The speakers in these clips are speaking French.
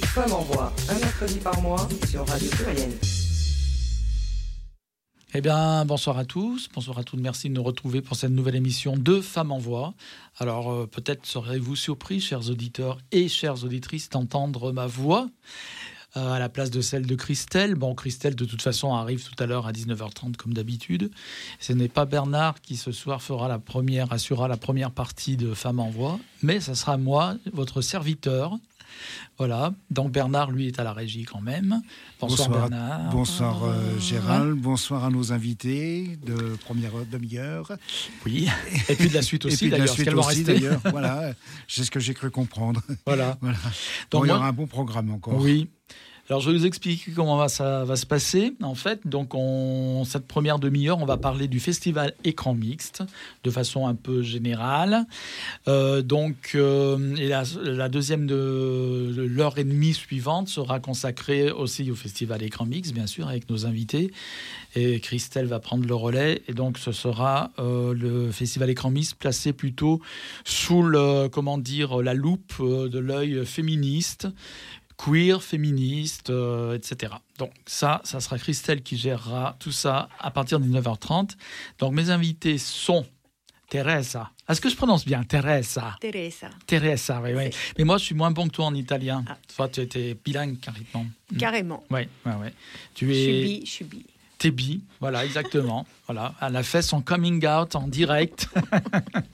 Femme en voix, un mercredi par mois sur Radio Pluriel. Eh bien, bonsoir à tous, bonsoir à toutes, merci de nous retrouver pour cette nouvelle émission de Femmes en Voix. Alors, euh, peut-être serez-vous surpris, chers auditeurs et chères auditrices, d'entendre ma voix euh, à la place de celle de Christelle. Bon, Christelle, de toute façon, arrive tout à l'heure à 19h30, comme d'habitude. Ce n'est pas Bernard qui, ce soir, fera la première, assurera la première partie de Femmes en Voix, mais ça sera moi, votre serviteur, voilà. Donc Bernard, lui, est à la régie quand même. Bonsoir, Bernard. Bonsoir euh, Gérald. Bonsoir à nos invités de première demi-heure. Oui. Et puis de la suite aussi, d'ailleurs. d'ailleurs. voilà. C'est ce que j'ai cru comprendre. Voilà. voilà. Donc, il y aura un bon programme encore. Oui. Alors, je vais vous expliquer comment ça va se passer. En fait, donc, on, cette première demi-heure, on va parler du festival Écran Mixte de façon un peu générale. Euh, donc, euh, la, deuxième de, l'heure et demie suivante sera consacrée aussi au festival Écran Mixte, bien sûr, avec nos invités. Et Christelle va prendre le relais. Et donc, ce sera euh, le festival Écran Mixte placé plutôt sous le, comment dire, la loupe de l'œil féministe queer, féministe, euh, etc. Donc ça, ça sera Christelle qui gérera tout ça à partir de 19h30. Donc mes invités sont Teresa. Est-ce que je prononce bien Teresa? Teresa. Teresa, oui, oui. Mais moi, je suis moins bon que toi en italien. Ah. Toi, tu étais bilingue carrément. Hmm. Carrément. Oui, oui, oui. Tu es... Je suis bi. T'es bi, voilà, exactement. voilà, elle a fait son coming out en direct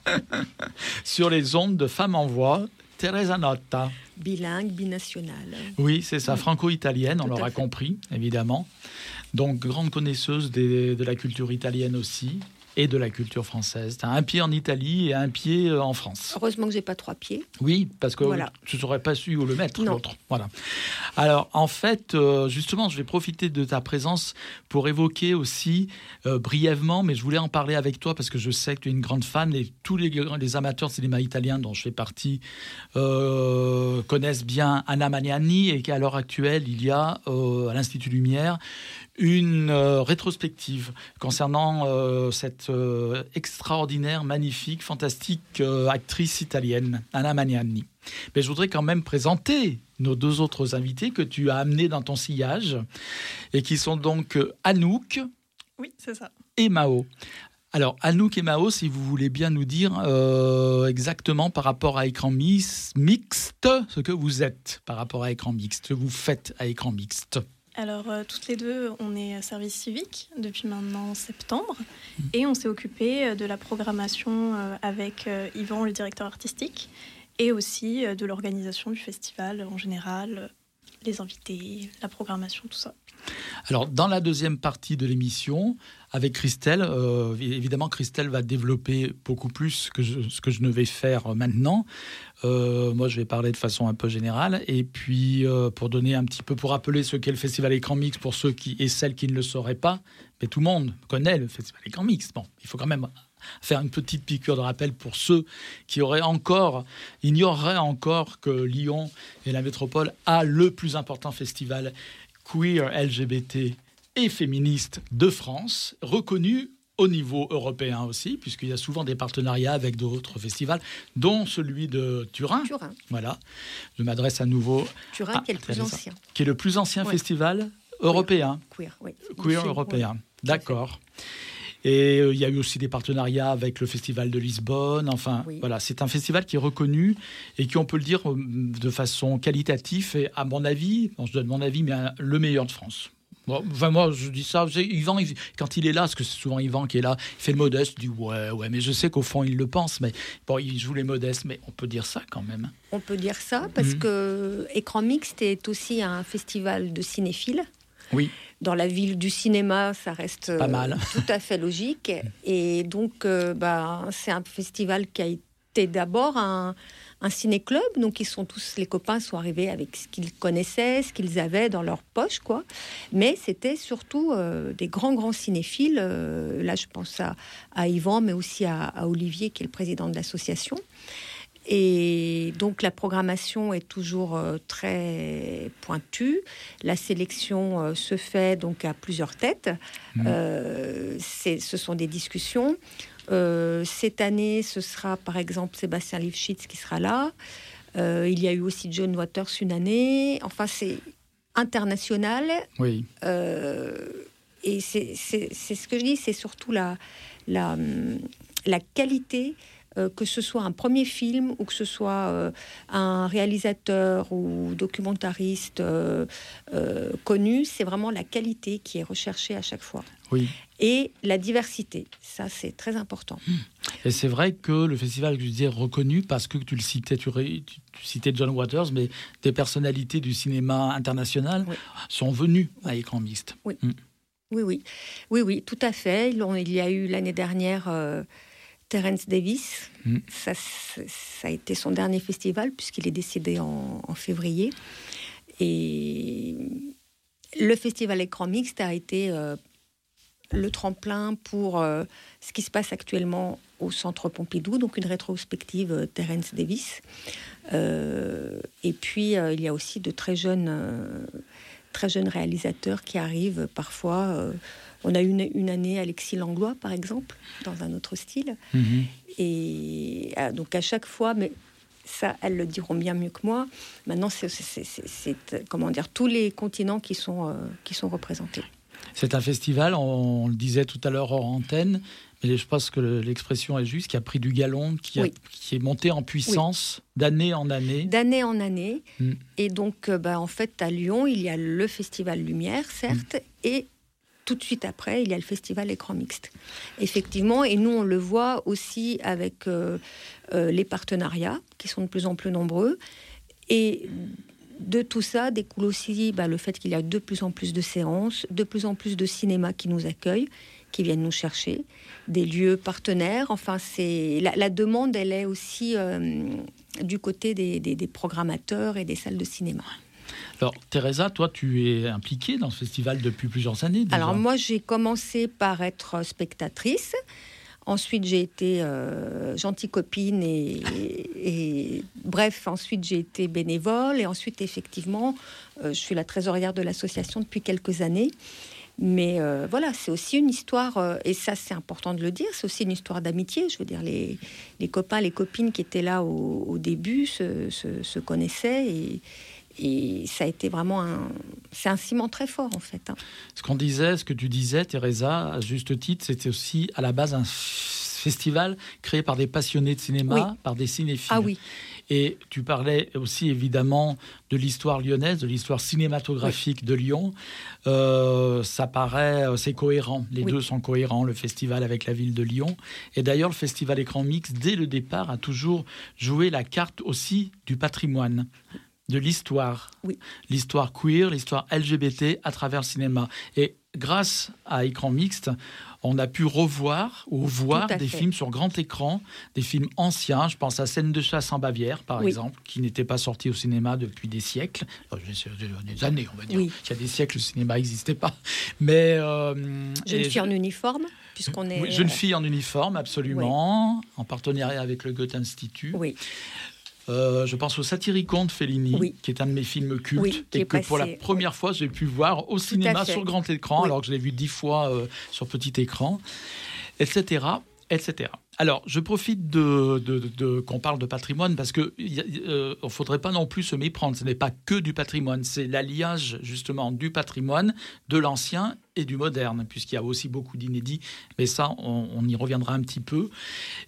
sur les ondes de Femmes en Voix. Teresa Notta. Bilingue, binationale. Oui, c'est ça, franco-italienne, on l'aura compris, évidemment. Donc, grande connaisseuse de la culture italienne aussi et de la culture française. Tu as un pied en Italie et un pied euh, en France. Heureusement que j'ai pas trois pieds. Oui, parce que voilà. tu ne saurais pas su où le mettre, l'autre. Voilà. Alors, en fait, euh, justement, je vais profiter de ta présence pour évoquer aussi euh, brièvement, mais je voulais en parler avec toi parce que je sais que tu es une grande fan et tous les, les amateurs de cinéma italien dont je fais partie connaissent bien Anna Magnani et qu'à l'heure actuelle, il y a à l'Institut Lumière une euh, rétrospective concernant euh, cette euh, extraordinaire, magnifique, fantastique actrice italienne, Anna Magnani. Mais je voudrais quand même présenter nos deux autres invités que tu as amenés dans ton sillage et qui sont donc Anouk. Oui, c'est ça. Et Mao. Alors, Anouk et Mao, si vous voulez bien nous dire exactement par rapport à écran mixte, ce que vous êtes par rapport à écran mixte, ce que vous faites à écran mixte. Alors, euh, toutes les deux, on est à service civique depuis maintenant septembre mmh. et on s'est occupé euh, de la programmation euh, avec Yvan, le directeur artistique, et aussi de l'organisation du festival en général, les invités, la programmation, tout ça. Alors, dans la deuxième partie de l'émission, avec Christelle, euh, évidemment, Christelle va développer beaucoup plus que ce que je ne vais faire maintenant. Euh, moi, je vais parler de façon un peu générale. Et puis, euh, pour donner un petit peu, pour rappeler ce qu'est le Festival Écran Mix pour ceux et celles qui ne le sauraient pas, mais tout le monde connaît le Festival Écran Mix. Bon, il faut quand même faire une petite piqûre de rappel pour ceux qui auraient encore, ignoreraient encore que Lyon et la métropole a le plus important festival queer, LGBT et féministe de France, reconnu au niveau européen aussi, puisqu'il y a souvent des partenariats avec d'autres festivals, dont celui de Turin. Turin. Voilà. Je m'adresse à nouveau. Turin, qui est le plus ancien. Qui est le plus ancien festival européen. Queer, oui. Queer européen. D'accord. Et euh, il y a eu aussi des partenariats avec le Festival de Lisbonne. Enfin, voilà, c'est un festival qui est reconnu et qui, on peut le dire euh, de façon qualitative, et à mon avis, je donne mon avis, mais le meilleur de France. Bon, enfin, moi, je dis ça. Yvan, quand il est là, parce que c'est souvent Yvan qui est là, il fait le modeste, il dit ouais, ouais, mais je sais qu'au fond, il le pense. Mais bon, il joue les modestes, mais on peut dire ça quand même. On peut dire ça parce mhm. que Écran Mixte est aussi un festival de cinéphiles. Oui. Dans la ville du cinéma, ça reste Pas mal. tout à fait logique. Et donc, euh, bah, c'est un festival qui a été d'abord un un ciné-club. Donc, ils sont tous, les copains sont arrivés avec ce qu'ils connaissaient, ce qu'ils avaient dans leur poche, quoi. Mais c'était surtout euh, des grands, grands cinéphiles. Euh, là, je pense à, à, Yvan, mais aussi à, Olivier, qui est le président de l'association. Et donc la programmation est toujours euh, très pointue. La sélection se fait donc à plusieurs têtes. Mmh. ce sont des discussions. Euh, cette année, ce sera par exemple Sébastien Lifshitz qui sera là. Euh, il y a eu aussi John Waters une année. Enfin, c'est international. Oui. Euh, et c'est ce que je dis, c'est surtout la, la, la qualité euh, que ce soit un premier film ou que ce soit euh, un réalisateur ou documentariste euh, connu, c'est vraiment la qualité qui est recherchée à chaque fois. Oui. Et la diversité, ça c'est très important. Hmm. Et c'est vrai que le festival, je disais, reconnu parce que tu le citais, tu, citais John Waters, mais des personnalités du cinéma international sont venues à écran mixte. Oui. Hmm. Oui, oui, oui, oui, tout à fait. Il y a eu l'année dernière Terence Davis. Mm. Ça, a été son dernier festival puisqu'il est décédé en, février. Et le festival écran mixte a été euh, le tremplin pour euh, ce qui se passe actuellement au Centre Pompidou, donc une rétrospective euh, Terence Davis. et puis il y a aussi de très jeunes, très jeunes réalisateurs qui arrivent parfois on a eu une, année Alexis Langlois, par exemple, dans un autre style. Mhm. Et ah, donc à chaque fois, mais ça, elles le diront bien mieux que moi. Maintenant, c'est comment dire tous les continents qui sont, euh, qui sont représentés. C'est un festival, on, le disait tout à l'heure hors antenne, mais je pense que l'expression est juste, qui a pris du galon, qui, qui est monté en puissance d'année en année. D'année en année. Mm. Et donc, euh, bah, en fait, à Lyon, il y a le Festival Lumière, certes, mm. et tout de suite après, il y a le festival écran mixte. Effectivement, et nous, on le voit aussi avec euh, euh, les partenariats qui sont de plus en plus nombreux. Et de tout ça découle aussi bah, le fait qu'il y a de plus en plus de séances, de plus en plus de cinémas qui nous accueillent, qui viennent nous chercher, des lieux partenaires. Enfin, c'est la, demande, elle est aussi euh, du côté des programmateurs et des salles de cinéma. Alors, Teresa, toi, tu es impliquée dans ce festival depuis plusieurs années. Alors, moi, j'ai commencé par être spectatrice. Ensuite, j'ai été euh, gentille copine et, bref, ensuite j'ai été bénévole et ensuite, effectivement, euh, je suis la trésorière de l'association depuis quelques années. Mais euh, voilà, c'est aussi une histoire, et ça c'est important de le dire, c'est aussi une histoire d'amitié. Je veux dire, les, copains, les copines qui étaient là au, début se, se connaissaient et, et ça a été vraiment un, c'est un ciment très fort en fait. Hein. Ce qu'on disait, ce que tu disais, Teresa, à juste titre, c'était aussi à la base un festival créé par des passionnés de cinéma, par des cinéphiles. Ah oui. Et tu parlais aussi évidemment de l'histoire lyonnaise, de l'histoire cinématographique de Lyon. Euh, ça paraît, euh, c'est cohérent. Les deux sont cohérents, le festival avec la ville de Lyon. Et d'ailleurs, le festival écran mix, dès le départ, a toujours joué la carte aussi du patrimoine de l'histoire. L'histoire queer, l'histoire LGBT à travers le cinéma. Et grâce à écran mixte, on a pu revoir ou voir des films sur grand écran, des films anciens. Je pense à Scène de chasse en Bavière, par exemple, qui n'était pas sorti au cinéma depuis des siècles, euh, des années, on va dire. Il y a des siècles, le cinéma n'existait pas. Mais euh, jeune fille en uniforme, puisqu'on est jeune fille en uniforme, absolument, en partenariat avec le Goethe Institut. Oui. Euh, je pense au Satyricon de Fellini, qui est un de mes films cultes, et que pour la première fois, j'ai pu voir au cinéma sur grand écran, alors que je l'ai vu dix fois euh, sur petit écran, etc., etc. Alors, je profite de, qu'on parle de patrimoine parce que ne euh, faudrait pas non plus se méprendre. Ce n'est pas que du patrimoine, c'est l'alliage justement du patrimoine, de l'ancien et du moderne, puisqu'il y a aussi beaucoup d'inédits. Mais ça, on, y reviendra un petit peu.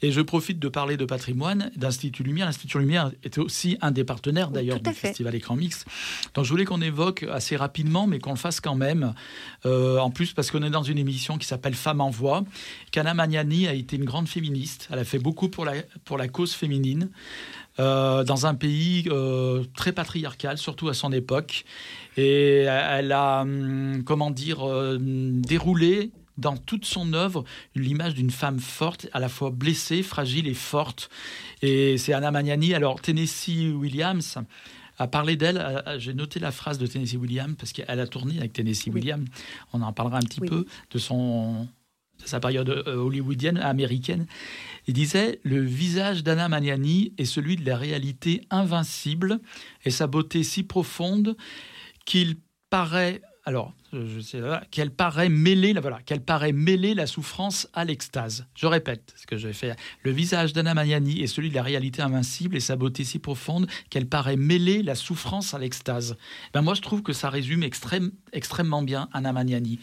Et je profite de parler de patrimoine d'Institut Lumière. L'Institut Lumière est aussi un des partenaires d'ailleurs du Festival Écran Mix. Donc, je voulais qu'on évoque assez rapidement, mais qu'on le fasse quand même. Euh, en plus, parce qu'on est dans une émission qui s'appelle Femmes en Voix. Kana Magnani a été une grande féministe elle a fait beaucoup pour la, pour la cause féminine. Euh, dans un pays euh, très patriarcal, surtout à son époque. Et elle a, hum, comment dire, euh, déroulé dans toute son œuvre l'image d'une femme forte, à la fois blessée, fragile et forte. Et c'est Anna Magnani. Alors, Tennessee Williams a parlé d'elle. J'ai noté la phrase de Tennessee Williams parce qu'elle a tourné avec Tennessee Williams. On en parlera un petit peu de son sa période euh, hollywoodienne, américaine, il disait Le visage d'Anna Magnani est celui de la réalité invincible et sa beauté si profonde qu'il paraît alors, qu'elle paraît mêler, voilà, qu'elle paraît la souffrance à l'extase. Je répète ce que je vais faire. Le visage d'Anna Magnani est celui de la réalité invincible et sa beauté si profonde qu'elle paraît mêler la souffrance à l'extase. Ben moi, je trouve que ça résume extrême, extrêmement bien Anna Magnani.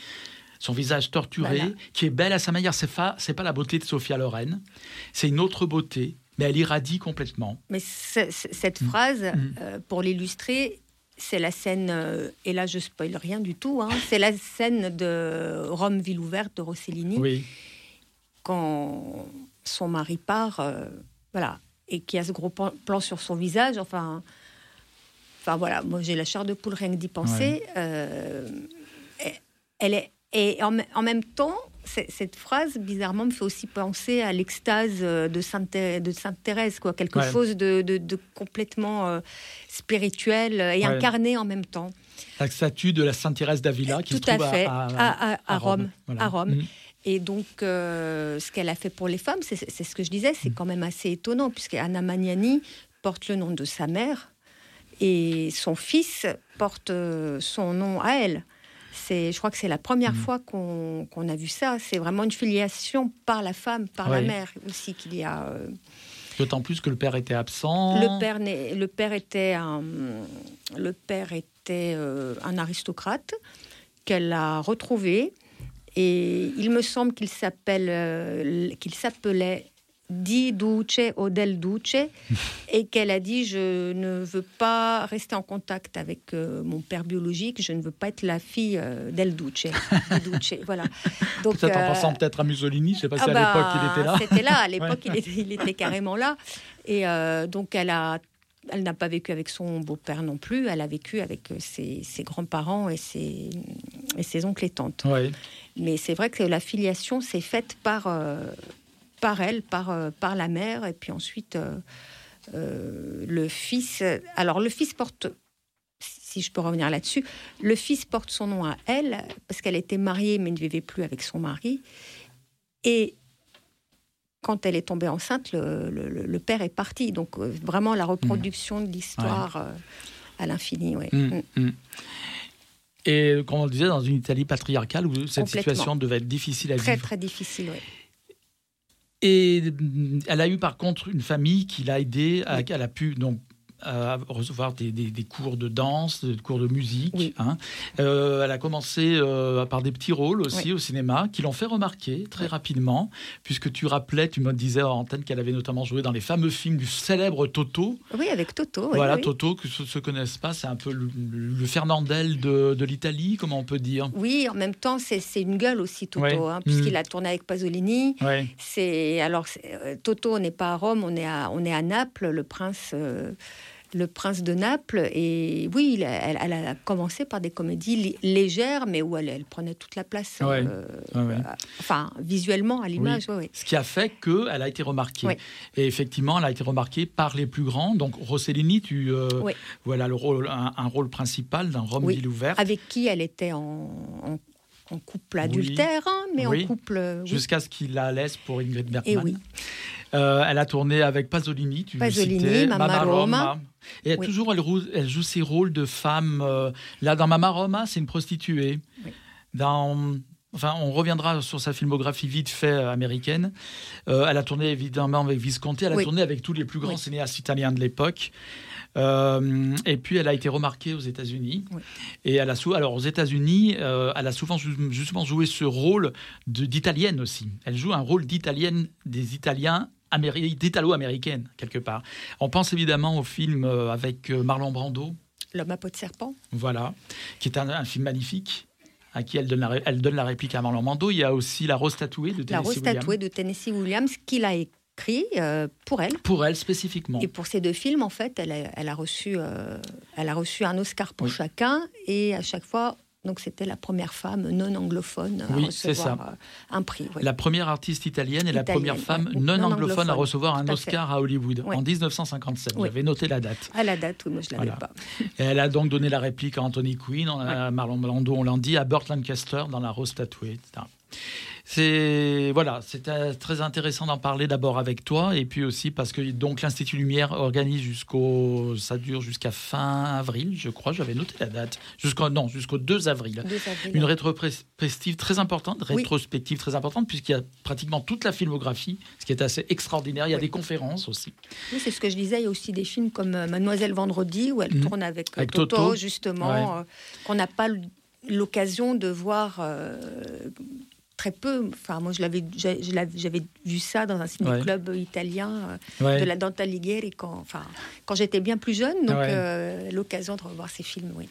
Son visage torturé, Voilà. qui est belle à sa manière. C'est pas, c'est pas la beauté de Sophia Loren, c'est une autre beauté, mais elle irradie complètement. Mais ce- ce- cette Mm. phrase, Mm. euh, pour l'illustrer, c'est la scène, euh, et là je spoil rien du tout, hein, c'est la scène de Rome, ville ouverte de Rossellini, Oui, quand son mari part, euh, voilà, et qu'il y a ce gros plan sur son visage, enfin, enfin voilà, moi j'ai la chair de poule rien que d'y penser. Euh, elle est, et en, me- en même temps, cette phrase, bizarrement, me fait aussi penser à l'extase euh, de Sainte, de Sainte Thérèse, quoi, quelque Ouais. chose de, de- de complètement euh, spirituel euh, et Ouais. incarné en même temps. la statue de la Sainte Thérèse d'Avila qui Tout se trouve à fait, à, à- à- à Rome, Voilà. à Rome. Mm. Et donc, euh, ce qu'elle a fait pour les femmes, c'est ce que je disais, Mm. c'est quand même assez étonnant, puisque Anna Magnani porte le nom de sa mère et son fils porte euh, son nom à elle. C'est, je crois que c'est la première Mm. fois qu'on qu'on a vu ça. C'est vraiment une filiation par la femme, par la mère aussi qu'il y a. euh, D'autant plus que le père était absent. le père, le père était un, le père était euh, un aristocrate qu'elle a retrouvé et il me semble qu'il s'appelle euh, qu'il s'appelait Di Duce o del Duce et qu'elle a dit je ne veux pas rester en contact avec euh, mon père biologique, je ne veux pas être la fille euh, del Duce. Duce, voilà. Donc Peut-être en euh, pensant peut-être à Mussolini, je sais pas si ah à bah, l'époque il était là. C'était là, à l'époque il, était, il était carrément là. Et donc elle a, elle n'a pas vécu avec son beau-père non plus. Elle a vécu avec ses, ses grands-parents et ses, et ses oncles et tantes. Ouais. Mais c'est vrai que la filiation s'est faite par, euh, par elle, par, euh, par la mère, et puis ensuite euh, euh, le fils. Alors le fils porte, si je peux revenir là-dessus, le fils porte son nom à elle parce qu'elle était mariée mais ne vivait plus avec son mari. Et quand elle est tombée enceinte, le, le- père est parti. Donc euh, vraiment la reproduction de l'histoire euh, à l'infini. ouais. Mm, Mm. mm. Et comme on le disait, dans une Italie patriarcale où cette situation devait être difficile à Très vivre. très difficile. ouais. Et mm, elle a eu par contre une famille qui l'a aidée. à- Elle a pu donc à recevoir des, des- des cours de danse, des cours de musique. Oui. hein. Euh, elle a commencé euh, par des petits rôles aussi Oui. au cinéma, qui l'ont fait remarquer très Oui. rapidement, puisque tu rappelais, tu me disais en antenne qu'elle avait notamment joué dans les fameux films du célèbre Toto. Oui, avec Toto. voilà. Toto, que ceux ne connaissent pas, c'est un peu le, le Fernandel de, de l'Italie, comment on peut dire? Oui, en même temps, c'est une gueule aussi, Toto, hein, puisqu'il Mm. a tourné avec Pasolini. C'est alors euh, Toto, on n'est pas à Rome, on est à on est à Naples, le prince. euh, le prince de Naples et oui, elle, elle a commencé par des comédies légères, mais où elle, elle prenait toute la place. Ouais. euh, ouais. euh, enfin, visuellement à l'image, oui. Ce qui a fait qu'elle a été remarquée. Et effectivement, elle a été remarquée par les plus grands. Donc Rossellini, tu euh, voilà le rôle, un, un rôle principal dans Rome ville ouverte. Avec qui elle était en, en- en couple adultère, hein, mais Oui. en couple. euh, oui. Jusqu'à ce qu'il la laisse pour Ingrid Bergman. Et oui. Euh, elle a tourné avec Pasolini, tu Pasolini, citais, Mamma Roma. Et elle, Oui. toujours, elle, joue ses rôles de femme. euh, là, dans Mamma Roma, c'est une prostituée. Oui. Dans, enfin, on reviendra sur sa filmographie vite fait euh, américaine. Euh, elle a tourné évidemment avec Visconti. Elle a Oui. tourné avec tous les plus grands cinéastes italiens de l'époque. Euh, et puis, elle a été remarquée aux États-Unis. Oui. Et elle a sou- alors aux États-Unis, euh, elle a souvent ju- justement joué ce rôle d'italienne aussi. Elle joue un rôle d'italienne des Italiens améri- d'italo-américaine quelque part. On pense évidemment au film euh, avec euh, Marlon Brando, L'homme à peau de serpent. voilà, qui est un, un film magnifique. À qui elle donne, la, elle donne la réplique à Marlon Brando. Il y a aussi La Rose tatouée de La Tennessee rose Williams. tatouée de Tennessee Williams, qu'il a écrit euh, pour elle. Pour elle spécifiquement. Et pour ces deux films, en fait, elle a, elle a reçu, euh, elle a reçu un Oscar pour Oui. chacun, et à chaque fois, donc c'était la première femme non anglophone à Oui, recevoir ça. euh, un prix. oui. La première artiste italienne et la première femme ouais. non, Non anglophone à recevoir un fait. Oscar à Hollywood Ouais. en 1957. Oui. J'avais noté la date. À la date, oui, moi je l'avais Voilà. pas. Et elle a donc donné la réplique à Anthony Quinn, à Marlon Brando, on l'a dit, à Burt Lancaster dans La Rose tatouée, etc. C'est voilà, c'était très intéressant d'en parler d'abord avec toi et puis aussi parce que donc l'Institut Lumière organise jusqu'au ça dure jusqu'à fin avril, je crois, j'avais noté la date, jusqu'au non, jusqu'au 2 avril. 2 avril. Une rétrospective très importante, rétrospective très importante puisqu'il y a pratiquement toute la filmographie, ce qui est assez extraordinaire, il y a Oui. des conférences aussi. Oui, c'est ce que je disais. Il y a aussi des films comme euh, Mademoiselle Vendredi, où elle Mhm. tourne avec, euh, Avec Toto, Toto. justement, euh, qu'on n'a pas l'occasion de voir euh, très peu. Enfin, moi, je l'avais, j'avais vu ça dans un ciné-club italien euh, Ouais. de la Dante Alighieri quand, enfin, quand j'étais bien plus jeune. Donc, Ouais. euh, l'occasion de revoir ces films, oui.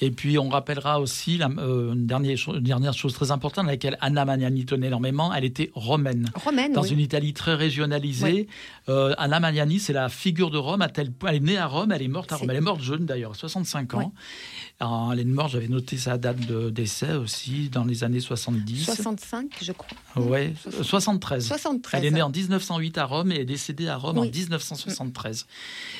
Et puis on rappellera aussi la, euh, une, dernière chose, une dernière chose très importante à laquelle Anna Magnani tenait énormément, elle était romaine. Romaine, Dans oui. une Italie très régionalisée, Anna Magnani, c'est la figure de Rome à tel point. Elle est née à Rome, elle est morte à Rome. Elle est morte jeune d'ailleurs, 65 ans. Alors, elle est morte, j'avais noté sa date de décès aussi, dans les années 70. 65, je crois. Euh, 73. 73. Elle est née en 1908 à Rome et est décédée à Rome en Oui. 1973.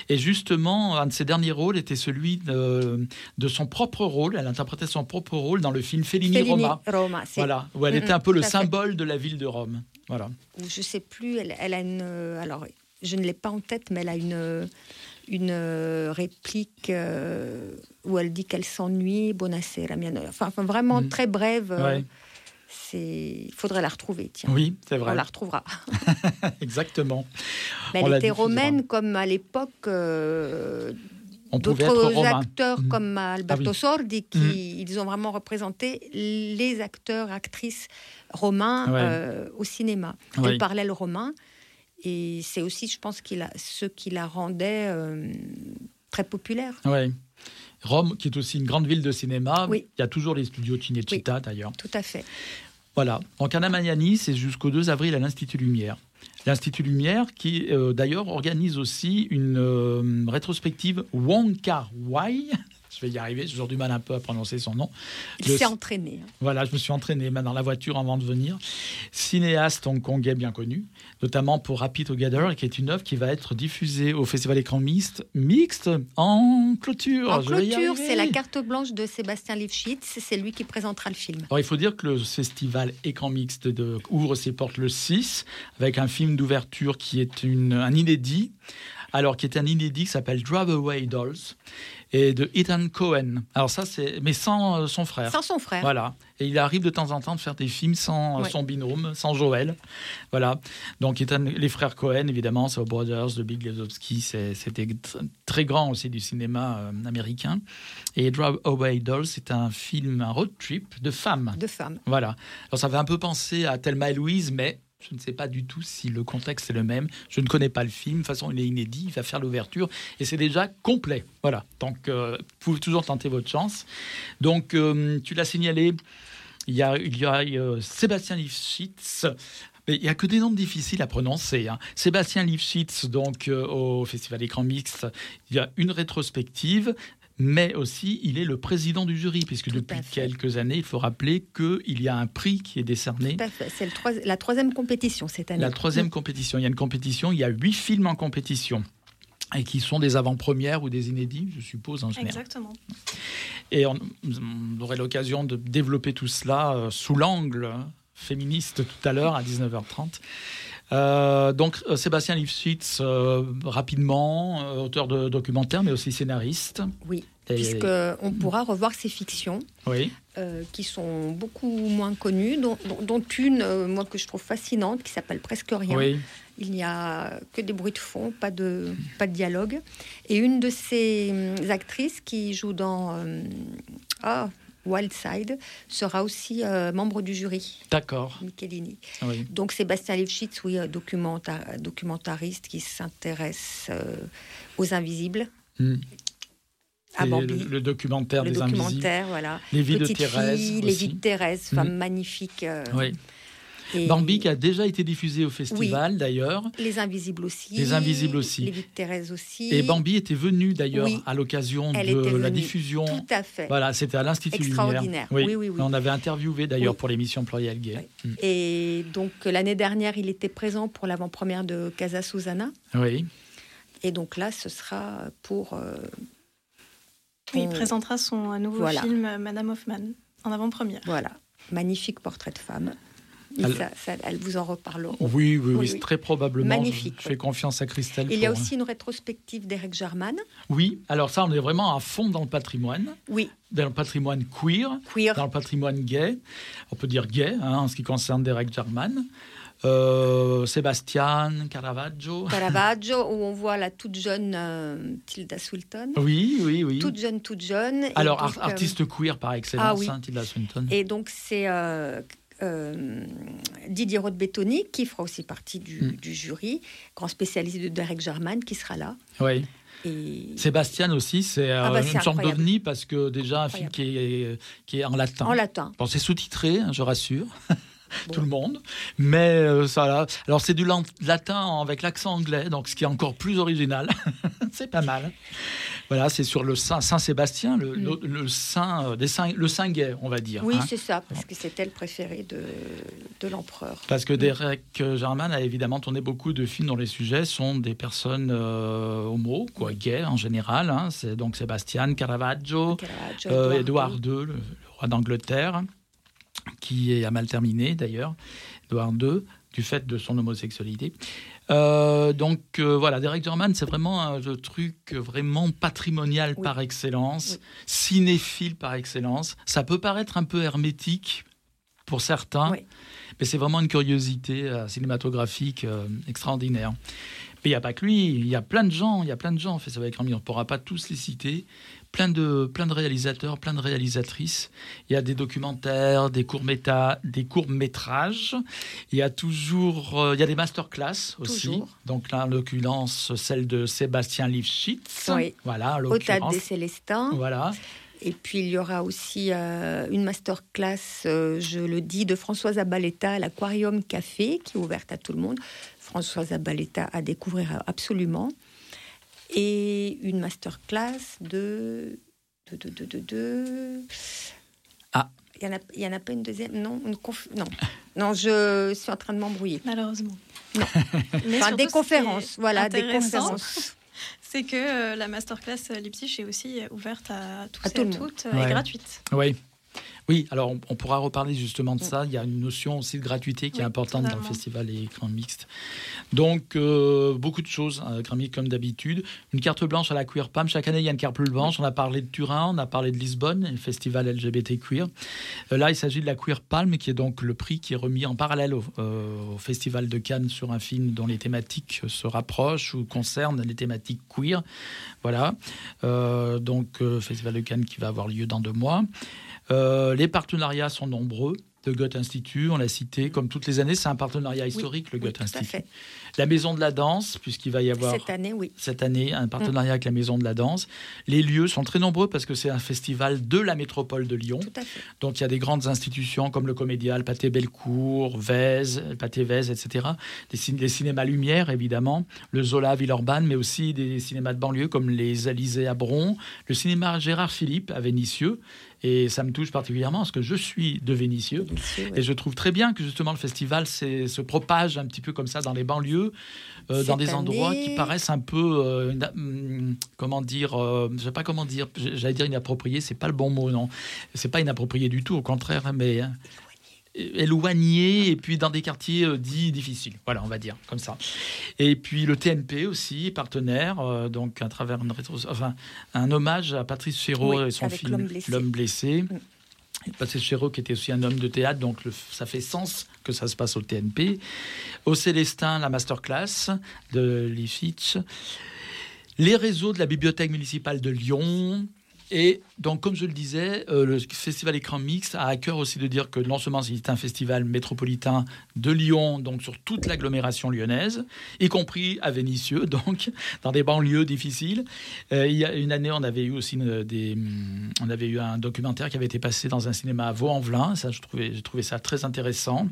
Et justement, un de ses derniers rôles était celui de, de son propre rôle. Elle interprétait son propre rôle dans le film Fellini, Fellini, Roma. Roma, c'est- Voilà, où elle Mm, était un peu le fait. symbole de la ville de Rome. Voilà. je sais plus, elle, elle a une. Alors, je ne l'ai pas en tête, mais elle a une, une euh, réplique euh, où elle dit qu'elle s'ennuie. Buonasera, mia no- Enfin, enfin, vraiment Mhm. très brève. euh, Ouais. Il faudrait la retrouver, tiens. Oui, c'est On vrai. la retrouvera. Exactement. Mais On elle était romaine comme à l'époque euh, On d'autres acteurs Mhm. comme Alberto Ah oui. Sordi qui Mhm. ils ont vraiment représenté les acteurs actrices romains Ouais. au cinéma. Oui. Elle parlait le romain et c'est aussi je pense qu'il a ce qui la rendait euh, très populaire. Ouais. Rome, qui est aussi une grande ville de cinéma. Oui. Il y a toujours les studios Cinecittà d'ailleurs. Tout à fait. Voilà. Donc Anna Magnani, c'est jusqu'au 2 avril à l'Institut Lumière. L'Institut Lumière qui euh, d'ailleurs organise aussi une euh, rétrospective Wong Kar Wai. Je vais y arriver, j'ai toujours du mal un peu à prononcer son nom. Il s'est entraîné. hein. Voilà, je me suis entraîné dans la voiture avant de venir. Cinéaste hongkongais bien connu, notamment pour Happy Together, qui est une œuvre qui va être diffusée au Festival Écran Mixte, mixte en clôture. En clôture, c'est la carte blanche de Sébastien Lifshitz. C'est lui qui présentera le film. Alors, il faut dire que le festival Écran Mixte de- ouvre ses portes le 6 avec un film d'ouverture qui est une, un inédit. Alors, qui est un inédit qui s'appelle Drive Away Dolls et de Ethan Cohen. Alors, ça, c'est. Mais sans euh, son frère. Sans son frère. Voilà. Et il arrive de temps en temps de faire des films sans euh, Ouais. son binôme, sans Joël. Voilà. Donc, Ethan- les frères Cohen, évidemment, c'est Brothers, The Big Lebowski, c'était tr- très grand aussi du cinéma euh, américain. Et Drive Away Dolls, c'est un film, un road trip de femmes. De femme. Voilà. Alors ça fait un peu penser à Thelma et Louise, mais je ne sais pas du tout si le contexte est le même. Je ne connais pas le film. De toute façon, il est inédit. Il va faire l'ouverture et c'est déjà complet. Voilà. Donc, euh, vous pouvez toujours tenter votre chance. Donc, euh, tu l'as signalé. Il y a, il y a euh, Sébastien Lifshitz. Il n'y a que des noms difficiles à prononcer. hein. Sébastien Lifshitz, donc au Festival Écran Mixte, il y a une rétrospective, mais aussi il est le président du jury, puisque Tout depuis quelques années, il faut rappeler qu'il y a un prix qui est décerné. Tout à fait. C'est troi- la troisième compétition cette année. La troisième compétition. Il y a une compétion, il y a huit films en compétition. Et qui sont des avant-premières ou des inédits, je suppose, en général. Exactement. Et on, on aurait l'occasion de développer tout cela euh, sous l'angle féministe tout à l'heure à 19h30. Euh, donc euh, Sébastien Lifshitz, euh, rapidement, auteur de documentaires, mais aussi scénariste. Oui, puisque on pourra revoir ses fictions. Oui, euh, qui sont beaucoup moins connues, dont, une, moi, que je trouve fascinante, qui s'appelle Presque Rien. oui, Il n'y a que des bruits de fond, pas de, pas de dialogue. Et une de ces hum, actrices qui joue dans euh, ah, Side sera aussi euh, membre du jury, d'accord. Michelini. Oui. Donc Sébastien Lifshitz, oui, euh, documenta- documentariste qui s'intéresse euh, aux invisibles, Hmm. à Et Bambi. le, le documentaire le des Invisibles. voilà. Les vies de Thérèse. fille, les vies de Thérèse, femme Mhm. magnifique. euh, Oui. Et Bambi qui a déjà été diffusé au festival d'ailleurs. Les Invisibles aussi. Les Invisibles aussi. Les Thérèse aussi. Et Bambi était venu d'ailleurs Oui. à l'occasion de la venue. diffusion. Tout à fait. Voilà, c'était à l'Institut Extraordinaire. Lumière. Oui, oui, oui. On avait interviewé d'ailleurs Oui. pour l'émission Pluriel Gay. Et donc l'année dernière, il était présent pour l'avant-première de Casa Susana. Mm. Oui, Et donc là, ce sera pour. euh, Oui, il présentera son nouveau Voilà. film Madame Hoffman en avant-première. Voilà. Magnifique portrait de femme. Elle... Ça, ça, elle vous en reparlera. Oui, oui, oui, très probablement. Magnifique. Je, fais confiance à Christelle. Il y a aussi une rétrospective d'Eric German. Oui, alors ça, on est vraiment à fond dans le patrimoine. Oui. Dans le patrimoine queer, queer. dans le patrimoine gay. On peut dire gay hein, en ce qui concerne Derek German. Euh, Sébastien Caravaggio. Caravaggio, où on voit la toute jeune euh, Tilda Swinton. Oui, oui, oui. Toute jeune, toute jeune. Alors, donc, artiste euh... queer par excellence, ah, oui. hein, Tilda Swinton. Et donc, c'est euh, Didier Roth-Bettoni qui fera aussi partie du, mm. du, jury, grand spécialiste de Derek German qui sera là. Oui. Et... Sébastien aussi, c'est ah bah une sorte d'ovni parce que déjà un film qui est, qui est en latin. En latin. Bon, c'est sous-titré, hein, je rassure. Bon. tout le monde. Mais euh, ça, là. alors c'est du latin avec l'accent anglais, donc ce qui est encore plus original. c'est pas mal. Voilà, c'est sur le Saint, Saint Sébastien, le, mm. le, le, saint euh, des saints, le saint gay, on va dire. Oui, hein. c'est ça, parce que c'était le préféré de, de l'empereur. Parce que Derek German a évidemment tourné beaucoup de films dont les sujets sont des personnes euh, homo, quoi, gays en général. Hein. C'est donc Sébastien, Caravaggio, Caravaggio euh, Édouard II, le, le roi d'Angleterre qui a mal terminé d'ailleurs, Edouard II, du fait de son homosexualité. Euh, donc euh, voilà, Derek German, c'est vraiment un truc vraiment patrimonial Oui. par excellence, Oui. cinéphile par excellence. Ça peut paraître un peu hermétique pour certains, Oui. mais c'est vraiment une curiosité euh, cinématographique extraordinaire. Mais il n'y a pas que lui, il y a plein de gens, il y a plein de gens, en fait, ça va avec on ne pourra pas tous les citer. Plein de, plein de réalisateurs, plein de réalisatrices. Il y a des documentaires, des courts des courts métrages. Il y a toujours, euh, il y a des masterclass aussi. Toujours. Donc là, en l'occurrence, celle de Sébastien Lifshitz. Oui. Voilà, Au Théâtre des Célestins. Voilà. Et puis il y aura aussi euh, une masterclass, euh, je le dis, de Françoise Abaletta à l'Aquarium Café, qui est ouverte à tout le monde. Françoise Abaletta à découvrir absolument. Et une masterclass de. de, de, de, de, de- Ah. Il n'y en, a- il y en a pas une deuxième? Non, une conf- non. non, je suis en train de m'embrouiller. Malheureusement. Non. Mais Enfin, surtout, des conférences, voilà, des conférences. C'est que euh, la masterclass Lipsich est aussi ouverte à tous À et tout à le monde. toutes euh, Ouais. et gratuite. Oui. Oui, alors on, on pourra reparler justement de ça. Il y a une notion aussi de gratuité qui est importante dans le festival et écran mixte. Donc, euh, beaucoup de choses, mixte comme d'habitude. Une carte blanche à la Queer Pam. Chaque année, il y a une carte blanche. On a parlé de Turin, on a parlé de Lisbonne, le festival LGBT Queer. Euh, là, il s'agit de la Queer Palm, qui est donc le prix qui est remis en parallèle au, euh, au festival de Cannes sur un film dont les thématiques se rapprochent ou concernent les thématiques queer. Voilà. Euh, donc, euh, festival de Cannes qui va avoir lieu dans deux mois. Euh, les partenariats sont nombreux. Le Goethe Institut, on l'a cité, comme toutes les années, c'est un partenariat historique, le Oui, Goethe tout à Institut. fait. La Maison de la Danse, puisqu'il va y avoir Cette année, oui. cette année un partenariat avec la Maison de la Danse. Les lieux sont très nombreux parce que c'est un festival de la métropole de Lyon. Tout à fait. Donc il y a des grandes institutions comme le Comédia, le Pâté Bellecour, Vèze, le Pâté Vèze, etc. Des, cin- des cinémas Lumière, évidemment, le Zola Villeurbanne, mais aussi des cinémas de banlieue comme les Alizés à Bron, le cinéma Gérard Philippe à Vénissieux. Et ça me touche particulièrement parce que je suis de Vénissieux. Et je trouve très bien que justement le festival se propage un petit peu comme ça dans les banlieues, euh, dans des endroits qui paraissent un peu, euh, hum, comment dire, euh, je sais pas comment dire, j'allais dire inapproprié, c'est pas le bon mot, non. C'est pas inapproprié du tout, au contraire, hein, mais euh, éloigné et puis dans des quartiers euh, dits difficiles. Voilà, on va dire comme ça. Et puis le TNP aussi, partenaire, euh, donc à travers une rétro, enfin, un hommage à Patrice Chéreau Oui, et son film L'homme blessé. L'homme blessé. Mm. Chéreau qui était aussi un homme de théâtre, donc ça fait sens que ça se passe au TNP. Au Célestin, la masterclass de Lifitch. Les réseaux de la Bibliothèque municipale de Lyon. Et donc, comme je le disais, euh, le festival Écran Mix a à cœur aussi de dire que non c'est un festival métropolitain de Lyon, donc sur toute l'agglomération lyonnaise, y compris à Vénissieux, donc dans des banlieues difficiles. Euh, il y a une année, on avait eu aussi des, on avait eu un documentaire qui avait été passé dans un cinéma à Vaux-en-Velin. Ça, je trouvais, j'ai trouvé ça très intéressant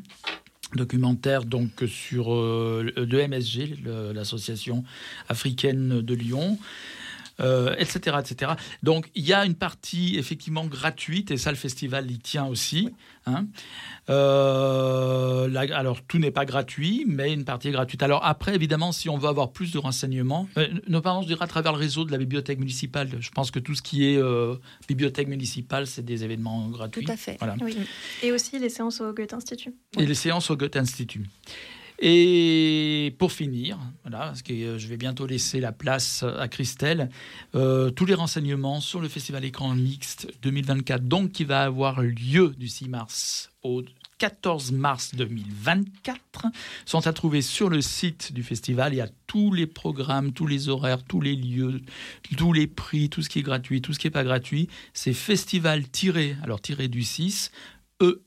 documentaire donc sur euh, le MSG, le- l'association africaine de Lyon. Euh, etc., etc. Donc il y a une partie effectivement gratuite et ça le festival y tient aussi. hein. Euh, alors tout n'est pas gratuit, mais une partie est gratuite. Alors après évidemment, si on veut avoir plus de renseignements, euh, notamment je dirais à travers le réseau de la bibliothèque municipale. Je pense que tout ce qui est euh, bibliothèque municipale, c'est des événements gratuits. Tout à fait. Voilà. Oui. Et aussi les séances au Goethe Institut. Et les séances au Goethe Institut. Et pour finir, voilà, parce que euh, je vais bientôt laisser la place à Christelle, euh, tous les renseignements sur le Festival Écran Mixte 2024, donc qui va avoir lieu du 6 mars au 14 mars 2024, sont à trouver sur le site du festival. Il y a tous les programmes, tous les horaires, tous les lieux, tous les prix, tout ce qui est gratuit, tout ce qui n'est pas gratuit. C'est festival alors tiré du 6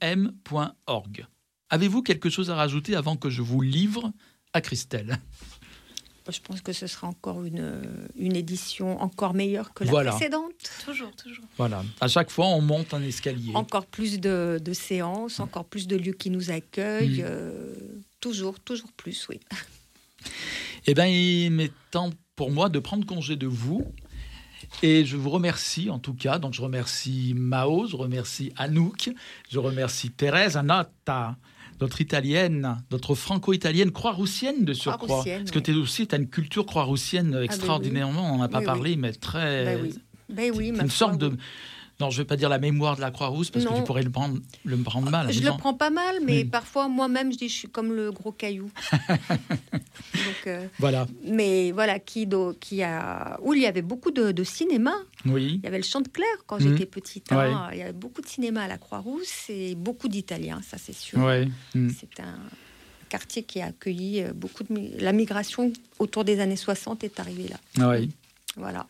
em.org. Avez-vous quelque chose à rajouter avant que je vous livre à Christelle? Je pense que ce sera encore une, une édition encore meilleure que la Voilà. précédente. Toujours, toujours. Voilà. À chaque fois, on monte un escalier. Encore plus de, de séances, encore plus de lieux qui nous accueillent. Mm. euh, toujours, toujours plus, oui. Eh bien, il est temps pour moi de prendre congé de vous. Et je vous remercie en tout cas. Donc, je remercie Mao, je remercie Anouk, je remercie Thérèse Anata, notre italienne, notre franco-italienne croix-roussienne de surcroît. Parce que tu aussi, tu as une culture croix-roussienne extraordinairement. On n'en a pas Oui, parlé, mais très. Ben oui. Ben oui, une foi, sorte de. Oui. Non, je ne vais pas dire la mémoire de la Croix-Rousse parce que tu pourrais le prendre, le prendre mal. Je le prends pas mal, mais parfois moi-même je dis je suis comme le gros caillou. Donc, euh, Voilà, mais voilà, qui, do- qui a, où il y avait beaucoup de, de cinéma. oui. Il y avait le Chant de Clair quand j'étais petite. hein. Ouais. Il y avait beaucoup de cinéma à la Croix-Rousse et beaucoup d'Italiens, ça c'est sûr. Ouais. mm. C'est un quartier qui a accueilli euh, beaucoup de la migration autour des années 60 est arrivée là. Ouais. Voilà.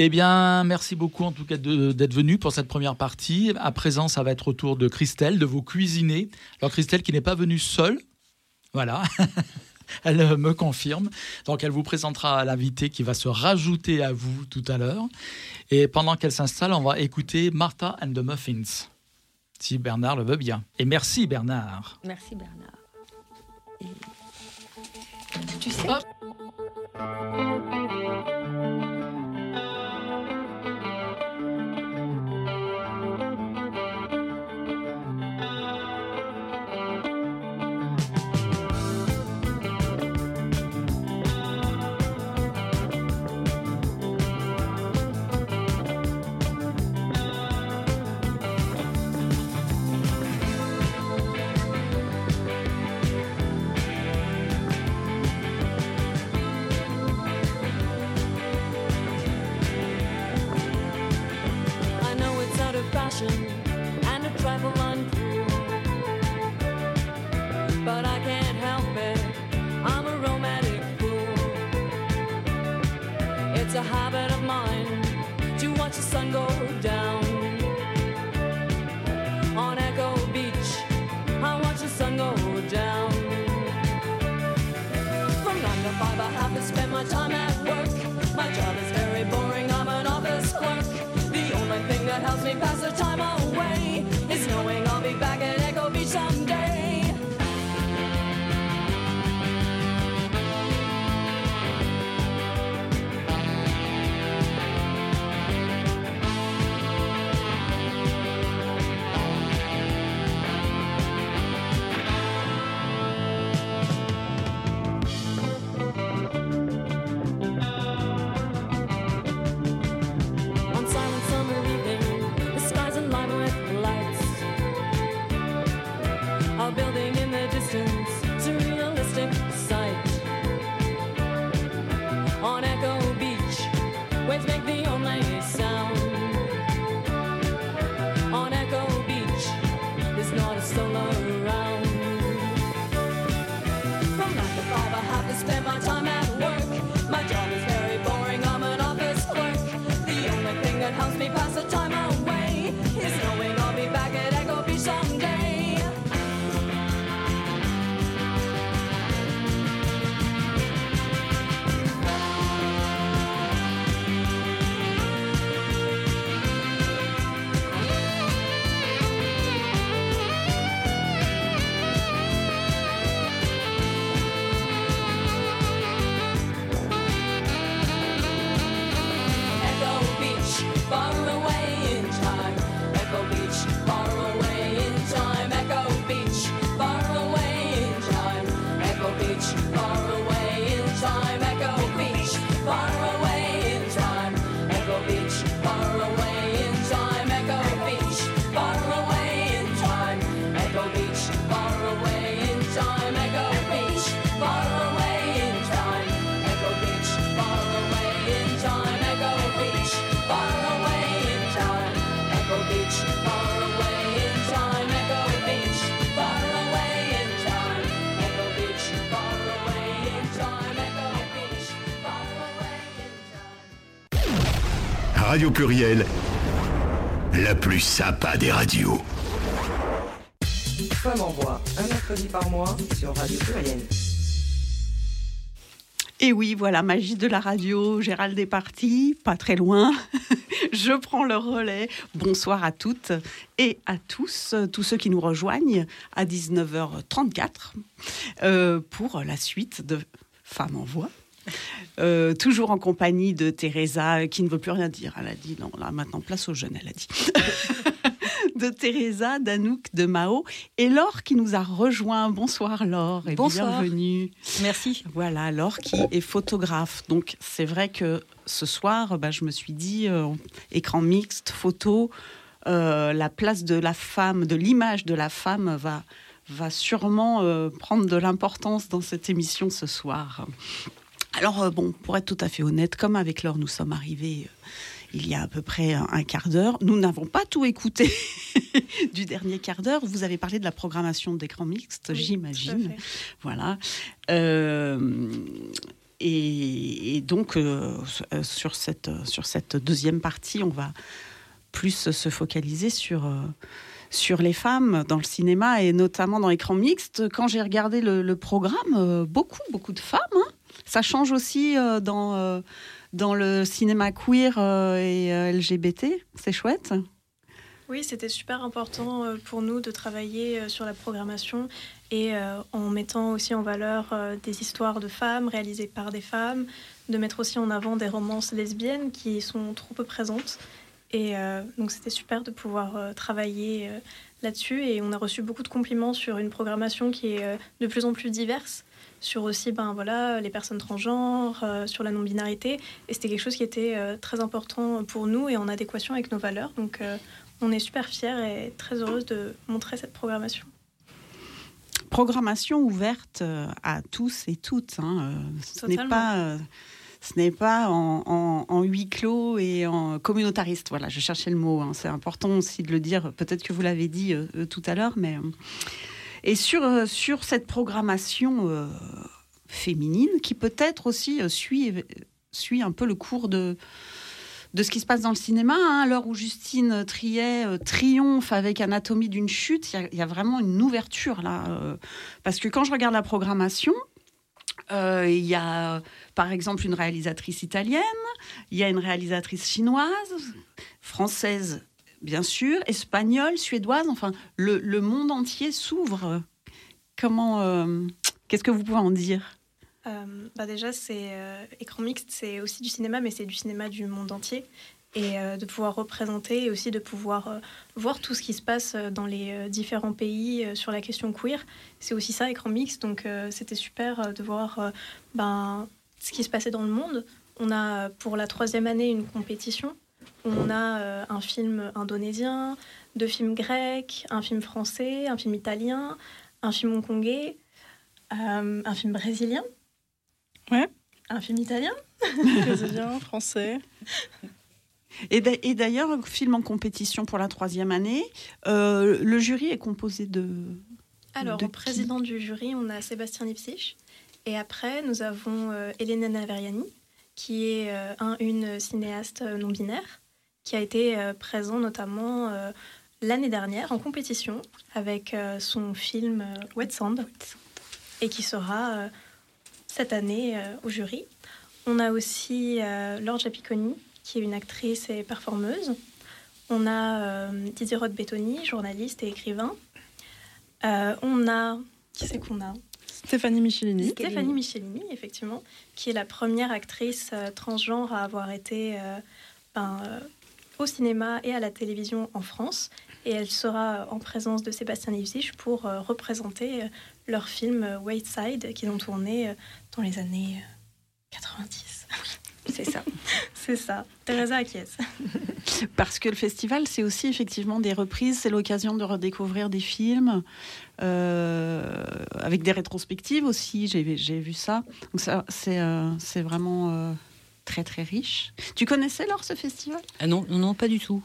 Eh bien, merci beaucoup en tout cas d'être venu pour cette première partie. À présent, ça va être au tour de Christelle, de vous cuisiner. Alors, Christelle qui n'est pas venue seule, voilà, elle euh, me confirme. Donc, elle vous présentera l'invité qui va se rajouter à vous tout à l'heure. Et pendant qu'elle s'installe, on va écouter Martha and the Muffins, si Bernard le veut bien. Et merci Bernard. Merci Bernard. Et- Tu sais, my time at work. My job is very boring, I'm an office clerk. The only thing that helps me pass the time away is knowing I'll be back at Echo Beach someday. Pluriel, la plus sympa des radios. Femme en voix, un mercredi par mois sur Radio Pluriel. Et oui, voilà, magie de la radio. Gérald est parti, pas très loin. Je prends le relais. Bonsoir à toutes et à tous, tous ceux qui nous rejoignent à 19h34 euh, pour la suite de Femmes en voix. Euh, toujours en compagnie de Teresa, qui ne veut plus rien dire. Elle a dit non, là maintenant place aux jeunes, elle a dit. de Teresa, d'Anouk, de Mao et Laure qui nous a rejoint. Bonsoir Laure et Bonsoir. bienvenue. Merci. Voilà, Laure qui est photographe. Donc c'est vrai que ce soir, bah, je me suis dit, euh, écran mixte, photo, euh, la place de la femme, de l'image de la femme va, va sûrement euh, prendre de l'importance dans cette émission ce soir. Alors euh, bon, pour être tout à fait honnête, comme avec Laure, nous sommes arrivés euh, il y a à peu près un, quart d'heure. Nous n'avons pas tout écouté du dernier quart d'heure. Vous avez parlé de la programmation d'écran mixte, Oui, j'imagine. Voilà. Euh, et, et donc, euh, sur, cette, sur cette deuxième partie, on va plus se focaliser sur, euh, sur les femmes dans le cinéma et notamment dans l'écran mixte. Quand j'ai regardé le, le programme, beaucoup, beaucoup de femmes. hein. Ça change aussi euh, dans, euh, dans le cinéma queer euh, et LGBT. C'est chouette. Oui, c'était super important pour nous de travailler sur la programmation et en mettant aussi en valeur des histoires de femmes réalisées par des femmes, de mettre aussi en avant des romances lesbiennes qui sont trop peu présentes. Et donc c'était super de pouvoir travailler là-dessus et on a reçu beaucoup de compliments sur une programmation qui est de plus en plus diverse sur aussi ben voilà les personnes transgenres, euh, sur la non-binarité et c'était quelque chose qui était euh, très important pour nous et en adéquation avec nos valeurs. Donc euh, on est super fiers et très heureuse de montrer cette programmation. Programmation ouverte à tous et toutes. hein, Ce n'est pas. ce n'est pas en, en- en huis clos et en communautariste. Voilà, je cherchais le mot. hein. C'est important aussi de le dire. Peut-être que vous l'avez dit euh, tout à l'heure, mais et sur euh, sur cette programmation euh, féminine qui peut-être aussi euh, suit suit un peu le cours de de ce qui se passe dans le cinéma. hein. À l'heure où Justine Triet triomphe avec Anatomie d'une chute, il y a- vraiment une ouverture là. parce que quand je regarde la programmation, il y a par exemple une réalisatrice italienne, il y a une réalisatrice chinoise, française bien sûr, espagnole, suédoise, enfin le, monde entier s'ouvre. Comment, euh, qu'est-ce que vous pouvez en dire? Euh, bah déjà, c'est euh, écran mixte, c'est aussi du cinéma, mais c'est du cinéma du monde entier. Et de pouvoir représenter et aussi de pouvoir voir tout ce qui se passe dans les différents pays sur la question queer, c'est aussi ça, écran mixte. Donc c'était super de voir ben, ce qui se passait dans le monde. On a pour la troisième année une compétition. On a euh, un film indonésien, deux films grecs, un film français, un film italien, un film hongkongais, euh, un film brésilien. Ouais. Un film italien Brésilien, français. Et d'a- et d'ailleurs, film en compétition pour la troisième année, euh, le jury est composé de. Alors, De au président du jury, on a Sébastien Lipsich. Et après, nous avons euh, Elena Naveriani, qui est un, une cinéaste euh, non-binaire, qui a été euh, présent notamment euh, l'année dernière en compétition avec euh, son film Wet Sand, et qui sera cette année au jury. On a aussi Laure Giappiconi, qui est une actrice et performeuse. On a Didier Roth-Bettoni, journaliste et écrivain. On a. Qui c'est qu'on a? Stéphanie Michelini. Stéphanie Michelini, effectivement, qui est la première actrice transgenre à avoir été ben, au cinéma et à la télévision en France. Et elle sera en présence de Sébastien Lipsich pour euh, représenter euh, leur film euh, White Side qu'ils ont tourné dans les années euh, 90. C'est ça. C'est ça. Teresa acquiesce. Parce que le festival, c'est aussi effectivement des reprises, c'est l'occasion de redécouvrir des films, avec des rétrospectives aussi, j'ai vu ça. Donc ça, c'est vraiment très très riche. Tu connaissais alors ce festival? Ah non, non, non, pas du tout.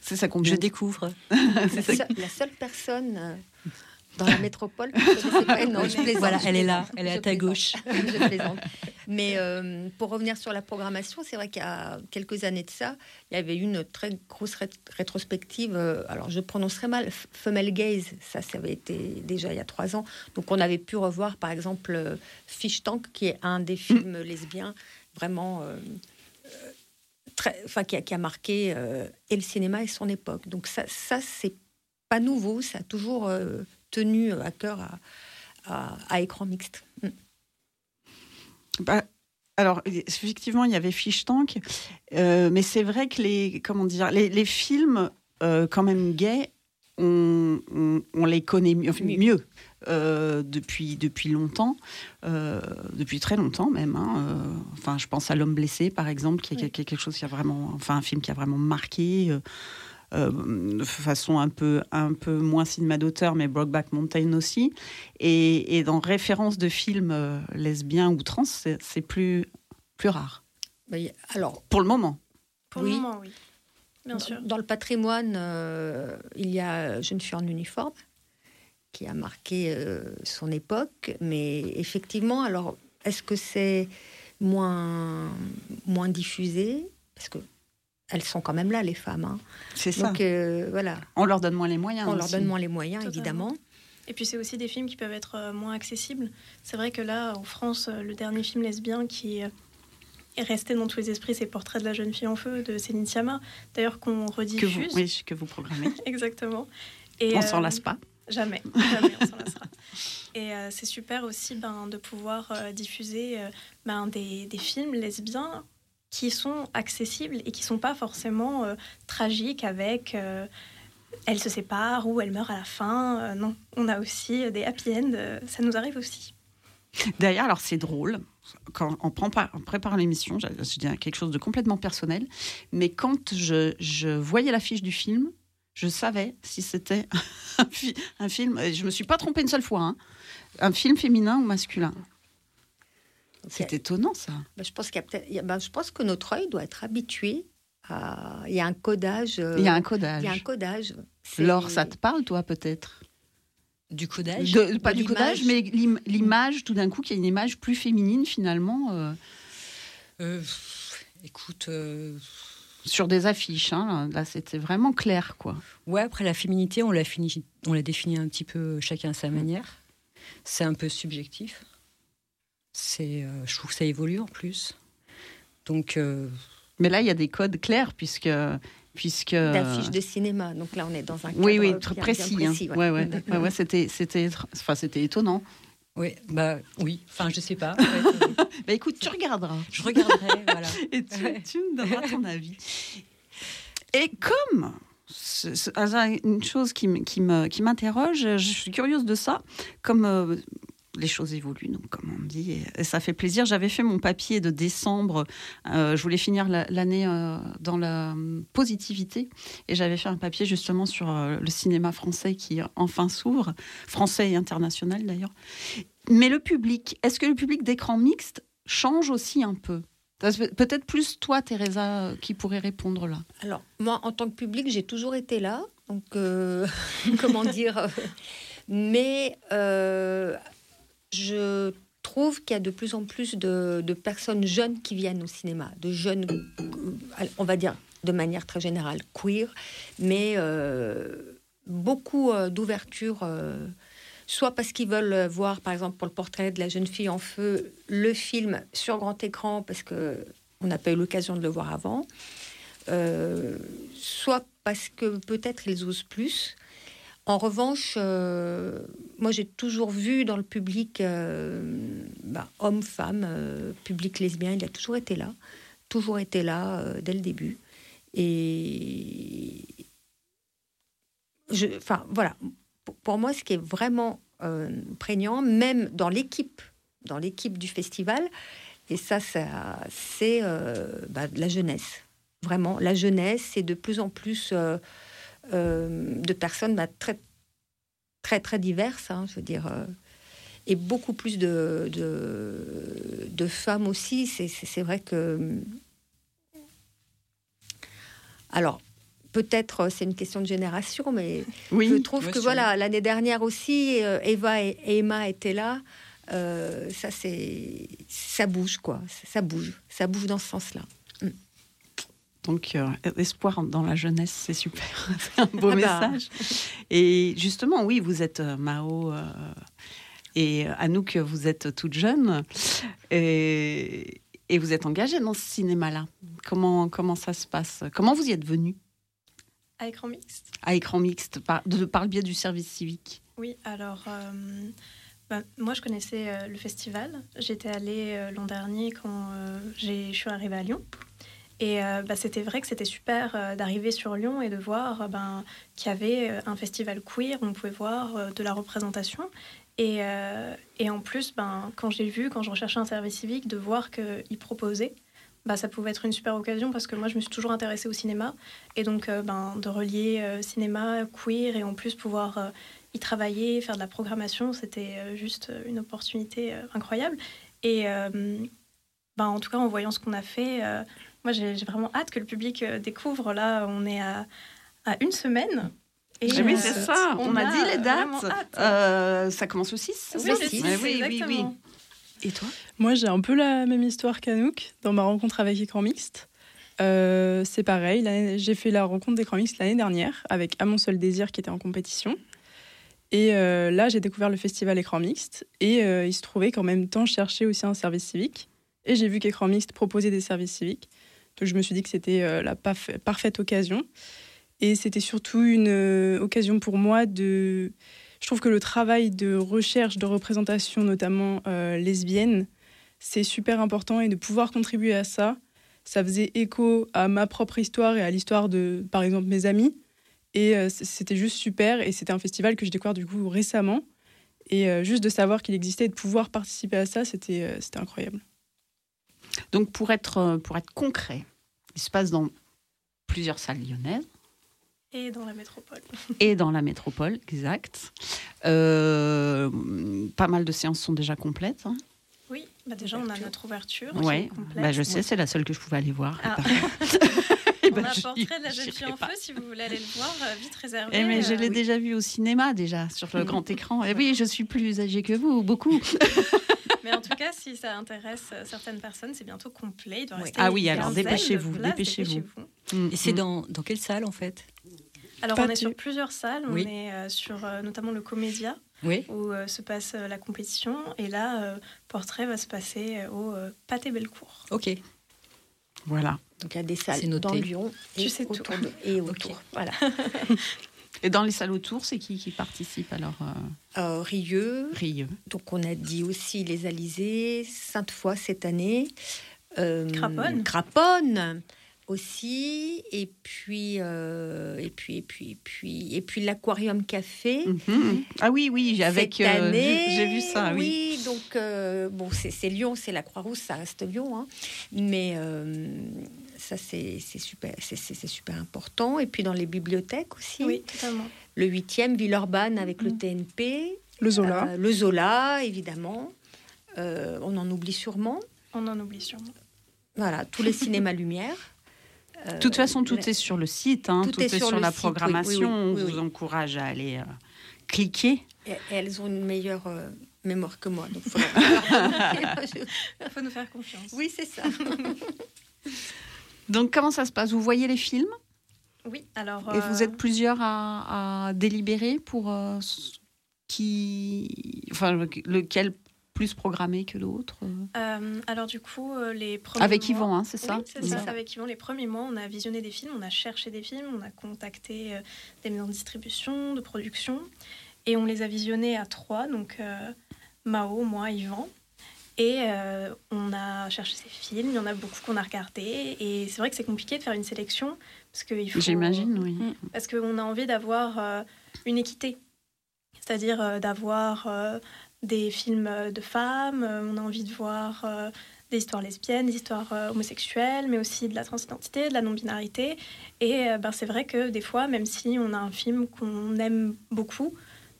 C'est ça qu'on Je découvre. la, seule, la seule personne euh, dans la métropole qui ne connaissait pas. Non, je plaisante. Voilà, je elle est là, elle est à ta plaisante, gauche. je plaisante. Mais euh, pour revenir sur la programmation, c'est vrai qu'il y a quelques années de ça, il y avait eu une très grosse rét- rétrospective. euh, alors, je prononcerai mal, F- Female Gaze. Ça, ça avait été déjà il y a trois ans. Donc, on avait pu revoir, par exemple, euh, Fish Tank, qui est un des films lesbiens vraiment. euh, Très, enfin, qui, a, qui a marqué euh, et le cinéma et son époque. Donc ça, ça c'est pas nouveau, ça a toujours euh, tenu à cœur à, à- à écran mixte. Mm. Bah, alors, effectivement, il y avait Fish Tank, euh, mais c'est vrai que les, comment dire, les, les films, euh, quand même gays, on, on- on les connaît mieux, mieux, euh, depuis, depuis longtemps, euh, depuis très longtemps même. hein, euh, enfin, je pense à L'homme blessé, par exemple, qui est, qui est quelque chose qui a vraiment, enfin, un film qui a vraiment marqué. euh, euh, de façon un peu, un peu moins cinéma d'auteur, mais Brokeback Mountain aussi. Et, et dans référence de films lesbiens ou trans, c'est plus, plus rare. Mais, alors, Pour le moment. Pour Oui. le moment, oui. Bien dans, sûr. dans le patrimoine, euh, il y a Jeune fille en uniforme qui a marqué euh, son époque, mais effectivement, alors est-ce que c'est moins moins diffusé? Parce que elles sont quand même là, les femmes. hein. C'est ça. Donc euh, voilà, On leur donne moins les moyens. on leur donne moins les moyens, Totalement. évidemment. Et puis c'est aussi des films qui peuvent être euh, moins accessibles. C'est vrai que là, en France, le dernier film lesbien qui est resté dans tous les esprits, c'est Portrait de la jeune fille en feu de Céline Sciamma. D'ailleurs qu'on que vous, rediffuse. oui, que vous programmez. Exactement. Et, On euh, s'en lasse pas. Jamais, jamais on s'en lassera. Et euh, c'est super aussi ben, de pouvoir euh, diffuser euh, ben, des, des films lesbiens qui sont accessibles et qui sont pas forcément tragiques avec elle se sépare ou elle meurt à la fin. Non, on a aussi des happy end, euh, ça nous arrive aussi. D'ailleurs, alors c'est drôle. Quand on, prend pas, on prépare l'émission, je, je dis quelque chose de complètement personnel, mais quand je, je voyais l'affiche du film, je savais si c'était un, fi- un film. et Je me suis pas trompée une seule fois. hein, un film féminin ou masculin. C'est étonnant ça. Ben, je pense qu'il y a peut-être, il y a- ben, je pense que notre œil doit être habitué à. Il y a un codage. euh, Il y a un codage. Il y a un codage. Laure, ça te parle toi peut-être? Du codage? De- Pas de du codage, mais l'im- l'image, tout d'un coup, qu'il y a une image plus féminine finalement euh, Euh, Écoute, euh, sur des affiches. hein. Là, c'était vraiment clair, quoi. ouais, après la féminité, on l'a fini, on l'a défini un petit peu chacun à sa manière. C'est un peu subjectif. C'est, euh, je trouve que ça évolue en plus. Donc, euh, Mais là, il y a des codes clairs puisque puisque d'affiches de cinéma. Donc là, on est dans un cadre oui, oui, très bien précis. précis, hein. ouais. Ouais, ouais, ouais, ouais, c'était, c'était, enfin, c'était étonnant. Oui, bah oui. Enfin, je sais pas. Ouais, euh, Bah, écoute, tu regarderas. je regarderai, voilà. Et tu, Ouais. tu me donneras ton avis. Et comme c'est une chose qui, qui m'interroge, je suis curieuse de ça, comme euh, les choses évoluent, donc comme on dit, et, et ça fait plaisir. J'avais fait mon papier de décembre, euh, je voulais finir la- l'année euh, dans la euh, positivité, et j'avais fait un papier justement sur euh, le cinéma français qui enfin s'ouvre, français et international d'ailleurs. Mais le public, est-ce que le public d'écran mixte change aussi un peu? Peut-être plus toi, Teresa, qui pourrait répondre là. Alors, moi, en tant que public, j'ai toujours été là. Donc, comment dire? Mais je trouve qu'il y a de plus en plus de, personnes jeunes qui viennent au cinéma, de jeunes, on va dire de manière très générale, queer, mais euh, beaucoup euh, d'ouverture. euh, soit parce qu'ils veulent voir, par exemple, pour le portrait de la jeune fille en feu, le film sur grand écran, parce que on n'a pas eu l'occasion de le voir avant, euh, soit parce que peut-être ils osent plus. En revanche, euh, moi j'ai toujours vu dans le public, euh, bah, homme, femme, euh, public lesbien, il a toujours été là, toujours été là euh, dès le début. Et enfin voilà, pour, moi, ce qui est vraiment prégnant, même dans l'équipe, dans l'équipe du festival, et ça, ça c'est bah, la jeunesse. Vraiment, la jeunesse, c'est de plus en plus de personnes bah, très, très, très diverses, hein, je veux dire, euh, et beaucoup plus de, de, de femmes aussi. C'est- vrai que. Alors, peut-être euh, c'est une question de génération, mais Oui. je trouve que voilà, l'année dernière aussi, euh, Eva et, et Emma étaient là. Euh, ça, c'est, ça bouge quoi, ça bouge, ça bouge dans ce sens-là. Donc, euh, espoir dans la jeunesse, c'est super. c'est un beau Ah bah. message. Et justement, oui, vous êtes euh, Mao euh, et Anouk, vous êtes toute jeune. Et, et vous êtes engagée dans ce cinéma-là. Comment, comment ça se passe? Comment vous y êtes venue? À écran mixte à écran mixte par, de, par le biais du service civique Oui, alors euh, bah, moi je connaissais euh, le festival. J'étais allée euh, l'an dernier quand euh, je suis arrivée à Lyon. Et euh, bah, c'était vrai que c'était super euh, d'arriver sur Lyon et de voir euh, ben, qu'il y avait un festival queer, on pouvait voir de la représentation. Et, en plus, ben, quand j'ai vu, quand je recherchais un service civique, de voir qu'ils proposaient, bah, ça pouvait être une super occasion parce que moi je me suis toujours intéressée au cinéma. Et donc ben, de relier cinéma, queer et en plus pouvoir y travailler, faire de la programmation, c'était juste une opportunité incroyable. Et ben, en tout cas, en voyant ce qu'on a fait, moi j'ai j'ai vraiment hâte que le public euh, découvre. Là, on est à, à une semaine. Et, Eh oui, euh, c'est ça, on, a, dit les dates. hâte. Euh, ça commence le 6 c'est Oui, ça le six, Ouais, oui, oui, exactement. oui. Et toi? Moi, j'ai un peu la même histoire qu'Anouk dans ma rencontre avec Écran Mixte. Euh, c'est pareil, j'ai fait la rencontre d'Écran Mixte l'année dernière avec À mon seul désir qui était en compétition. Et euh, là, j'ai découvert le festival Écran Mixte. Et euh, il se trouvait qu'en même temps, je cherchais aussi un service civique. Et j'ai vu qu'Écran Mixte proposait des services civiques. Donc je me suis dit que c'était euh, la parfaite occasion. Et c'était surtout une euh, occasion pour moi de... Je trouve que le travail de recherche, de représentation, notamment euh, lesbienne, c'est super important et de pouvoir contribuer à ça, ça faisait écho à ma propre histoire et à l'histoire de, par exemple, mes amis. Et c'était juste super. Et c'était un festival que j'ai découvert du coup récemment. Et juste de savoir qu'il existait et de pouvoir participer à ça, c'était incroyable. Donc pour être, euh, pour être concret, il se passe dans plusieurs salles lyonnaises Et dans la métropole. et dans la métropole, exact. Euh, pas mal de séances sont déjà complètes. hein. Oui, bah déjà on a notre ouverture. complète. bah, je sais, c'est la seule que je pouvais aller voir. Ah. Eh On ben, a portrait de la jeune fille en feu, si vous voulez aller le voir, euh, vite réservé. Eh, mais je euh, l'ai oui. déjà vu au cinéma, déjà, sur le grand écran. Et oui, je suis plus âgée que vous, beaucoup. Mais en tout cas, si ça intéresse euh, certaines personnes, c'est bientôt complet. Il doit Oui. rester Ah oui, alors dépêchez-vous, dépêchez-vous. dépêchez-vous. Et c'est Mm. dans, dans quelle salle en fait? Alors, Pas on est tu- sur plusieurs salles. Oui. On est euh, sur euh, notamment le Comédia, Oui. où euh, se passe euh, la compétition. Et là, euh, Portrait va se passer euh, au euh, Pâté Bellecour. Ok. Voilà. Donc il y a des salles dans Lyon Tu et sais tout. autour de- et autour. Voilà. Et dans les salles autour, c'est qui qui participe alors euh, Euh, Rieux, Rieux. donc on a dit aussi les Alizés, Sainte-Foy cette année, euh, Craponne. Craponne aussi, et puis euh, et puis et puis et puis et puis l'Aquarium Café. Mhm. Ah oui, oui, avec. Cette euh, année, j'ai- J'ai vu ça, oui. donc euh, bon, c'est c'est Lyon, c'est la Croix-Rousse, ça reste Lyon, hein. mais euh, ça c'est super, c'est important. Et puis dans les bibliothèques aussi, Oui, totalement. le 8e Villeurbanne avec le Mhm. TNP, Le Zola. euh, le Zola évidemment. Euh, on en oublie sûrement. On en oublie sûrement. Voilà, tous les cinémas Lumière. Euh, De toute façon, tout est sur le site, hein, tout, est, sur, la site, oui, programmation. oui, oui, On vous encourage à aller euh, cliquer. Et- et elles ont une meilleure euh, mémoire que moi. Donc faut leur- Il faut nous faire confiance. oui, c'est ça. Donc, comment ça se passe? Vous voyez les films? Oui, alors. et euh, vous êtes plusieurs à, à délibérer pour euh, qui, enfin, le- lequel plus programmé que l'autre euh? Euh, alors, du coup, euh, les premiers. Avec mois- Yvan, hein, c'est ça? Oui, c'est ça, avec Yvan. Les premiers mois, on a visionné des films, on a cherché des films, on a contacté euh, des maisons de distribution, de production, et on les a visionnés à trois, donc euh, Mao, moi, Yvan. Et euh, on a cherché ces films, il y en a beaucoup qu'on a regardés, et c'est vrai que c'est compliqué de faire une sélection, parce qu'il faut... J'imagine, oui. Parce qu'on a envie d'avoir euh, une équité, c'est-à-dire euh, d'avoir euh, des films de femmes, euh, on a envie de voir euh, des histoires lesbiennes, des histoires euh, homosexuelles, mais aussi de la transidentité, de la non-binarité. Et euh, ben, c'est vrai que des fois, même si on a un film qu'on aime beaucoup,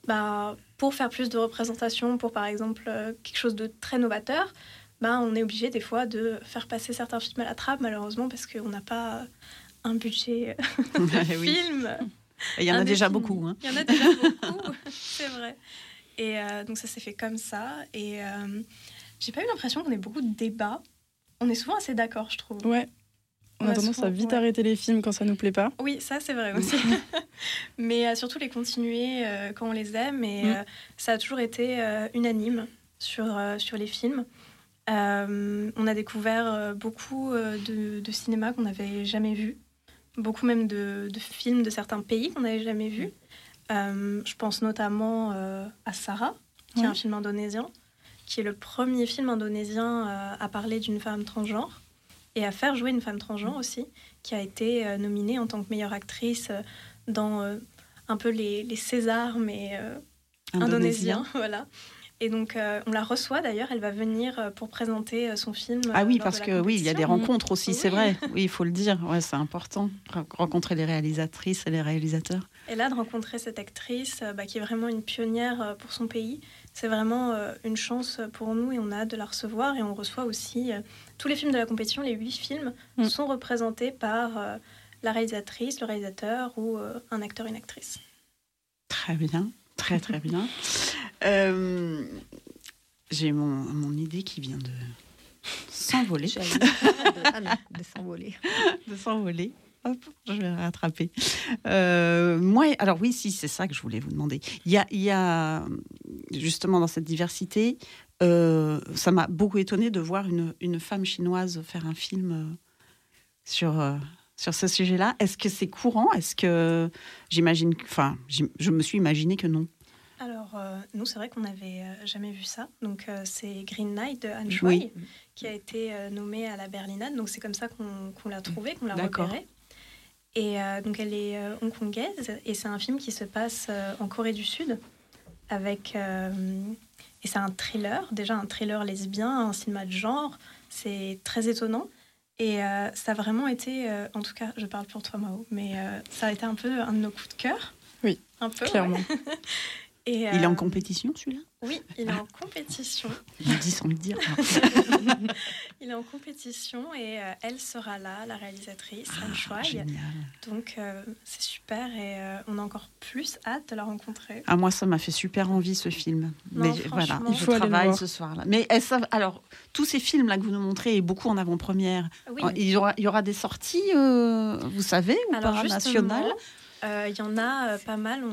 ben, pour faire plus de représentation, pour par exemple euh, quelque chose de très novateur, ben, on est obligé des fois de faire passer certains films à la trappe, malheureusement, parce qu'on n'a pas un budget Ah de oui. film. Il y en a déjà beaucoup. hein. Il y en a déjà beaucoup, c'est vrai. Et euh, donc ça s'est fait comme ça. Et euh, j'ai pas eu l'impression qu'on ait beaucoup de débats. On est souvent assez d'accord, je trouve. Ouais. On a tendance à vite ouais. arrêter les films quand ça nous plaît pas. Oui, ça c'est vrai aussi. Mais euh, surtout les continuer euh, quand on les aime. Et Mm. euh, ça a toujours été unanime sur, sur les films. On a découvert beaucoup de, de cinéma qu'on n'avait jamais vu. Beaucoup même de, de films de certains pays qu'on n'avait jamais vus. Je pense notamment à Sarah, qui est un film indonésien, qui est le premier film indonésien à parler d'une femme transgenre et à faire jouer une femme transgenre aussi, qui a été euh, nominée en tant que meilleure actrice euh, dans euh, un peu les, les Césars, mais indonésiens. Voilà. Et donc, euh, on la reçoit d'ailleurs, elle va venir pour présenter son film. Ah oui, parce que oui, il y a des rencontres aussi, c'est vrai. Oui, il faut le dire. Ouais, c'est important. Re- Rencontrer les réalisatrices et les réalisateurs. Et là, de rencontrer cette actrice bah, qui est vraiment une pionnière pour son pays, c'est vraiment euh, une chance pour nous et on a hâte de la recevoir. Et on reçoit aussi euh, tous les films de la compétition, les huit films, Mm. sont représentés par euh, la réalisatrice, le réalisateur ou euh, un acteur, une actrice. Très bien, très très bien. Euh, J'ai mon, mon idée qui vient de s'envoler. De s'envoler. Hop, je vais rattraper. Euh, moi, alors oui, si, c'est ça que je voulais vous demander. Il y a, il y a justement dans cette diversité, euh, ça m'a beaucoup étonné de voir une, une femme chinoise faire un film euh, sur, euh, sur ce sujet-là. Est-ce que c'est courant? Est-ce que j'imagine, enfin, je me suis imaginé que non. Alors, euh, nous, c'est vrai qu'on n'avait euh, jamais vu ça. Donc, euh, c'est Green Knight de Anne Oui. Choi qui a été nommée à la Berlinade. Donc, c'est comme ça qu'on l'a trouvée, qu'on l'a repérée. Et euh, donc, elle est euh, hongkongaise et c'est un film qui se passe euh, en Corée du Sud. Avec, et c'est un thriller, déjà un thriller lesbien, un cinéma de genre. C'est très étonnant. Et euh, ça a vraiment été, euh, en tout cas, je parle pour toi, Mao, mais euh, ça a été un peu un de nos coups de cœur. Oui, un peu. clairement. ouais. Et, Il est en euh, compétition, celui-là? Oui, il est en compétition. Il dit sans le dire. Il est en compétition et euh, elle sera là, la réalisatrice, Anne. Ah, Génial. Donc euh, c'est super et euh, on a encore plus hâte de la rencontrer. Ah, moi, ça m'a fait super envie ce film. Non, Mais voilà, franchement. Il je faut aller le travaille voir. ce soir-là. Mais alors, tous ces films-là que vous nous montrez, et beaucoup en avant-première, Oui. il, y aura, il y aura des sorties, euh, vous savez, ou Alors pas, nationales? Il y en a euh, pas mal, on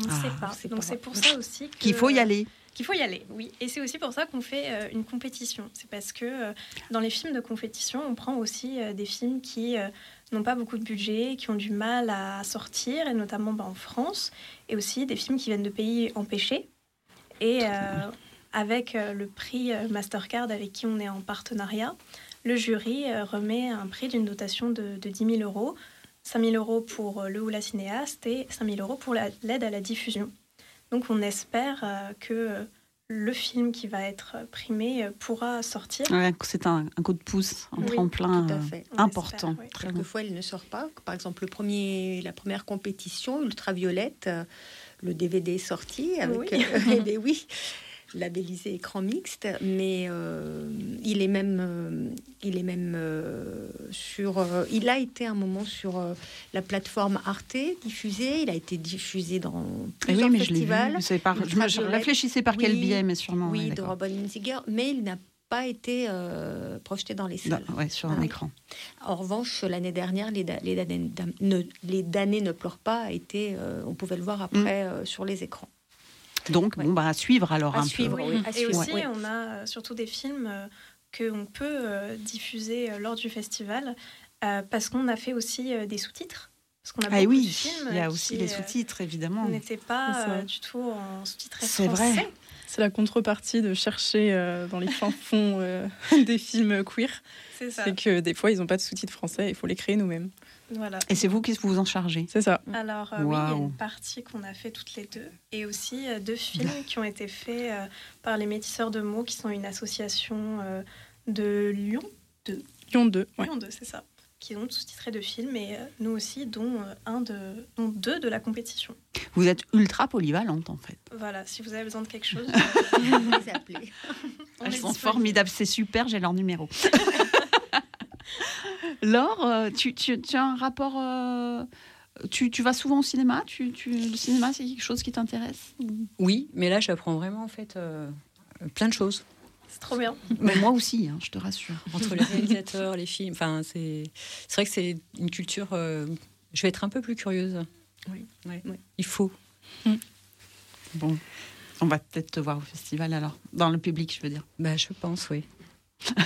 ne Ah, sait pas. c'est Donc c'est pour ça aussi Qu'il faut y aller. Qu'il faut y aller, oui. Et c'est aussi pour ça qu'on fait euh, une compétition. C'est parce que euh, dans les films de compétition, on prend aussi euh, des films qui euh, n'ont pas beaucoup de budget, qui ont du mal à sortir, et notamment bah, en France, et aussi des films qui viennent de pays empêchés. Et euh, avec euh, le prix euh, Mastercard avec qui on est en partenariat, le jury euh, remet un prix d'une dotation de, de 10 000 euros, 5 000 euros pour euh, le ou la cinéaste et 5 000 euros pour la- l'aide à la diffusion. Donc on espère euh, que euh, le film qui va être primé pourra sortir. Ouais, c'est un, un coup de pouce, un Oui, tremplin tout à euh, important. espère, oui. Très bien. Quelquefois, il ne sort pas. Par exemple, le premier, la première compétition, Ultraviolette, euh, le DVD est sorti avec. Oui. euh, eh ben oui, labellisé écran mixte, mais euh, il est même, euh, il est même euh, sur. il a été un moment sur la plateforme Arte diffusé. Il a été diffusé dans Eh plusieurs oui, mais festivals. Par, je, Ultraviolette. réfléchissais par quel biais, mais sûrement. oui, ouais, de. Robin Linziger, mais il n'a pas été euh, projeté dans les salles. Non, ouais, sur un Ah. écran. En revanche, l'année dernière, les, da- les, damnés, dam- ne, les damnés ne pleurent pas a été, euh, on pouvait le voir après euh, sur les écrans. Donc, Ouais. bon, bah, à suivre alors À un suivre, peu. oui. à Et aussi, on a euh, surtout des films euh, qu'on peut euh, diffuser lors du festival parce qu'on a fait aussi des sous-titres. Parce qu'on a Ah oui, films il y a aussi les sous-titres, évidemment. pas C'est ça. euh, du tout en sous-titré C'est français. vrai. C'est la contrepartie de chercher euh, dans les fins fonds euh, des films queer. C'est ça. C'est que des fois, ils n'ont pas de sous-titres français, il faut les créer nous-mêmes. Voilà. Et c'est vous qui vous en chargez C'est ça. Alors euh, oui, il y a une partie qu'on a fait toutes les deux, et aussi euh, deux films qui ont été faits euh, par les Métisseurs de mots, qui sont une association euh, de Lyon, Lyon 2, ouais. Lyon 2, c'est ça, qui ont sous-titré deux films, et euh, nous aussi, dont euh, un de, dont deux de la compétition. Vous êtes ultra polyvalente, en fait. Voilà, si vous avez besoin de quelque chose, euh, Les appeler. on Elles sont formidables, c'est super, j'ai leur numéro. Laure, euh, tu, tu- tu as un rapport. euh, tu, tu vas souvent au cinéma? Tu, tu- Le cinéma, c'est quelque chose qui t'intéresse? Oui, mais là, j'apprends vraiment en fait euh, plein de choses. C'est trop bien. Mais moi aussi, hein, je te rassure. Entre les réalisateurs, les films. Enfin, c'est c'est vrai que c'est une culture. euh, je vais être un peu plus curieuse. Oui. Ouais. Oui. Il faut. Bon, on va peut-être te voir au festival alors, dans le public, je veux dire. Bah, je pense, oui.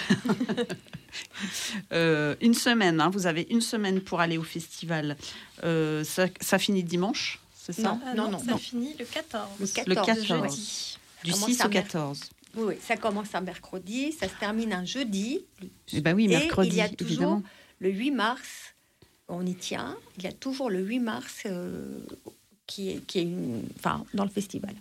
Euh, une semaine, hein, vous avez une semaine pour aller au festival. Euh, ça, ça finit dimanche, c'est ça? Non. Ah non, ça non. finit le 14. Le Le 14, 14. jeudi. Du Comment 6 ça, au mer- 14. Oui, oui, ça commence un mercredi, ça se termine un jeudi. Eh ben oui, Et mercredi, il y a toujours évidemment. le 8 mars, on y tient, il y a toujours le 8 mars euh, qui, est, qui est une, enfin, dans le festival.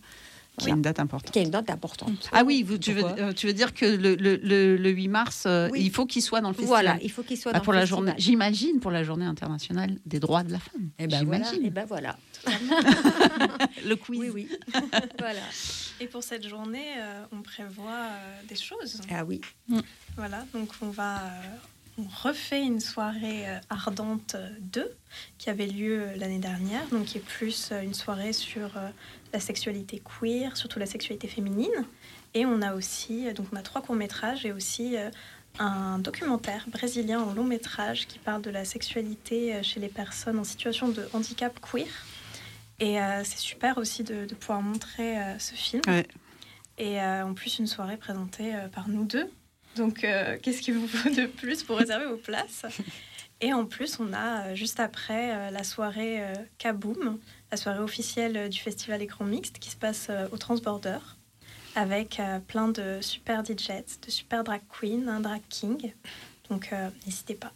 Qui est Voilà. une date importante. Qui est une date importante. Ah oui, vous- tu, veux, Pourquoi euh, tu veux dire que le, le- le- le 8 mars, euh, Oui. il faut qu'il soit dans le festival Voilà, il faut qu'il soit Ah, dans pour le la festival. journée, j'imagine pour la journée internationale des droits de la femme. Eh ben voilà. J'imagine. Et ben voilà. Le quiz. Oui, oui. voilà. Et pour cette journée, euh, on prévoit euh, des choses. Ah oui. Voilà, donc on va, euh, refait une soirée euh, ardente 2 qui avait lieu euh, l'année dernière, donc qui est plus euh, une soirée sur euh, la sexualité queer, surtout la sexualité féminine. Et on a aussi, euh, donc on a trois courts métrages et aussi euh, un documentaire brésilien en long métrage qui parle de la sexualité euh, chez les personnes en situation de handicap queer. Et euh, c'est super aussi de, de pouvoir montrer euh, ce film. Ouais. Et euh, en plus, une soirée présentée euh, par nous deux. Donc, euh, qu'est-ce qu'il vous faut de plus pour réserver vos places? Et en plus, on a euh, juste après euh, la soirée Kaboom, la soirée officielle du festival Écran Mixte qui se passe au Transborder avec plein de super DJs, de super drag queens, un drag king. Donc, n'hésitez pas.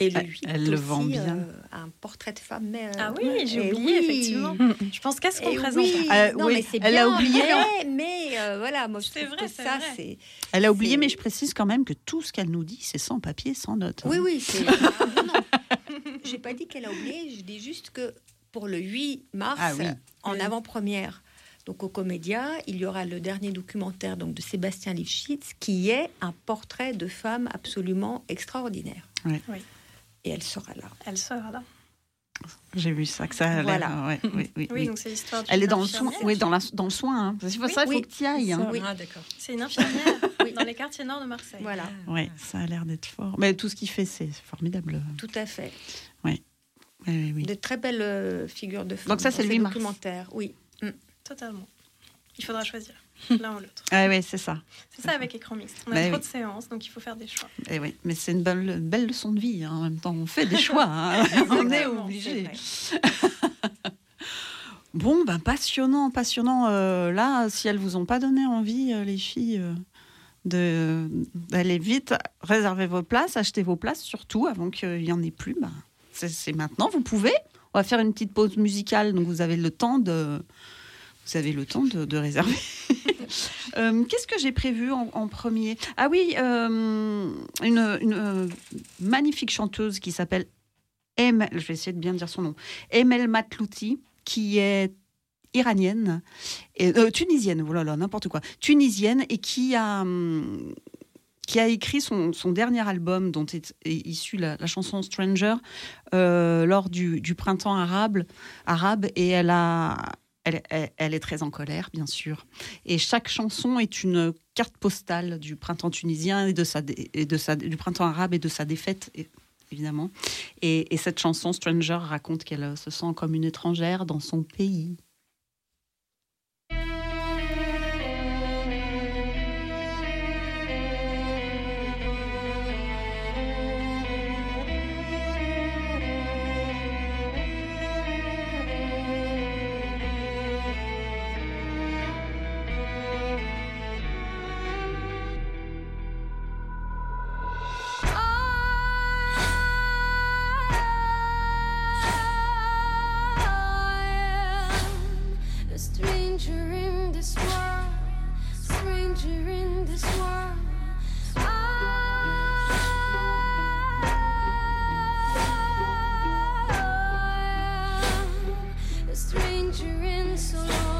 Et le Elle- 8 elle le vend aussi, bien. euh, un portrait de femme. Mais, euh, Ah oui, j'ai eh oublié, oui. effectivement. Je pense qu'est-ce qu'on Eh présente oui. Euh, non, oui, mais c'est elle a oublié. mais euh, voilà, moi je trouve vrai, que ça, c'est. Elle a oublié, mais je précise quand même que tout ce qu'elle nous dit, c'est sans papier, sans note. hein. Oui, oui. Ah, non. J'ai pas dit qu'elle a oublié, je dis juste que pour le 8 mars, Ah oui. en Oui. avant-première, donc au Comédia, il y aura le dernier documentaire donc, de Sébastien Lifshitz qui est un portrait de femme absolument extraordinaire. Oui. Oui. Et elle sera là. Elle sera là. J'ai vu ça, que ça a l'air, Voilà. ouais, oui, oui, Oui, oui. donc c'est l'histoire Elle est dans le soin, oui, dans, la, dans le soin. Hein. C'est pour Oui, ça qu'il faut oui, que tu y ailles. hein. Oui. Ah, d'accord. C'est une infirmière Oui. dans les quartiers nord de Marseille. Voilà, Ouais, ça a l'air d'être fort. Mais tout ce qu'il fait, c'est formidable. tout à fait. Oui, oui, oui. De très belles euh, figures de femmes. Donc ça, c'est le ces 8 mars. documentaires, oui. Totalement. Il faudra choisir l'un ou l'autre. Ah oui, c'est ça. C'est ça avec écran mixte. On a Bah trop oui. de séances, donc il faut faire des choix. Eh oui, mais c'est une belle, belle leçon de vie. hein. En même temps, on fait des choix. hein. on est obligé. Bon, ben passionnant, passionnant. Euh, là, si elles vous ont pas donné envie, euh, les filles, euh, d'aller vite, réservez vos places, achetez vos places, surtout avant qu'il y en ait plus. C'est c'est maintenant. Vous pouvez. On va faire une petite pause musicale, donc vous avez le temps de, vous avez le temps de, réserver. Euh, Qu'est-ce que j'ai prévu en, premier? Ah oui, euh, une, euh, magnifique chanteuse qui s'appelle Emel, je vais essayer de bien dire son nom, Emel Matlouti, qui est iranienne, et, tunisienne, voilà, n'importe quoi, tunisienne, et qui a, qui a écrit son, dernier album, dont est, issue la, chanson Stranger, lors du, du printemps arabe, arabe, et elle a. Elle, est très en colère, bien sûr. Et chaque chanson est une carte postale du printemps tunisien et de sa, et de sa, du printemps arabe et de sa défaite, évidemment. Et, et cette chanson, Stranger, raconte qu'elle euh, se sent comme une étrangère dans son pays. adventure in so long.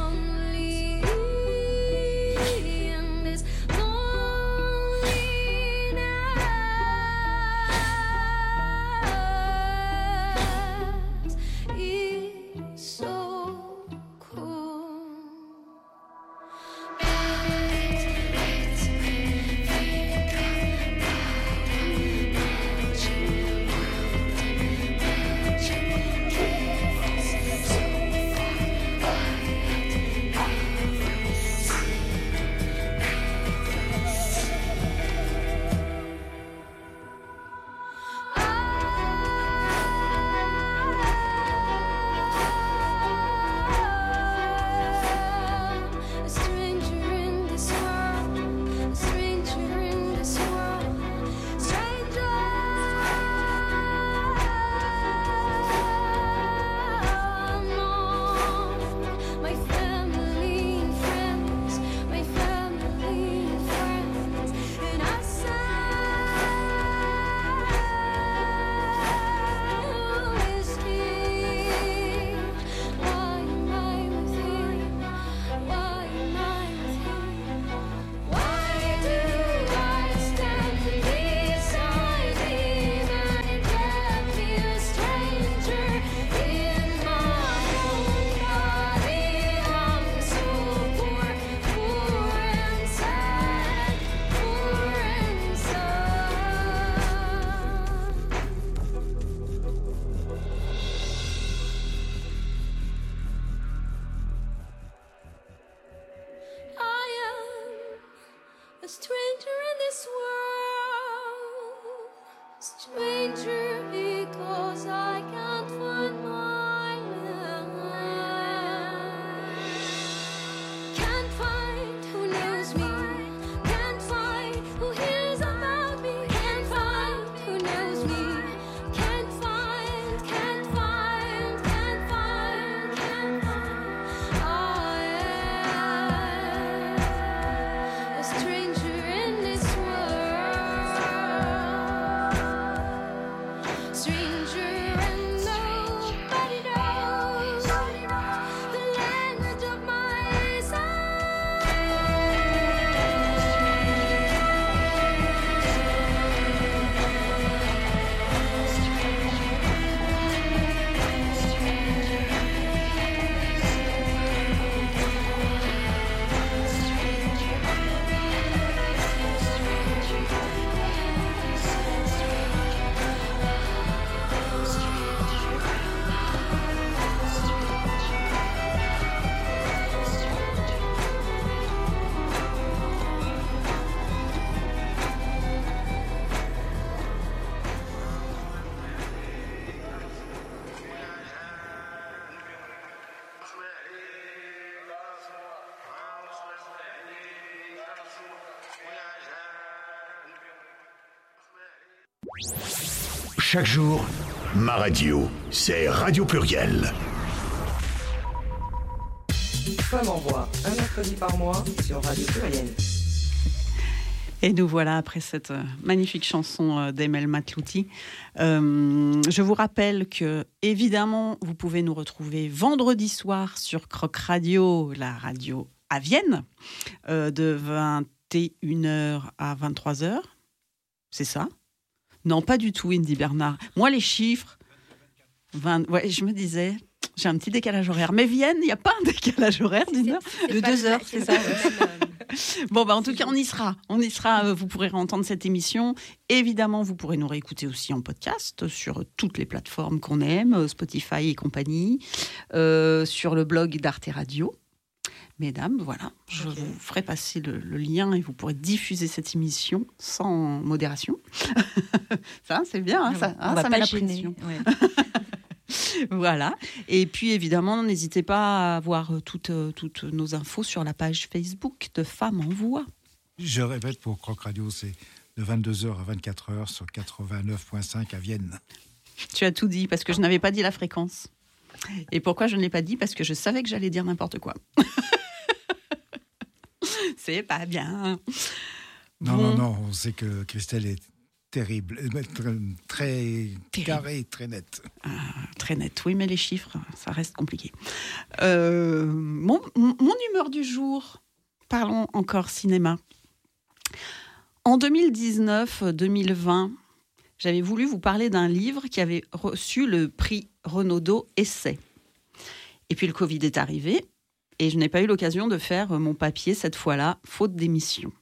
Chaque jour, ma radio, c'est Radio Pluriel. Femme en voix, un mercredi par mois sur Radio Pluriel. Et nous voilà après cette euh, magnifique chanson euh, d'Emel Matlouti. Euh, je vous rappelle que, évidemment, vous pouvez nous retrouver vendredi soir sur Croc Radio, la radio à Vienne, euh, de 21h à 23h. C'est ça? Non, pas du tout, Indy Bernard. Moi, les chiffres, 20, ouais, je me disais, j'ai un petit décalage horaire. Mais Vienne, il n'y a pas un décalage horaire d'une heure De deux heures, c'est ça Bon, bah, en tout cas, on y sera. On y sera. euh, Vous pourrez entendre cette émission. Évidemment, vous pourrez nous réécouter aussi en podcast sur toutes les plateformes qu'on aime, euh, Spotify et compagnie, euh, sur le blog d'Arte Radio. Mesdames, voilà, je vous ferai passer le, le lien et vous pourrez diffuser cette émission sans modération. ça, c'est bien, hein, ça, On hein, va ça pas met la gêner, pression. ouais. Voilà. Et puis évidemment, n'hésitez pas à voir euh, toutes, euh, toutes nos infos sur la page Facebook de Femmes en Voix. Je répète pour Croc Radio, c'est de 22h à 24h sur 89.5 à Vienne. Tu as tout dit parce que je n'avais pas dit la fréquence. Et pourquoi je ne l'ai pas dit? Parce que je savais que j'allais dire n'importe quoi. C'est pas bien. Non, Bon. non, non, on sait que Christelle est terrible, euh, très, très carrée, très nette. Très net, oui, mais les chiffres, ça reste compliqué. Euh, mon, mon- mon humeur du jour, parlons encore cinéma. En 2019-2020, j'avais voulu vous parler d'un livre qui avait reçu le prix Renaudot Essai. Et puis le Covid est arrivé et je n'ai pas eu l'occasion de faire mon papier cette fois-là, faute d'émission.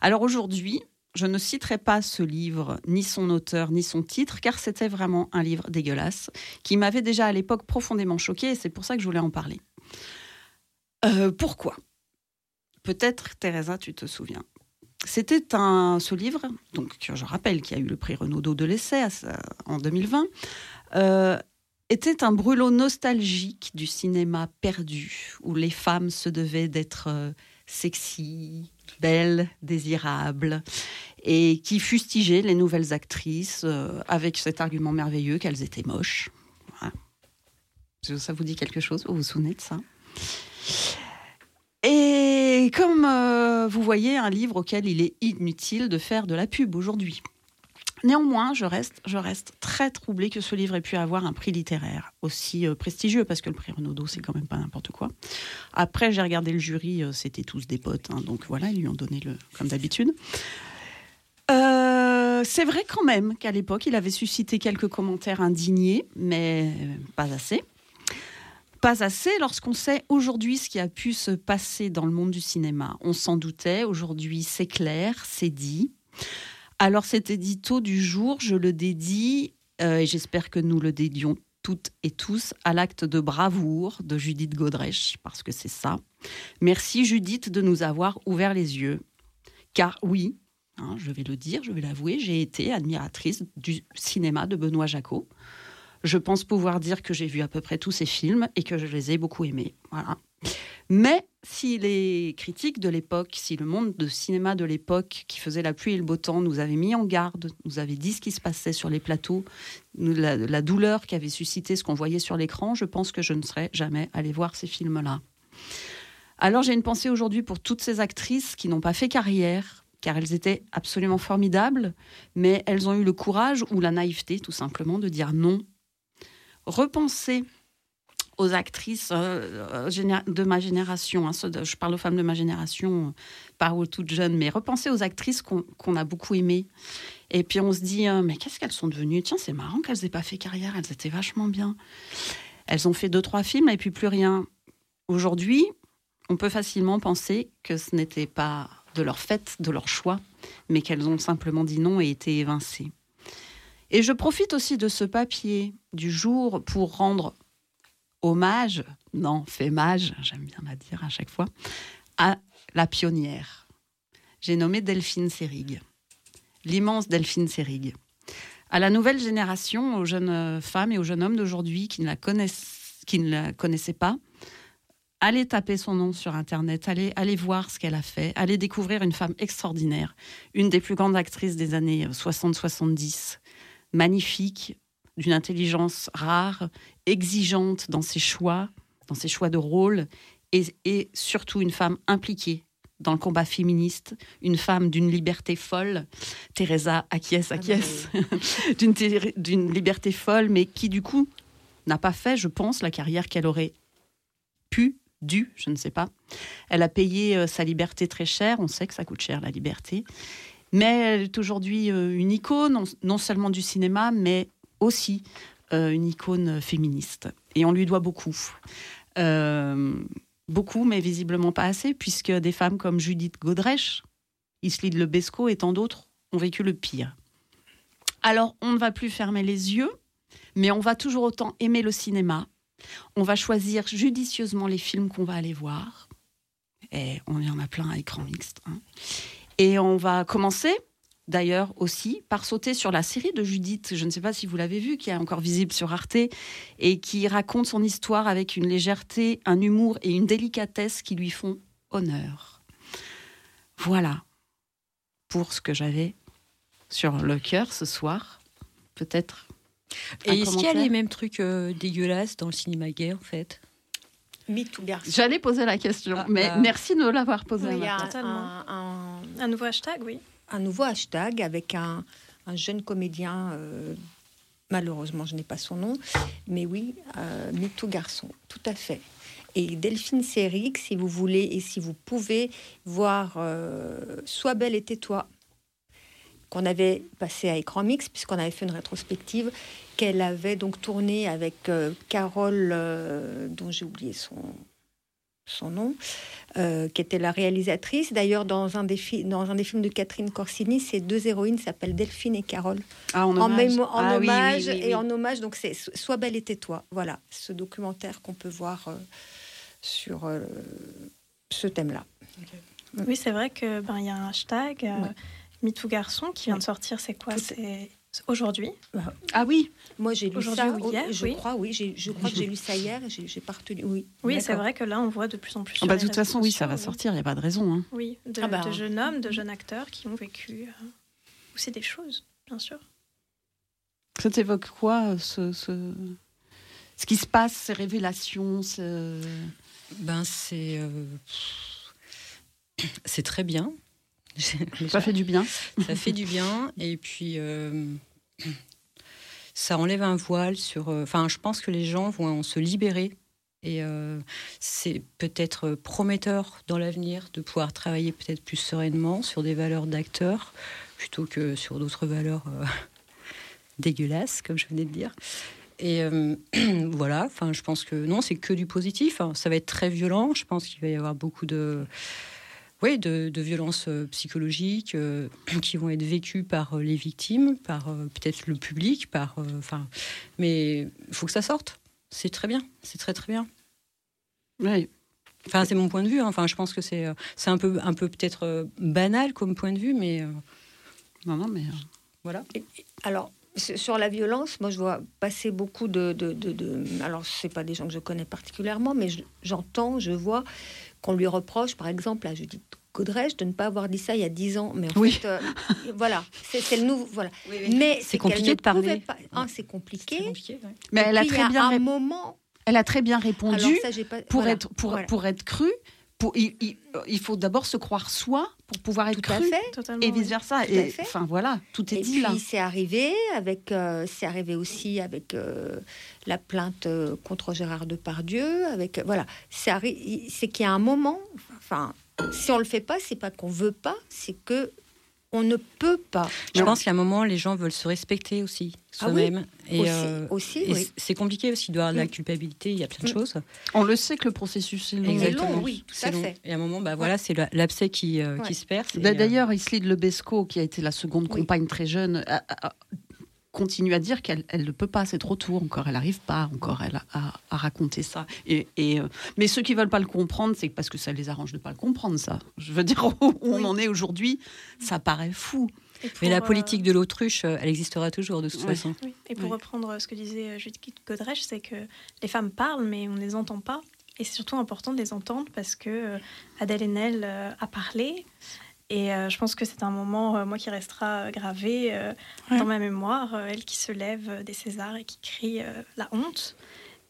Alors aujourd'hui, je ne citerai pas ce livre, ni son auteur, ni son titre, car c'était vraiment un livre dégueulasse, qui m'avait déjà à l'époque profondément choqué, et c'est pour ça que je voulais en parler. Euh, pourquoi? Peut-être, Teresa, tu te souviens. C'était un, ce livre, donc je rappelle, qui a eu le prix Renaudot de l'essai en 2020, euh, était un brûlot nostalgique du cinéma perdu, où les femmes se devaient d'être euh, sexy, belles, désirables, et qui fustigeait les nouvelles actrices euh, avec cet argument merveilleux qu'elles étaient moches. Ça vous dit quelque chose Vous vous souvenez de ça? Et comme euh, vous voyez, un livre auquel il est inutile de faire de la pub aujourd'hui. Néanmoins, je reste, je reste très troublée que ce livre ait pu avoir un prix littéraire aussi euh, prestigieux, parce que le prix Renaudot, c'est quand même pas n'importe quoi. Après, j'ai regardé le jury, euh, c'était tous des potes, hein, donc voilà, ils lui ont donné le, comme d'habitude. Euh, c'est vrai quand même qu'à l'époque, il avait suscité quelques commentaires indignés, mais pas assez. Pas assez lorsqu'on sait aujourd'hui ce qui a pu se passer dans le monde du cinéma. On s'en doutait, aujourd'hui c'est clair, c'est dit. Alors cet édito du jour, je le dédie, euh, et j'espère que nous le dédions toutes et tous, à l'acte de bravoure de Judith Godrèche, parce que c'est ça. Merci Judith de nous avoir ouvert les yeux. Car oui, hein, je vais le dire, je vais l'avouer, j'ai été admiratrice du cinéma de Benoît Jacot. Je pense pouvoir dire que j'ai vu à peu près tous ses films et que je les ai beaucoup aimés. Voilà. Mais si les critiques de l'époque, si le monde de cinéma de l'époque qui faisait la pluie et le beau temps nous avait mis en garde, nous avait dit ce qui se passait sur les plateaux, la, la douleur qu'avait suscité ce qu'on voyait sur l'écran, je pense que je ne serais jamais allée voir ces films-là. Alors j'ai une pensée aujourd'hui pour toutes ces actrices qui n'ont pas fait carrière, car elles étaient absolument formidables, mais elles ont eu le courage ou la naïveté tout simplement de dire non. Repensez aux actrices euh, euh, de ma génération, hein, je parle aux femmes de ma génération, pas aux toutes jeunes, mais repensez aux actrices qu'on a beaucoup aimées. Et puis on se dit, euh, mais qu'est-ce qu'elles sont devenues? Tiens, c'est marrant qu'elles aient pas fait carrière, elles étaient vachement bien. Elles ont fait deux, trois films et puis plus rien. Aujourd'hui, on peut facilement penser que ce n'était pas de leur fait, de leur choix, mais qu'elles ont simplement dit non et été évincées. Et je profite aussi de ce papier du jour pour rendre hommage, non, fait mage, j'aime bien la dire à chaque fois, à la pionnière. J'ai nommé Delphine Seyrig, l'immense Delphine Seyrig. À la nouvelle génération, aux jeunes femmes et aux jeunes hommes d'aujourd'hui qui ne la qui ne la connaissaient pas, allez taper son nom sur Internet, allez, allez voir ce qu'elle a fait, allez découvrir une femme extraordinaire, une des plus grandes actrices des années 60-70, magnifique, d'une intelligence rare, exigeante dans ses choix, dans ses choix de rôle, et, et surtout une femme impliquée dans le combat féministe, une femme d'une liberté folle. Teresa acquiesce, acquiesce, d'une té- d'une liberté folle, mais qui du coup n'a pas fait, je pense, la carrière qu'elle aurait pu, dû, je ne sais pas. Elle a payé euh, sa liberté très cher, on sait que ça coûte cher la liberté, mais elle est aujourd'hui euh, une icône, non- seulement du cinéma, mais aussi euh, une icône féministe. Et on lui doit beaucoup. Euh, beaucoup, mais visiblement pas assez, puisque des femmes comme Judith Godrèche, Islide Lebesco et tant d'autres ont vécu le pire. Alors, on ne va plus fermer les yeux, mais on va toujours autant aimer le cinéma. On va choisir judicieusement les films qu'on va aller voir. Et on y en a plein à écran mixte. hein. Et on va commencer, d'ailleurs aussi, par sauter sur la série de Judith. Je ne sais pas si vous l'avez vue, qui est encore visible sur Arte, et qui raconte son histoire avec une légèreté, un humour et une délicatesse qui lui font honneur. Voilà pour ce que j'avais sur le cœur ce soir. Peut-être. Et est-ce qu'il y a les mêmes trucs euh, dégueulasses dans le cinéma gay, en fait? Me Too Garçon. J'allais poser la question, Ah, mais bah. merci de l'avoir posée. Il y a un, un- Un nouveau hashtag, oui. un nouveau hashtag avec un, un jeune comédien. euh, malheureusement, je n'ai pas son nom, mais oui, euh, Garçon, tout à fait. Et Delphine Seyrig, si vous voulez et si vous pouvez voir euh, Sois belle et tais-toi, qu'on avait passé à écran mix, puisqu'on avait fait une rétrospective, qu'elle avait donc tourné avec euh, Carole, euh, dont j'ai oublié son, son nom, euh, qui était la réalisatrice. D'ailleurs, dans, un des fi- dans un des films de Catherine Corsini, ces deux héroïnes s'appellent Delphine et Carole. Ah, en En, hommage. en Ah oui, hommage oui, oui. et en hommage, donc c'est Sois belle et tais-toi. Voilà, ce documentaire qu'on peut voir euh, sur euh, ce thème-là. Oui, c'est vrai que ben il y a un hashtag euh, Ouais. MeTooGarçon qui vient de sortir. C'est quoi? C'est aujourd'hui? Ah oui, Moi, j'ai lu ça. ou oh, hier, je oui. crois, oui. Je crois que j'ai lu ça hier. et J'ai pas retenu. Oui. Oui, c'est vrai que là, on voit de plus en plus. Ah sur bah, de toute façon, oui, ça va sortir, il n'y a pas de raison. hein. Oui, de, Ah bah. de jeunes hommes, de jeunes acteurs qui ont vécu euh, aussi des choses, bien sûr. Ça t'évoque quoi, ce, ce... ce qui se passe, ces révélations ce... Ben, c'est. euh, C'est très bien. Ça fait du bien. ça fait du bien. Et puis, euh, ça enlève un voile sur. euh, Enfin, je pense que les gens vont se libérer. Et euh, c'est peut-être prometteur dans l'avenir de pouvoir travailler peut-être plus sereinement sur des valeurs d'acteurs plutôt que sur d'autres valeurs dégueulasses, comme je venais de dire. Et euh, voilà, enfin, je pense que non, c'est que du positif. hein. Ça va être très violent. Je pense qu'il va y avoir beaucoup de, oui, de, de violences euh, psychologiques euh, qui vont être vécues par euh, les victimes, par euh, peut-être le public, par, euh, enfin, mais il faut que ça sorte. C'est très bien, c'est très très bien. Oui. Enfin, c'est mon point de vue. hein. Enfin, je pense que c'est euh, c'est un peu, un peu peut-être euh, banal comme point de vue, mais euh, Non, non, mais. voilà. Alors, sur la violence, moi, je vois passer beaucoup de. de, de, de- alors, c'est pas des gens que je connais particulièrement, mais je- j'entends, je vois qu'on lui reproche, par exemple, à Judith Godrèche, de ne pas avoir dit ça il y a dix ans. Mais en Oui. fait, euh, voilà, c'est le nouveau. Voilà. Mais C'est compliqué de parler. pas- un, c'est compliqué. compliqué. ouais. Mais Et elle a très bien, un rép- moment. elle a très bien répondu. Alors, ça, j'ai pas. pour voilà, être pour, voilà. pour être cru, pour, il, il- il faut d'abord se croire soi pour pouvoir être Tout à cru fait. Totalement. et vice versa. Tout à Et fait. enfin voilà, tout est Et dit puis là. c'est arrivé avec, euh, c'est arrivé aussi avec euh, la plainte euh, contre Gérard Depardieu, avec voilà, c'est arri- c'est qu'il y a un moment, enfin, si on le fait pas, c'est pas qu'on veut pas, c'est que on ne peut pas. Je pense qu'à un moment, les gens veulent se respecter aussi, Ah oui, soi-même. et aussi, euh, aussi, et oui. c'est compliqué aussi, y avoir de la Mm. culpabilité, il y a plein de Mm. choses. On le sait que le processus est long. Exactement. long, oui, tout C'est à long. fait. Et à un moment, bah, voilà, c'est la- l'abcès qui, euh, Ouais. qui se perce. euh, D'ailleurs, Islide Lebesco, qui a été la seconde Oui. compagne très jeune, a- a- a- continue à dire qu'elle elle ne peut pas, c'est trop tôt encore, elle n'arrive pas encore elle, à, à raconter ça. Et, et, euh, mais ceux qui veulent pas le comprendre, c'est parce que ça les arrange de pas le comprendre, ça. Je veux dire, où on Oui. en est aujourd'hui, ça paraît fou. Mais la euh, politique de l'autruche, euh, elle existera toujours de toute façon. Oui. Et pour Oui. reprendre ce que disait Judith Godrèche, c'est que les femmes parlent, mais on ne les entend pas. Et c'est surtout important de les entendre parce que Adèle Haenel a parlé. Et euh, je pense que c'est un moment, euh, moi, qui restera euh, gravé euh, Ouais. dans ma mémoire. Euh, elle qui se lève des Césars et qui crie euh, la honte.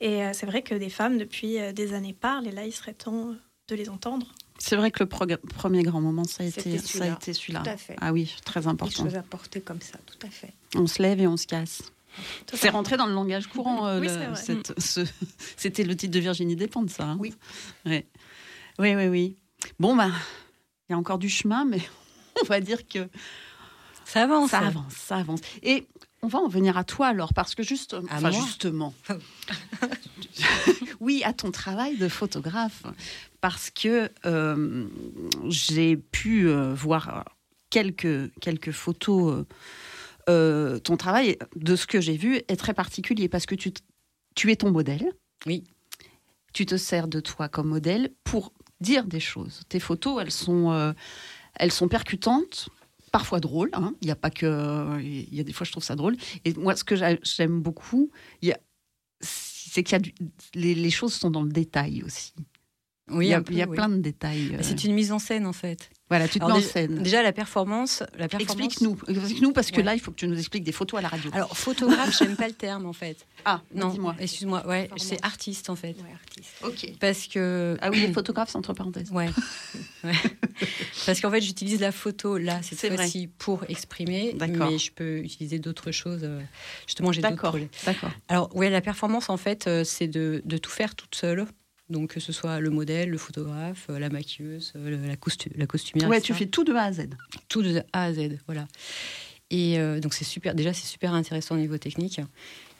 Et euh, c'est vrai que des femmes, depuis euh, des années, parlent. Et là, il serait temps de les entendre. C'est vrai que le premier grand moment, ça a été, C'était ça a celui-là. été celui-là. Tout à fait. Ah oui, très Des important. choses à porter comme ça, tout à fait. On se lève et on se casse. C'est rentré dans le langage courant. euh, Oui, ce- C'était le titre de Virginie Despentes, ça. hein Oui. Ouais. Oui, oui, oui. Bon, bah, il y a encore du chemin, mais on va dire que Ça avance. ça avance, ça avance. Et on va en venir à toi alors, parce que juste, À enfin, justement, oui, à ton travail de photographe, parce que euh, j'ai pu euh, voir quelques, quelques photos. euh, ton travail, de ce que j'ai vu, est très particulier parce que tu es ton modèle. Oui. Tu te sers de toi comme modèle pour dire des choses. Tes photos, elles sont, euh, elles sont percutantes, parfois drôles. hein. Il n'y a pas que. Il y a des fois, je trouve ça drôle. Et moi, ce que j'a- j'aime beaucoup, c'est qu'il y a du- les choses sont dans le détail aussi. Oui, il y a, un peu, il y a oui. plein de détails. Euh. C'est une mise en scène en fait. Voilà, tu te mets en scène. Déjà la performance, la performance. Explique-nous, explique-nous parce que Ouais. là, il faut que tu nous expliques des photos à la radio. Alors photographe, j'aime pas le terme en fait. ah, Non, dis-moi. excuse-moi. Ouais, c'est artiste en fait. Ouais, artiste. Ok. Parce que Ah oui, les photographes, c'est entre parenthèses. Ouais. Ouais. Parce qu'en fait, j'utilise la photo là cette fois-ci pour exprimer, D'accord. mais je peux utiliser d'autres choses. euh, Justement, j'ai d'autres D'accord, d'accord. Alors, ouais, la performance, en fait, euh, c'est de, de tout faire toute seule. Donc, que ce soit le modèle, le photographe, euh, la maquilleuse, euh, la, costu- la costumière. Ouais, etc. tu fais tout de A à Z. tout de A à Z, voilà. Et euh, donc c'est super. Déjà, c'est super intéressant au niveau technique.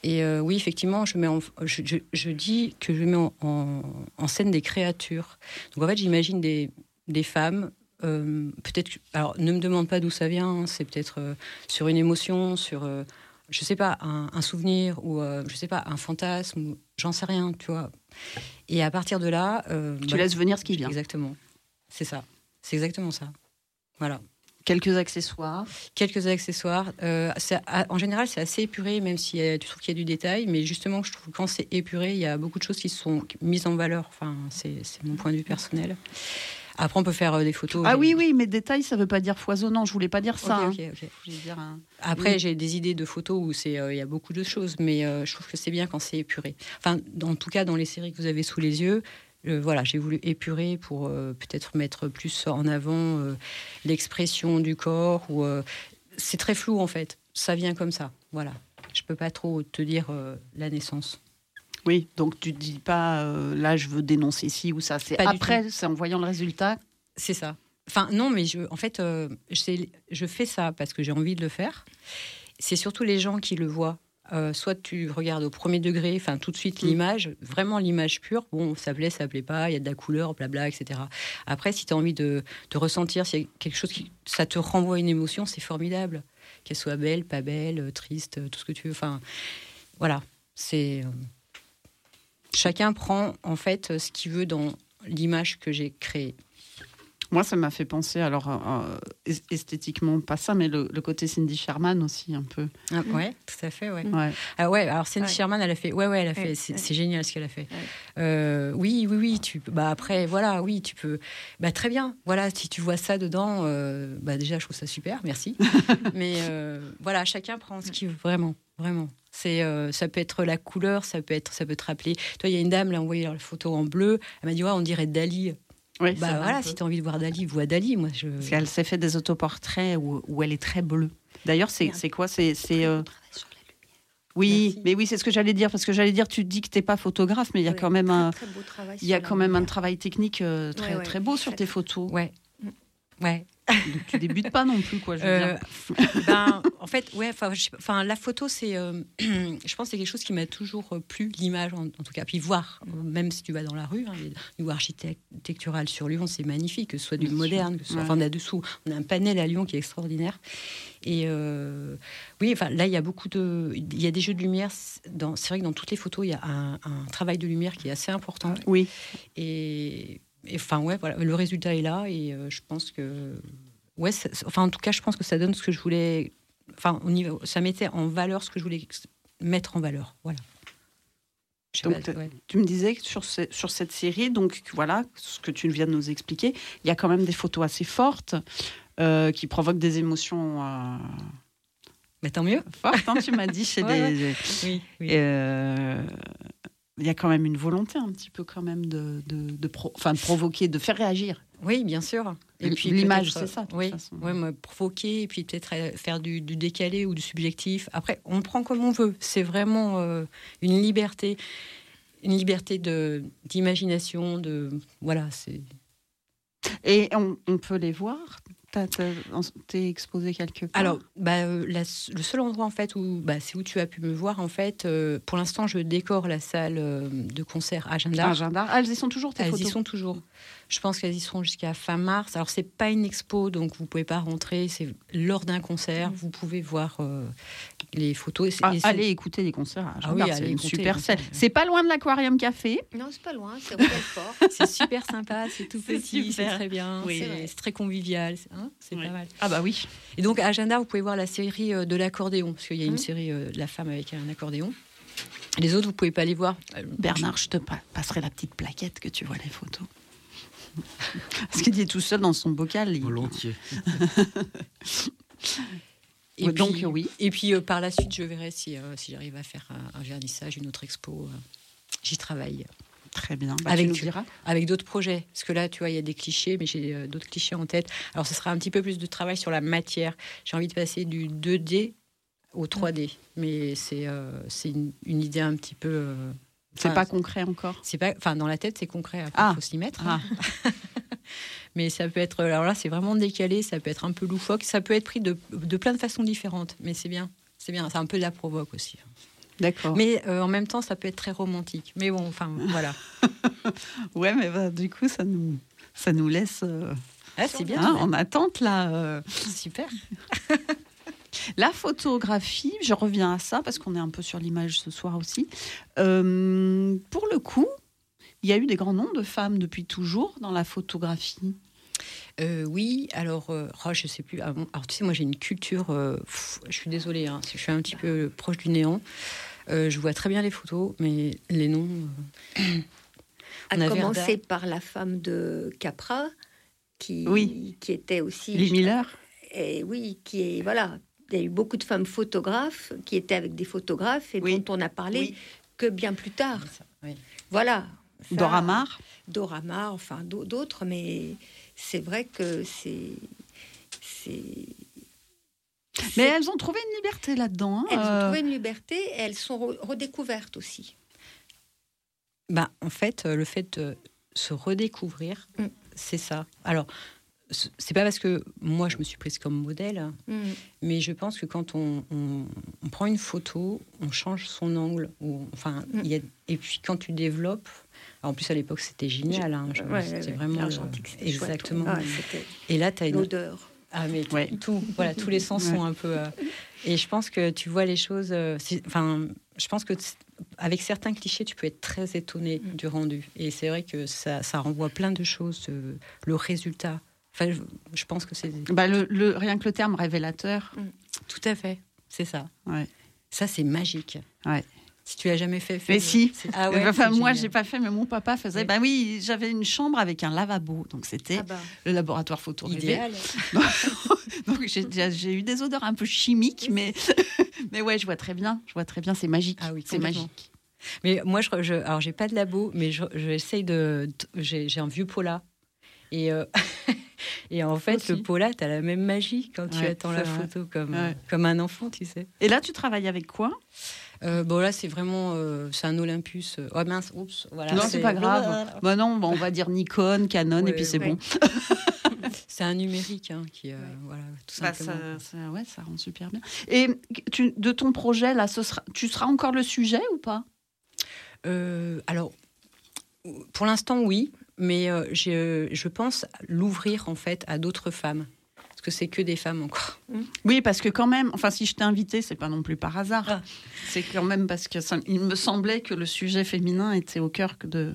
Et euh, oui, effectivement, je mets, en- je, je- je dis que je mets en, en- en scène des créatures. Donc en fait, j'imagine des, des femmes. euh, peut-être. Alors, ne me demande pas d'où ça vient. hein, c'est peut-être euh, sur une émotion, sur. euh, je sais pas, un, un souvenir ou je sais pas, un fantasme, j'en sais rien, tu vois. Et à partir de là, euh, Tu bah, laisses venir ce qui vient. Exactement. C'est ça. C'est exactement ça. Voilà Quelques accessoires. quelques accessoires. Euh, en général, c'est assez épuré, même si euh, tu trouves qu'il y a du détail. Mais justement, je trouve que quand c'est épuré, il y a beaucoup de choses qui sont mises en valeur. Enfin, c'est mon point de vue personnel. Après, on peut faire euh, des photos. Ah oui, oui, mais détail, ça veut pas dire foisonnant. Je voulais pas dire ça. Hein. dire un- Après, Oui. j'ai des idées de photos où c'est, euh, il y a beaucoup de choses, mais euh, je trouve que c'est bien quand c'est épuré. Enfin, en tout cas, dans les séries que vous avez sous les yeux, euh, voilà, j'ai voulu épurer pour peut-être mettre plus en avant l'expression du corps. Ou c'est très flou en fait. Ça vient comme ça. Voilà. Je peux pas trop te dire la naissance. Oui, donc tu dis pas euh, là, je veux dénoncer ci ou ça. C'est Pas après, c'est en voyant le résultat. C'est ça. Enfin, non, mais je, en fait, euh, je fais ça parce que j'ai envie de le faire. C'est surtout les gens qui le voient. Euh, soit tu regardes au premier degré, enfin tout de suite Mm. l'image, vraiment l'image pure. Bon, ça plaît, ça plaît pas, il y a de la couleur, blabla, etc. Après, si tu as envie de, de ressentir, s'il y a quelque chose qui ça te renvoie une émotion, c'est formidable. Qu'elle soit belle, pas belle, triste, tout ce que tu veux. Enfin, voilà. C'est. Euh, Chacun prend en fait ce qu'il veut dans l'image que j'ai créée. Moi, ça m'a fait penser, alors, euh, es- esthétiquement, pas ça, mais le, le côté Cindy Sherman aussi, un peu. Ah, ouais, tout à fait, ouais. Ouais. Ah ouais, alors Cindy Ouais. Sherman, elle a fait. Ouais, ouais, elle a fait. Ouais, C'est génial ce qu'elle a fait. Ouais. Euh, oui, oui, oui. Tu, bah après, voilà, oui, tu peux. Bah très bien. Voilà, si tu vois ça dedans, euh, bah déjà, je trouve ça super. Merci. Mais euh, voilà, chacun prend ce qu'il veut vraiment, vraiment. C'est, euh, ça peut être la couleur, ça peut être, ça peut te rappeler. Toi, il y a une dame, là, envoyé la photo en bleu. Elle m'a dit, ouais, on dirait Dali. Oui, Bah voilà, si tu as envie de voir Dali, vois Dali. Moi, je. Parce qu'elle s'est fait des autoportraits où, où elle est très bleue. D'ailleurs, c'est c'est quoi? C'est c'est, euh, oui, Merci. mais oui, c'est ce que j'allais dire parce que j'allais dire, tu dis que t'es pas photographe, mais il y a Ouais, quand même un, très beau travail il y a quand même un travail technique euh, très Ouais, ouais. très beau sur tes photos. Ouais. Ouais. Donc, tu débutes pas non plus, quoi. Je veux Euh, dire. ben, en fait, ouais, enfin, enfin, la photo, c'est, euh, je pense, que c'est quelque chose qui m'a toujours euh, plu, l'image en, en tout cas. Puis voir, même si tu vas dans la rue, hein, les niveau architectural sur Lyon, c'est magnifique, que ce soit du moderne, que ce soit, Ouais. enfin, là-dessous, on a un panel à Lyon qui est extraordinaire. Et euh, oui, enfin, là, il y a beaucoup de, il y a des jeux de lumière. C'est dans- c'est vrai que dans toutes les photos, il y a un, un travail de lumière qui est assez important. Oui. Et, et, enfin, ouais, voilà, le résultat est là et euh, je pense que. Ouais, ça- enfin, en tout cas, je pense que ça donne ce que je voulais. Enfin, ça mettait en valeur ce que je voulais mettre en valeur. Voilà. Donc, pas, ouais. Tu me disais que sur, ce- sur cette série, donc voilà, ce que tu viens de nous expliquer, il y a quand même des photos assez fortes euh, qui provoquent des émotions euh, Mais tant mieux. fortes, hein, tu m'as dit, chez Ouais, des. Oui, oui. Euh, il y a quand même une volonté un petit peu quand même de, de, de pro- enfin, de provoquer, de faire réagir. Oui, bien sûr. L- l'image, peut-être, c'est ça, de toute Oui, façon. provoquer et puis peut-être euh, faire du, du décalé ou du subjectif. Après, on prend comme on veut. C'est vraiment euh, une liberté, une liberté de d'imagination. De voilà, c'est. Et on, on peut les voir T'es exposé quelque part Alors, bah, euh, la- le seul endroit en fait où bah, c'est où tu as pu me voir en fait. euh, pour l'instant, je décore la salle euh, de concert Agenda. Agenda. Ah, elles y sont toujours tes Elles y sont toujours. Je pense qu'elles y seront jusqu'à fin mars. Alors c'est pas une expo, donc vous pouvez pas rentrer. C'est lors d'un concert, vous pouvez voir euh, les photos. Et Ah, et allez écouter les concerts à Ah oui, c'est une super scène. C'est pas loin de l'Aquarium Café? Non, c'est pas loin, c'est Royalfort. C'est super sympa, c'est tout petit, c'est très bien, Oui. c'est très convivial, c'est hein, c'est Oui. pas mal. Ah bah oui. Et donc à Agenda, vous pouvez voir la série euh, de l'accordéon, parce qu'il y a une Mhm. série euh, de la femme avec un accordéon. Les autres, vous pouvez pas les voir. Bernard, je te pa- passerai la petite plaquette que tu vois les photos. Parce qu'il est tout seul dans son bocal. il- Volontiers. Et Ouais, donc, puis, oui. Et puis euh, par la suite, je verrai si, euh, si j'arrive à faire un, un vernissage, une autre expo. euh, J'y travaille. Très bien. Bah, Avec tu nous avec d'autres projets. Parce que là, tu vois, il y a des clichés, mais j'ai euh, d'autres clichés en tête. Alors, ce sera un petit peu plus de travail sur la matière. J'ai envie de passer du 2D au 3D. Mais c'est euh, c'est une, une idée un petit peu. C'est pas concret encore. c'est pas, enfin, dans la tête, c'est concret. Après, Ah. il faut s'y mettre. Ah. Mais ça peut être. Alors là, c'est vraiment décalé. Ça peut être un peu loufoque. Ça peut être pris de, de plein de façons différentes. Mais c'est bien. C'est bien. C'est un peu de la provoque aussi. D'accord. Mais euh, en même temps, ça peut être très romantique. Mais bon, enfin, voilà. Ouais, mais bah, du coup, ça nous, ça nous laisse euh, Ah, c'est bien. hein, en attente là. euh. Super. La photographie, je reviens à ça parce qu'on est un peu sur l'image ce soir aussi. Euh, pour le coup, il y a eu des grands noms de femmes depuis toujours dans la photographie. Euh, oui, alors, euh, oh, je sais plus. Ah alors, tu sais, moi, j'ai une culture. euh, pff, je suis désolée, hein, je suis un petit peu proche du néant. Euh, je vois très bien les photos, mais les noms. euh, À On a commencer Verda. par la femme de Capra, qui, Oui. qui était aussi. Les Miller. Et oui, qui est. Voilà. Il y a eu beaucoup de femmes photographes qui étaient avec des photographes et Oui. dont on a parlé Oui. que bien plus tard. oui. Voilà. Ça, Dora Maar. Dora Maar, enfin d'au- d'autres, mais c'est vrai que c'est. c'est Mais elles ont trouvé une liberté là-dedans. hein, elles ont euh, trouvé une liberté et elles sont re- redécouvertes aussi. Bah, en fait, euh, le fait de se redécouvrir, Mm. c'est ça. Alors, c'est pas parce que moi, je me suis prise comme modèle, mais je pense que quand on, on- on prend une photo, on change son angle. Ou, enfin, Mm. il y a, et puis quand tu développes, en plus à l'époque c'était génial, hein, Ouais, c'était ouais, vraiment l'argentique, le- c'était chouette, exactement. c'était Et là, tu as une, l'odeur. ah mais Ouais. tout, voilà, tous les sens Ouais. sont un peu. euh, et je pense que tu vois les choses. euh, Enfin, je pense que avec certains clichés, tu peux être très étonné Mm. du rendu. Et c'est vrai que ça, ça renvoie plein de choses. euh, le résultat. Enfin, je, je pense que c'est Bah, le, le- rien que le terme révélateur. tout à fait. C'est ça. Ouais. Ça, c'est magique. Ouais. Si tu l'as jamais fait, fais Mais si. Ah ouais, enfin, moi, j'ai pas fait, mais mon papa faisait. Bah oui, j'avais une chambre avec un lavabo, donc c'était Ah bah, le laboratoire photo idéal. Donc j'ai eu des odeurs un peu chimiques, mais mais ouais, je vois très bien, je vois très bien, c'est magique. Ah oui, c'est magique. Mais moi, je, je alors j'ai pas de labo, mais je- j'essaye de. de- J'ai un vieux Pola. Et, euh, et en fait, Aussi. le Pola, tu as la même magie quand tu Ouais, attends la vrai. photo comme, Ouais. comme un enfant, tu sais. Et là, tu travailles avec quoi? Euh, bon, là, c'est vraiment. euh, c'est un Olympus. euh, Oh mince, oups, voilà. Non, c'est pas grave. Bah non, bah, on va dire Nikon, Canon, et puis c'est bon. C'est un numérique hein, qui. euh, Voilà, tout Bah, simplement. ça, ça- ouais, ça rend super bien. Et tu, de ton projet là, ce sera, tu seras encore le sujet ou pas? Euh, alors, pour l'instant, oui, mais euh, j'ai- je pense l'ouvrir en fait à d'autres femmes. Parce que c'est que des femmes encore. Oui, parce que quand même, enfin, si je t'ai invité, c'est pas non plus par hasard. Ah. C'est quand même parce que ça- il me semblait que le sujet féminin était au cœur de.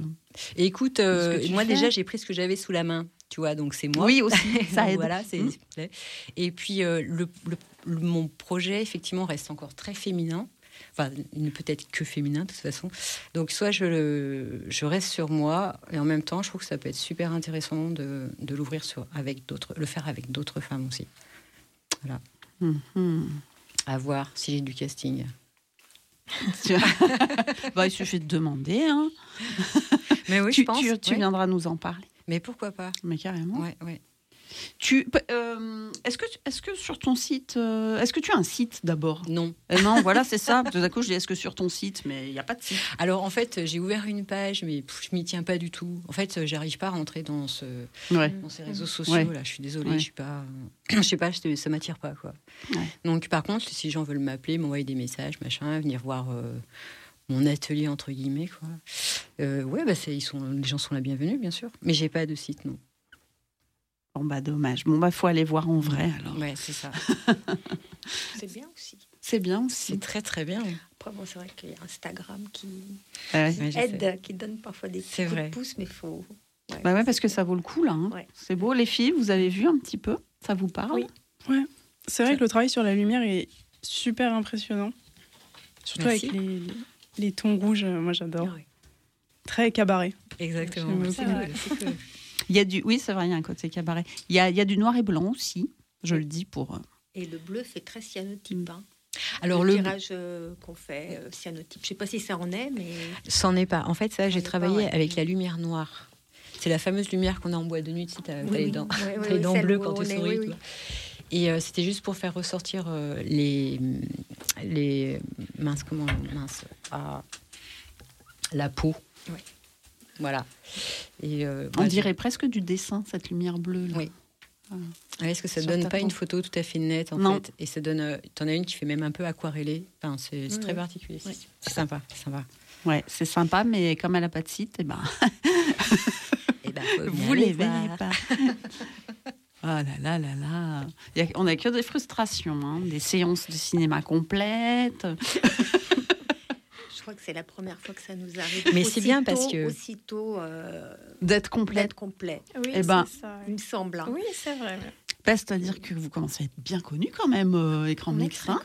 Et écoute, euh, Ce que tu moi fais. déjà, j'ai pris ce que j'avais sous la main. Tu vois, donc c'est moi. Oui, aussi, ça aide. voilà, c'est Mm. plaît. Et puis, euh, le, le- le- mon projet, effectivement, reste encore très féminin. Enfin, il ne peut être que féminin, de toute façon. Donc, soit je, je reste sur moi, et en même temps, je trouve que ça peut être super intéressant de, de l'ouvrir sur, avec d'autres, le faire avec d'autres femmes aussi. Mhm. À voir si j'ai du casting. Bah, il suffit de demander. Hein. Mais oui, tu, je pense. tu- tu viendras nous en parler. Mais pourquoi pas Mais carrément. Ouais, ouais. Tu, euh, est-ce que, est-ce que sur ton site, euh, est-ce que tu as un site d'abord? Non. Euh, Non, voilà, c'est ça. Tout à coup, je dis est-ce que sur ton site, mais il n'y a pas de site? Alors en fait, j'ai ouvert une page, mais pff, je m'y tiens pas du tout. En fait, j'arrive pas à rentrer dans ce, Ouais. dans ces réseaux sociaux. Ouais. Là, je suis désolée, Ouais. je suis pas, je sais pas, ça m'attire pas quoi. Donc par contre, si les gens veulent m'appeler, m'envoyer des messages, machin, venir voir mon atelier entre guillemets quoi. Euh, ouais, bah ils sont, les gens sont la bienvenue bien sûr. Mais j'ai pas de site non. Bon bah dommage. Bon bah faut aller voir en vrai alors. Ouais, c'est ça. c'est bien aussi. C'est bien C'est aussi. très très bien. Après, bon, c'est vrai qu'il y a Instagram qui Ouais. Ouais, sais. aide, qui donne parfois des C'est coups vrai. de pouce, mais il faut. Bah ouais, parce que ça vaut le coup là. hein. Ouais. C'est beau, les filles. Vous avez vu un petit peu? Ça vous parle? Oui. C'est vrai que le travail sur la lumière est super impressionnant. Surtout Merci. avec les, les- tons rouges, euh, moi j'adore. Ouais. Très cabaret. Exactement. C'est c'est. Il y a du, oui, c'est vrai, il y a un côté cabaret. Il y a, il y a du noir et blanc aussi. Je le dis pour. euh, Et le bleu fait très cyanotype. hein. Alors le le, tirage euh, qu'on fait, euh, cyanotype. Je sais pas si ça en est, mais C'en est pas. En fait, ça, j'ai pas, travaillé ouais. avec la lumière noire. C'est la fameuse lumière qu'on a en boîte de nuit, tu sais, t'as t'as Oui, les dents, les bleues quand tu souris. oui, tu oui. vois. Et euh, c'était juste pour faire ressortir euh, les, les mince comment mince ah, la peau. Voilà. Et euh, On voilà, dirait presque du dessin, cette lumière bleue. Là. Oui. Ah, Est-ce que ça Sur donne pas peau. une photo tout à fait nette en Non. fait? Et ça donne. euh, T'en as une qui fait même un peu aquarellée. Enfin, c'est Oui, très oui. particulier. Oui. C'est sympa, c'est sympa. Ouais, c'est sympa, mais comme elle n'a pas de site, eh ben, Et ben, vous les verrez pas. Ah là là là là. A- on n'a que des frustrations, hein, des séances de cinéma complètes. crois que c'est la première fois que ça nous arrive. Mais c'est bien parce que- Aussitôt euh, D'être complète. d'être complet, Oui, Eh ben, ça. il me semble. hein. Oui, c'est vrai. Bah, C'est-à-dire que vous commencez à être bien connu quand même, euh, écran On est mix. très hein.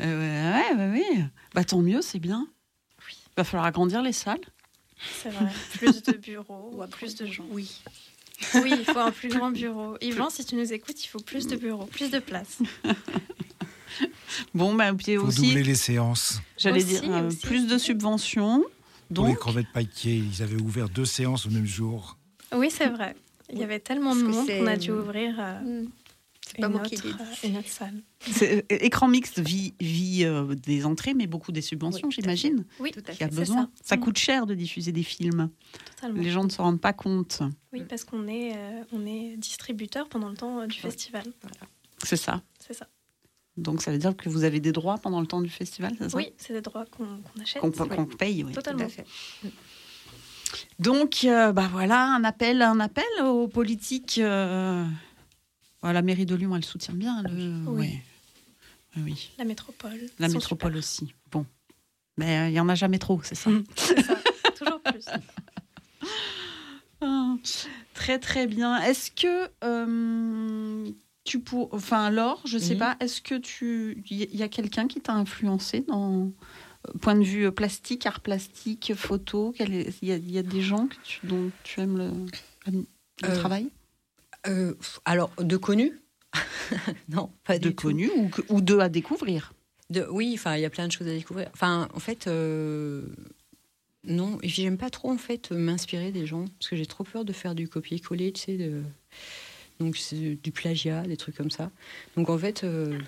Euh, ouais, ouais, ouais. Bah, tant mieux, c'est bien. Il va falloir agrandir les salles. C'est vrai. Plus de bureaux, Ou à plus de gens. Oui. Oui, il faut un plus grand bureau. Yvan, si tu nous écoutes, il faut plus de bureaux, plus de place. Bon, bah, puis Il faut aussi, doubler les séances. j'allais dire, euh, plus de subventions. Pour les Donc, crevettes pailletés, ils avaient ouvert deux séances au même jour. Oui, c'est vrai. Il y avait tellement de Parce monde qu'on a dû ouvrir euh, Mm. Une, pas autre, euh, une autre salle. c'est- euh, écran mixte vit, vit euh, des entrées, mais beaucoup des subventions, Oui, tout à j'imagine. Oui, Tout à Qui a fait. c'est besoin. Ça, ça. Mm. coûte cher de diffuser des films. totalement. Les gens ne se rendent pas compte. Oui, parce qu'on est, euh, on est distributeur pendant le temps euh, du festival. C'est ça. C'est ça. Donc, ça veut dire que vous avez des droits pendant le temps du festival, c'est ça? Oui, c'est des droits qu'on achète. Qu'on Oui, paye, oui. Tout Totalement. à fait. Donc, euh, bah voilà, un appel, un appel aux politiques. euh, voilà, la mairie de Lyon, elle soutient bien. Le... Oui. ouais. Oui, oui. La métropole. La métropole super. aussi. Bon. Mais euh, il y en a jamais trop, c'est ça? Toujours plus. Ah, Très très bien. Est-ce que tu pour, enfin Laure, je sais Oui. pas, est-ce que tu, il y a quelqu'un qui t'a influencé dans euh, point de vue plastique, art plastique, photo est- Il y, a- il y a des gens que tu, dont tu aimes le, le Euh, travail? Euh, alors, de connus Non, pas de connus ou, que- ou de à découvrir? De, oui, enfin, il y a plein de choses à découvrir. Enfin, en fait, euh, non. Et puis, j'aime pas trop, en fait, m'inspirer des gens. Parce que j'ai trop peur de faire du copier-coller, tu sais. De... Donc, c'est du plagiat, des trucs comme ça. Donc, en fait, euh,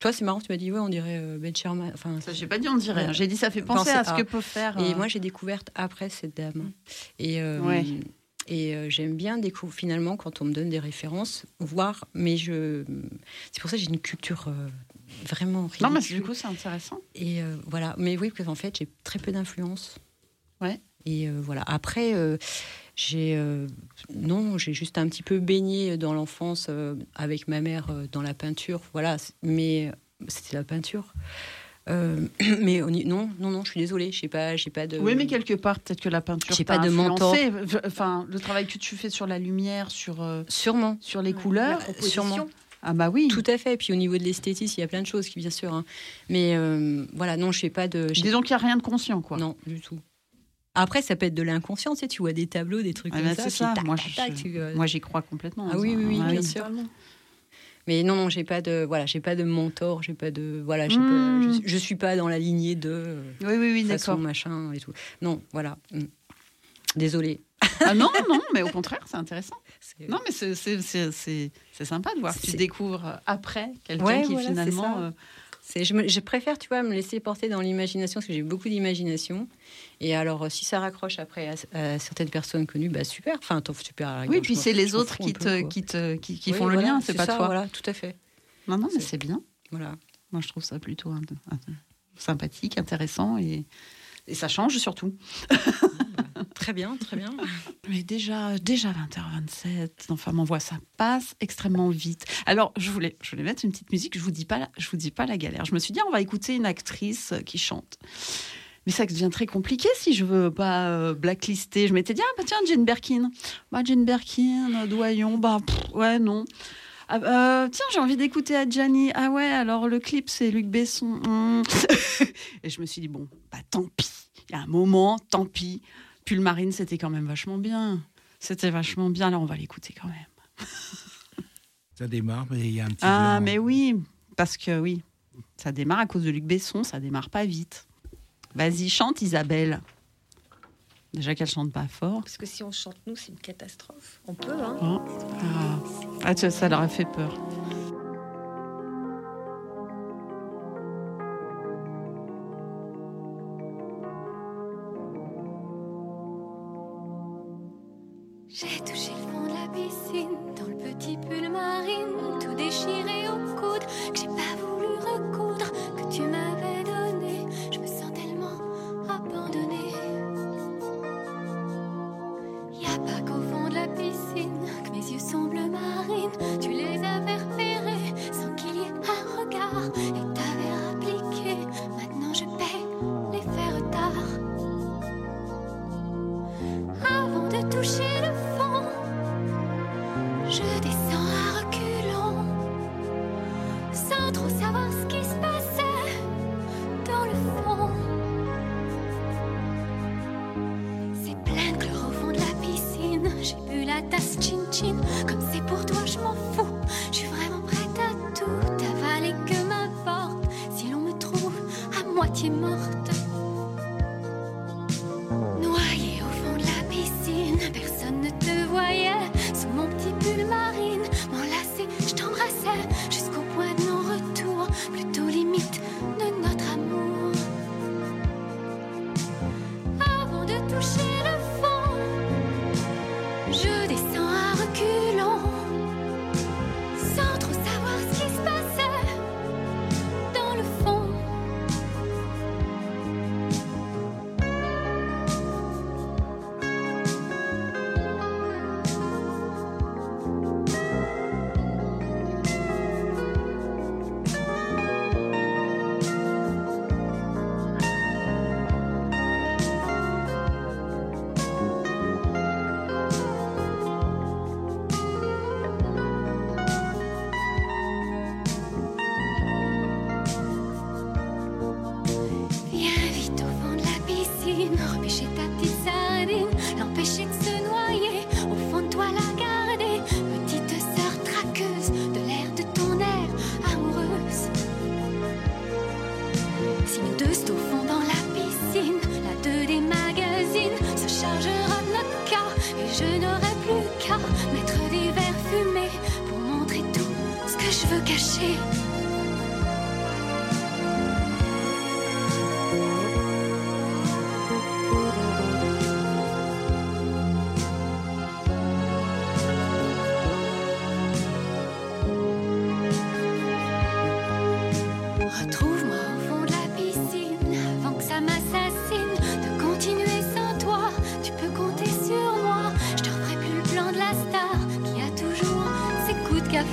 toi, c'est marrant, tu m'as dit, ouais, on dirait euh, Ben Sherman. Enfin, Ça, j'ai pas dit on dirait. J'ai dit ça fait penser à ce que peut faire. Et euh, moi, j'ai découvert après cette dame. Et, euh, Ouais. et euh, j'aime bien découvrir, finalement, quand on me donne des références, voir. Mais je. C'est pour ça que j'ai une culture euh, vraiment ridicule. non, mais du coup, c'est intéressant. Et euh, voilà. Mais oui, parce qu'en fait, j'ai très peu d'influence. Ouais. Et voilà. Après, j'ai. euh, non, j'ai juste un petit peu baigné dans l'enfance euh, avec ma mère euh, dans la peinture. Voilà. Mais c'était la peinture. Euh, mais on y- non, non, non, je suis désolée. Je sais pas, j'ai pas de. Oui, mais quelque part, peut-être que la peinture J'ai t'a pas de mentor. Enfin, le travail que tu fais sur la lumière, sur, euh, Sûrement. sur les couleurs. Sûrement. Ah bah oui. Tout à fait. Et puis au niveau de l'esthétisme, il y a plein de choses qui, bien sûr. hein. Mais euh, voilà, non, je sais pas de. j'ai- Disons qu'il n'y a rien de conscient, quoi. Non, du tout. Après, ça peut être de l'inconscient, tu sais, tu vois des tableaux, des trucs Ah comme ça. tac, Moi, tac, je- tac, tu, euh, Moi, j'y crois complètement. Ah oui, oui, oui, Ah bien sûr. Mais non, non, j'ai pas de, voilà, j'ai pas de mentor, j'ai pas de, voilà, Hmm. pas, je, je suis pas dans la lignée de euh, Oui, oui, oui, façon d'accord. machin et tout. Non, voilà. Mm. Désolée. Ah non, non, mais au contraire, c'est intéressant. Non, mais c'est- sympa de voir. que Tu découvres après quelqu'un Ouais, qui voilà, finalement. Je, me- je préfère, tu vois, me laisser porter dans l'imagination parce que j'ai beaucoup d'imagination. Et alors, euh, si ça raccroche après à, à certaines personnes connues, bah super. Enfin, super. Oui, puis c'est les autres qui te, qui te, qui, qui Oui, font le lien, c'est pas ça, toi. Voilà, tout à fait. Non, non, mais C'est- bien. Voilà. Moi, je trouve ça plutôt sympathique, intéressant et, et ça change surtout. Très bien, très bien. Mais déjà, déjà 20h27, enfin, m'envoie ça passe extrêmement vite. Alors, je voulais, je voulais mettre une petite musique. Je vous dis pas, la- je vous dis pas la galère. Je me suis dit, on va écouter une actrice qui chante. Mais ça devient très compliqué si je veux pas euh, blacklister. Je m'étais dit, ah bah tiens, Jane Birkin. Bah, Jane Birkin, euh, Doyon, bah pff, ouais, non. Ah, euh, tiens, j'ai envie d'écouter Adjani. Ah ouais, alors le clip, c'est Luc Besson. Hmm. Et je me suis dit, bon, bah tant pis. Il y a un moment, tant pis. Pull Marine, c'était quand même vachement bien. C'était vachement bien. Là, on va l'écouter quand même. Ça démarre, mais il y a un petit. Ah, mais oui, parce que oui, ça démarre à cause de Luc Besson, ça démarre pas vite. Vas-y, chante Isabelle. Déjà qu'elle chante pas fort. Parce que si on chante nous, c'est une catastrophe. On peut, hein Oh. Ah, Ah, tu vois, ça leur a fait peur.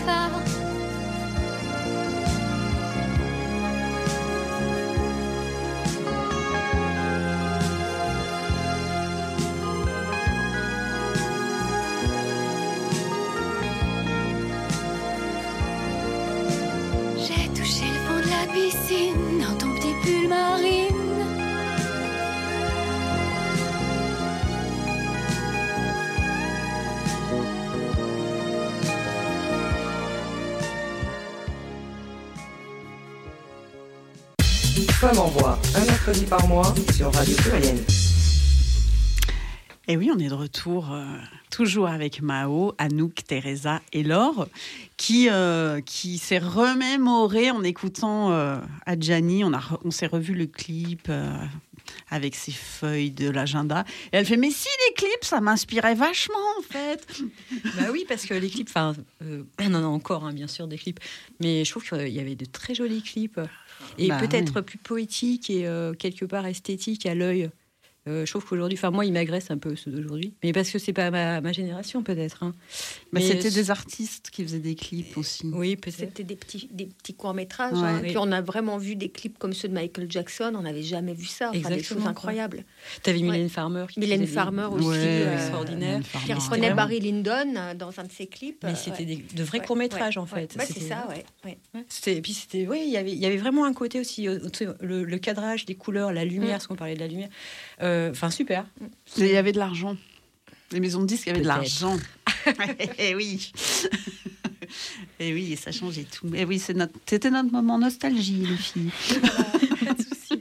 Coups Femme en voix, un mercredi par mois sur Radio Pluriel. Et oui, on est de retour euh, toujours avec Mao, Anouk, Teresa et Laure, qui, euh, qui s'est remémoré en écoutant euh, Adjani. On, a re- on s'est revu le clip euh, avec ses feuilles de l'agenda. Et elle fait Mais si, les clips, ça m'inspirait vachement en fait. Bah oui, parce que les clips, enfin, euh, on en a encore, hein, bien sûr, des clips, mais je trouve qu'il y avait de très jolis clips et Bah peut-être oui. plus poétiques et euh, quelque part esthétiques à l'œil. Euh, je trouve qu'aujourd'hui, enfin moi, ils m'agressent un peu ceux d'aujourd'hui, mais parce que c'est pas ma, ma génération peut-être. hein. Mais Mais c'était des artistes qui faisaient des clips aussi. Oui, peut-être. C'était des petits, des petits courts-métrages. Ouais. hein. Oui. Puis on a vraiment vu des clips comme ceux de Michael Jackson. On n'avait jamais vu ça. Enfin, des Exactement, choses quoi. incroyables. T'avais Ouais. Mylène Farmer. Qui Mylène faisait des- Farmer aussi, Ouais, euh, extraordinaire. Qui Farmer. reprenait vraiment- Barry Lyndon euh, dans un de ses clips. Mais euh, c'était ouais. des- de vrais Ouais, courts-métrages, ouais, en fait. Bah, c'est ça, ouais. C'était, et puis c'était, oui, il y avait, il y avait vraiment un côté aussi, euh, tu le, le cadrage des couleurs, la lumière, Mm. parce qu'on parlait de la lumière. Euh, Enfin, super. Et Il y avait de l'argent. Les maisons de disques, il y avait de l'argent. Eh oui. Et oui, et ça changeait tout. Et oui, c'est notre- c'était notre moment nostalgie, les filles.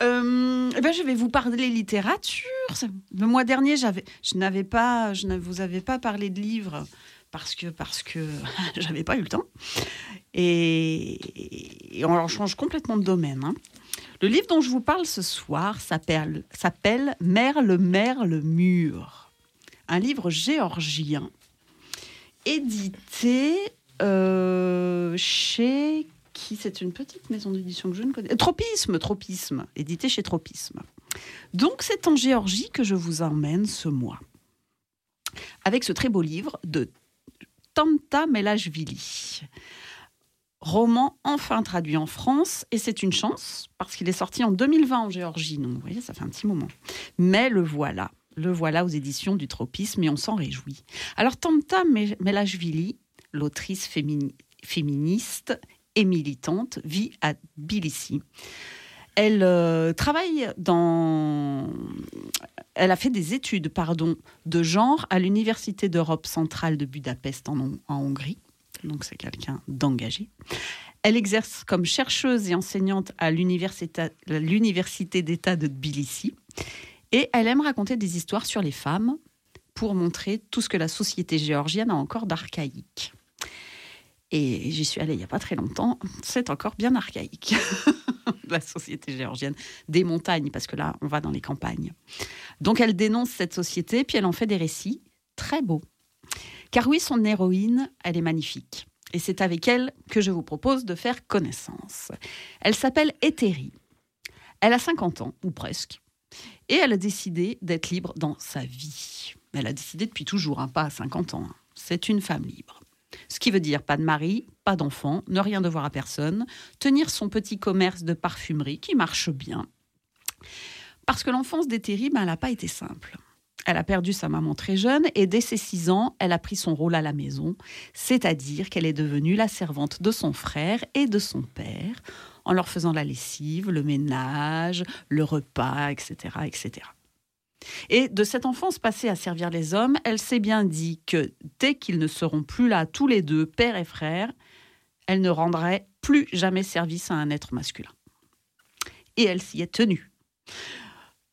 Euh, eh ben, je vais vous parler littérature. Le mois dernier, j'avais, je n'avais pas, je ne vous avais pas parlé de livres parce que parce que j'avais pas eu le temps. Et, et on en change complètement de domaine. hein. Le livre dont je vous parle ce soir s'appelle s'appelle Merle, Merle, Mur. Un livre géorgien édité euh, chez qui? C'est une petite maison d'édition que je ne connais. Tropisme, Tropisme, édité chez Tropisme. Donc c'est en Géorgie que je vous emmène ce mois. Avec ce très beau livre de Tanta Melashvili. Roman enfin traduit en France, et c'est une chance, parce qu'il est sorti en 2020 en Géorgie. Donc, vous voyez, ça fait un petit moment. Mais le voilà. Le voilà aux éditions du Tropisme, et on s'en réjouit. Alors, Tanta Me- Melashvili, l'autrice fémini- féministe et militante, vit à Tbilissi. Elle euh, travaille dans. Elle a fait des études, pardon, de genre à l'Université d'Europe centrale de Budapest en Hongrie. Donc c'est quelqu'un d'engagé. Elle exerce comme chercheuse et enseignante à l'université d'État de Tbilissi. Et elle aime raconter des histoires sur les femmes pour montrer tout ce que la société géorgienne a encore d'archaïque. Et j'y suis allée il n'y a pas très longtemps. C'est encore bien archaïque, la société géorgienne. Des montagnes, parce que là, on va dans les campagnes. Donc elle dénonce cette société, puis elle en fait des récits très beaux. Car oui, son héroïne, elle est magnifique. Et c'est avec elle que je vous propose de faire connaissance. Elle s'appelle Éthérie. Elle a 50 ans, ou presque. Et elle a décidé d'être libre dans sa vie. Elle a décidé depuis toujours, hein, pas à 50 ans. hein. C'est une femme libre. Ce qui veut dire pas de mari, pas d'enfant, ne rien devoir à personne, tenir son petit commerce de parfumerie qui marche bien. Parce que l'enfance d'Éthérie, ben, elle n'a pas été simple. Elle a perdu sa maman très jeune et dès ses six ans, elle a pris son rôle à la maison, c'est-à-dire qu'elle est devenue la servante de son frère et de son père, en leur faisant la lessive, le ménage, le repas, etc., etc. Et de cette enfance passée à servir les hommes, elle s'est bien dit que dès qu'ils ne seront plus là tous les deux, père et frère, elle ne rendrait plus jamais service à un être masculin. Et elle s'y est tenue.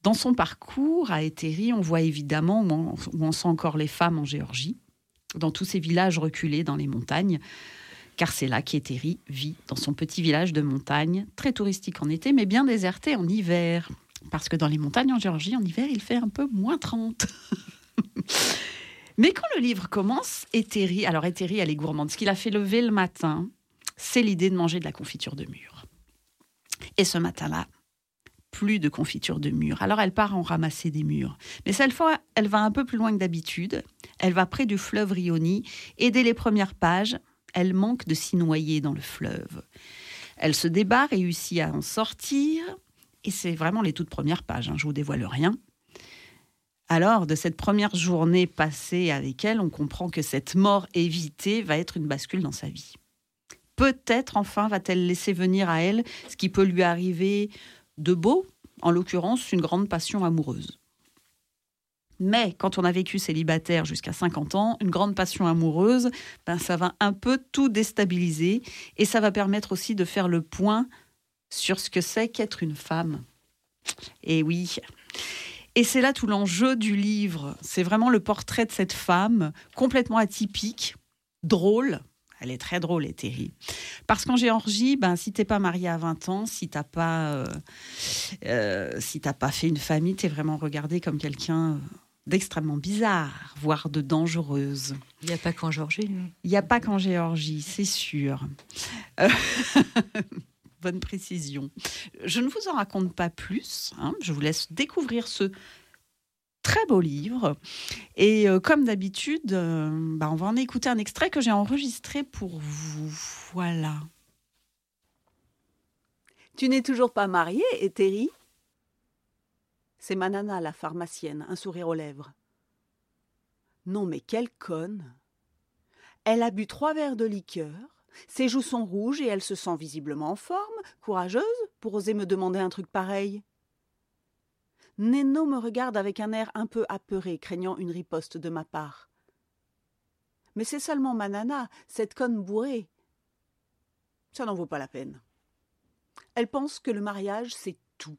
Dans son parcours à Éthérie, on voit évidemment où on, sent encore les femmes en Géorgie, dans tous ces villages reculés dans les montagnes, car c'est là qu'Eteri vit dans son petit village de montagne, très touristique en été, mais bien déserté en hiver. Parce que dans les montagnes en Géorgie, en hiver, il fait un peu moins 30. mais quand le livre commence, Eteri, alors Eteri, elle est gourmande. Ce qu'il a fait lever le matin, c'est l'idée de manger de la confiture de mûre. Et ce matin-là, plus de confiture de mûre. Alors elle part en ramasser des mûres. Mais cette fois, elle va un peu plus loin que d'habitude. Elle va près du fleuve Rioni et dès les premières pages, elle manque de s'y noyer dans le fleuve. Elle se débat, réussit à en sortir, et c'est vraiment les toutes premières pages, hein, je vous dévoile rien. Alors, de cette première journée passée avec elle, on comprend que cette mort évitée va être une bascule dans sa vie. Peut-être enfin va-t-elle laisser venir à elle ce qui peut lui arriver de beau, en l'occurrence une grande passion amoureuse. Mais quand on a vécu célibataire jusqu'à 50 ans, une grande passion amoureuse, ben ça va un peu tout déstabiliser et ça va permettre aussi de faire le point sur ce que c'est qu'être une femme. Et oui. Et c'est là tout l'enjeu du livre. C'est vraiment le portrait de cette femme complètement atypique, drôle, elle est très drôle, Ethérie. Parce qu'en Géorgie, ben, si t'es pas marié à 20 ans, si t'as pas, euh, euh, si t'as pas fait une famille, t'es vraiment regardé comme quelqu'un d'extrêmement bizarre, voire de dangereuse. Il n'y a pas qu'en Géorgie. Il n'y a pas qu'en Géorgie, c'est sûr. Euh, Bonne précision. Je ne vous en raconte pas plus. hein. Je vous laisse découvrir ce très beau livre. Et euh, comme d'habitude, euh, bah, on va en écouter un extrait que j'ai enregistré pour vous. Voilà. Tu n'es toujours pas mariée, Ethérie C'est Manana, la pharmacienne, un sourire aux lèvres. Non, mais quelle conne Elle a bu trois verres de liqueur, ses joues sont rouges et elle se sent visiblement en forme, courageuse, pour oser me demander un truc pareil. Neno me regarde avec un air un peu apeuré, craignant une riposte de ma part. Mais c'est seulement Manana, cette conne bourrée. Ça n'en vaut pas la peine. Elle pense que le mariage, c'est tout.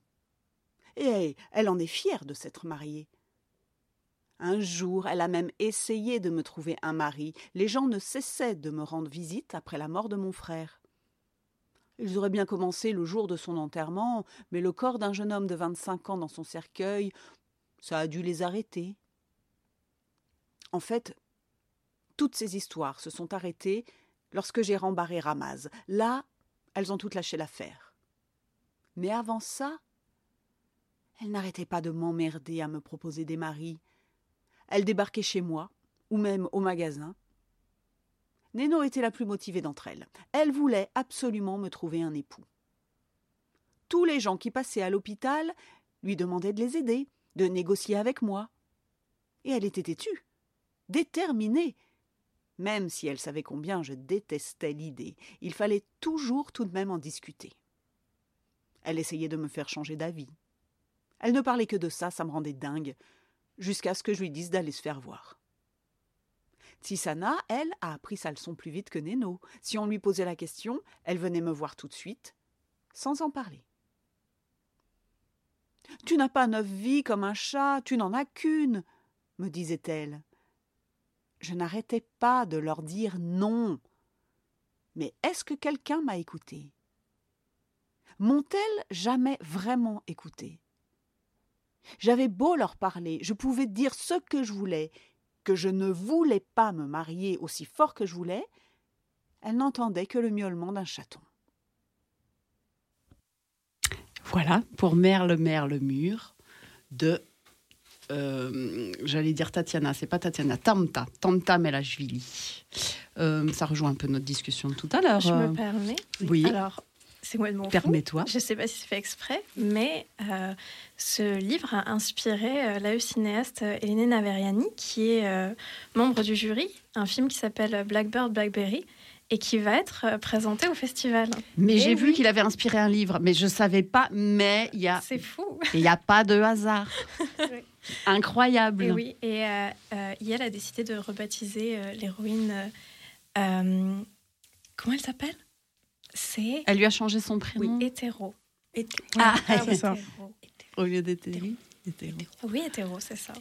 Et elle en est fière de s'être mariée. Un jour, elle a même essayé de me trouver un mari. Les gens ne cessaient de me rendre visite après la mort de mon frère. Ils auraient bien commencé le jour de son enterrement, mais le corps d'un jeune homme de 25 ans dans son cercueil, ça a dû les arrêter. En fait, toutes ces histoires se sont arrêtées lorsque j'ai rembarré Ramaz. Là, elles ont toutes lâché l'affaire. Mais avant ça, elles n'arrêtaient pas de m'emmerder à me proposer des maris. Elles débarquaient chez moi, ou même au magasin. Neno était la plus motivée d'entre elles. Elle voulait absolument me trouver un époux. Tous les gens qui passaient à l'hôpital lui demandaient de les aider, de négocier avec moi. Et elle était têtue, déterminée. Même si elle savait combien je détestais l'idée, il fallait toujours tout de même en discuter. Elle essayait de me faire changer d'avis. Elle ne parlait que de ça, ça me rendait dingue, jusqu'à ce que je lui dise d'aller se faire voir. Tissana, elle, a appris sa leçon plus vite que Neno. Si on lui posait la question, elle venait me voir tout de suite, sans en parler. Tu n'as pas neuf vies comme un chat, tu n'en as qu'une, me disait-elle. Je n'arrêtais pas de leur dire non. Mais est-ce que quelqu'un m'a écouté M'ont-elles jamais vraiment écouté J'avais beau leur parler, je pouvais dire ce que je voulais, que je ne voulais pas me marier aussi fort que je voulais, elles n'entendaient que le miaulement d'un chaton. Voilà, pour Merle, Merle, Mur, de. euh, J'allais dire Tatiana, c'est pas Tatiana, Tamta, Tamta Melashvili. Euh, ça rejoint un peu notre discussion de tout à l'heure. Je me permets. Oui. Alors, c'est complètement fou. Permets-toi. Je ne sais pas si c'est fait exprès, mais euh, ce livre a inspiré euh, la cinéaste euh, Hélène Naveriani, qui est euh, membre du jury, un film qui s'appelle Blackbird Blackberry et qui va être euh, présenté au festival. Mais j'ai vu qu'il avait inspiré un livre, mais je savais pas. Mais il y a, C'est fou. il y a pas de hasard. Incroyable. Et oui, et euh, euh, Yael a décidé de rebaptiser euh, l'héroïne. euh, euh, comment elle s'appelle? C'est. Elle lui a changé son Oui, prénom. hétéro. Hété- Ah, oui, c'est ça. hétéro. Au lieu d'hétéro. hétéro. Oui, hétéro, c'est ça.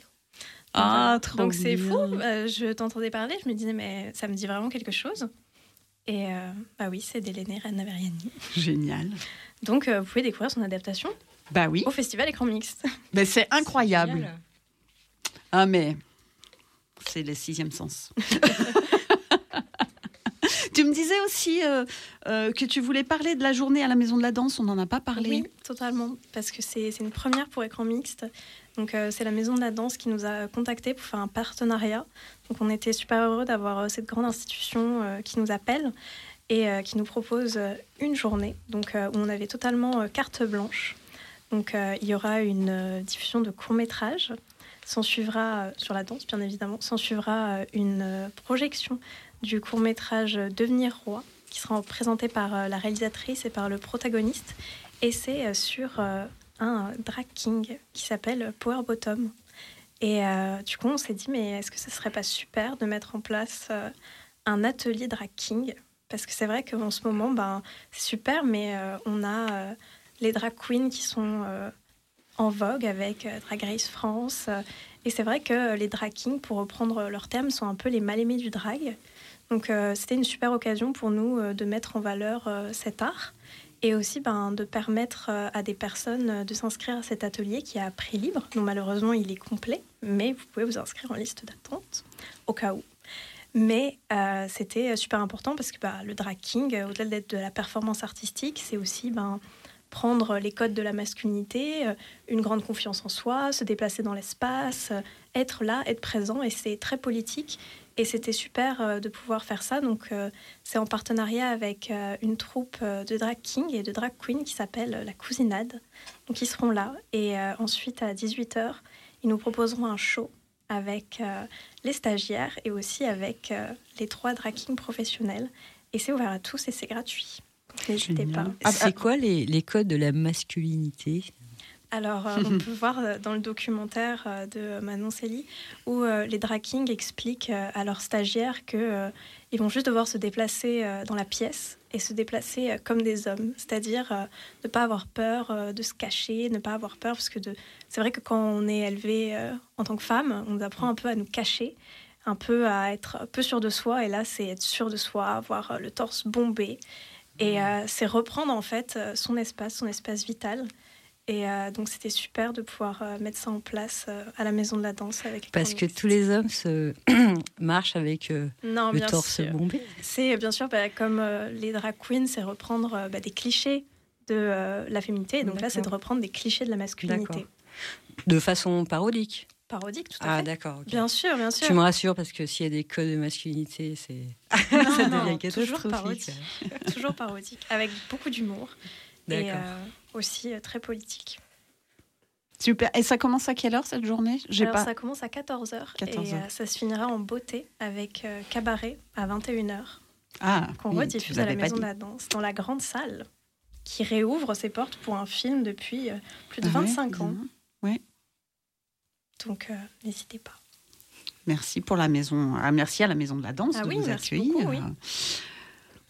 Ah, trop Donc c'est fou. euh, je t'entendais parler, je me disais, mais ça me dit vraiment quelque chose. Et euh, bah oui, c'est d'Hélène Navariani. Génial. Donc, euh, vous pouvez découvrir son adaptation Bah oui. au Festival Écran Mixte. Mais c'est incroyable. Ah mais c'est le sixième sens. tu me disais aussi euh, euh, que tu voulais parler de la journée à la Maison de la Danse. On n'en a pas parlé. Oui, totalement. Parce que c'est une première pour écran mixte. Donc, euh, c'est la Maison de la Danse qui nous a contactés pour faire un partenariat. Donc, on était super heureux d'avoir cette grande institution qui nous appelle et qui nous propose une journée. Donc, où on avait totalement carte blanche. Donc, il y aura une diffusion de courts-métrages. S'en suivra, sur la danse bien évidemment, s'en suivra une projection du court-métrage Devenir roi, qui sera présenté par euh, la réalisatrice et par le protagoniste. Et c'est euh, sur euh, un drag king qui s'appelle Power Bottom. Et du coup, on s'est dit, mais est-ce que ce serait pas super de mettre en place un atelier drag king? Parce que c'est vrai qu'en ce moment, ben, c'est super, mais on a les drag queens qui sont en vogue avec Drag Race France. et c'est vrai que les drag kings, pour reprendre leur terme, sont un peu les mal-aimés du drag. Donc euh, c'était une super occasion pour nous euh, de mettre en valeur euh, cet art et aussi ben, de permettre à des personnes de s'inscrire à cet atelier qui est à prix libre. Donc malheureusement, il est complet, mais vous pouvez vous inscrire en liste d'attente au cas où. Mais c'était super important parce que bah, le drag king, euh, au-delà d'être de la performance artistique, c'est aussi ben, prendre les codes de la masculinité, une grande confiance en soi, se déplacer dans l'espace, être là, être présent, et c'est très politique. Et c'était super euh, de pouvoir faire ça. Donc, euh, c'est en partenariat avec euh, une troupe euh, de drag king et de drag queen qui s'appelle euh, La Cousinade. Donc, ils seront là. Et euh, ensuite, à 18h, ils nous proposeront un show avec euh, les stagiaires et aussi avec euh, les trois drag kings professionnels. Et c'est ouvert à tous et c'est gratuit. Donc, n'hésitez pas. C'est quoi les, les codes de la masculinité? Alors, euh, on peut voir euh, dans le documentaire euh, de Manon Célie où les drag kings expliquent à leurs stagiaires que ils vont juste devoir se déplacer dans la pièce et se déplacer comme des hommes, c'est-à-dire ne pas avoir peur de se cacher, ne pas avoir peur parce que de... c'est vrai que quand on est élevé en tant que femme, on nous apprend un peu à nous cacher, un peu à être un peu sûr de soi et là c'est être sûr de soi, avoir le torse bombé. Et euh, c'est reprendre en fait son espace, son espace vital. Et euh, donc c'était super de pouvoir euh, mettre ça en place euh, à la maison de la danse avec. Parce que tous les hommes se marchent avec Non, le torse sûr. bombé. C'est bien sûr bah, comme les drag queens, c'est reprendre bah, des clichés de la féminité. Et donc là, c'est de D'accord. reprendre des clichés de la masculinité. D'accord. De façon parodique. Parodique, tout à Ah, fait. d'accord. ok. Bien sûr, bien sûr. Tu me rassures parce que s'il y a des codes de masculinité, c'est Non, ça non, devient toujours catastrophique. parodique. toujours parodique, avec beaucoup d'humour. D'accord. Euh, aussi très politique. Super. Et ça commence à quelle heure cette journée? J'ai pas. ça commence à 14h 14 et euh, ça se finira en beauté avec euh, cabaret à 21h Ah, qu'on oui, rediffuse à la Maison de la Danse dans la grande salle qui réouvre ses portes pour un film depuis plus de Ah ouais, 25 ans. Ouais. Donc euh, n'hésitez pas. Merci pour la maison. Ah, merci à la maison de la danse Ah de oui, merci accueillir. beaucoup, oui.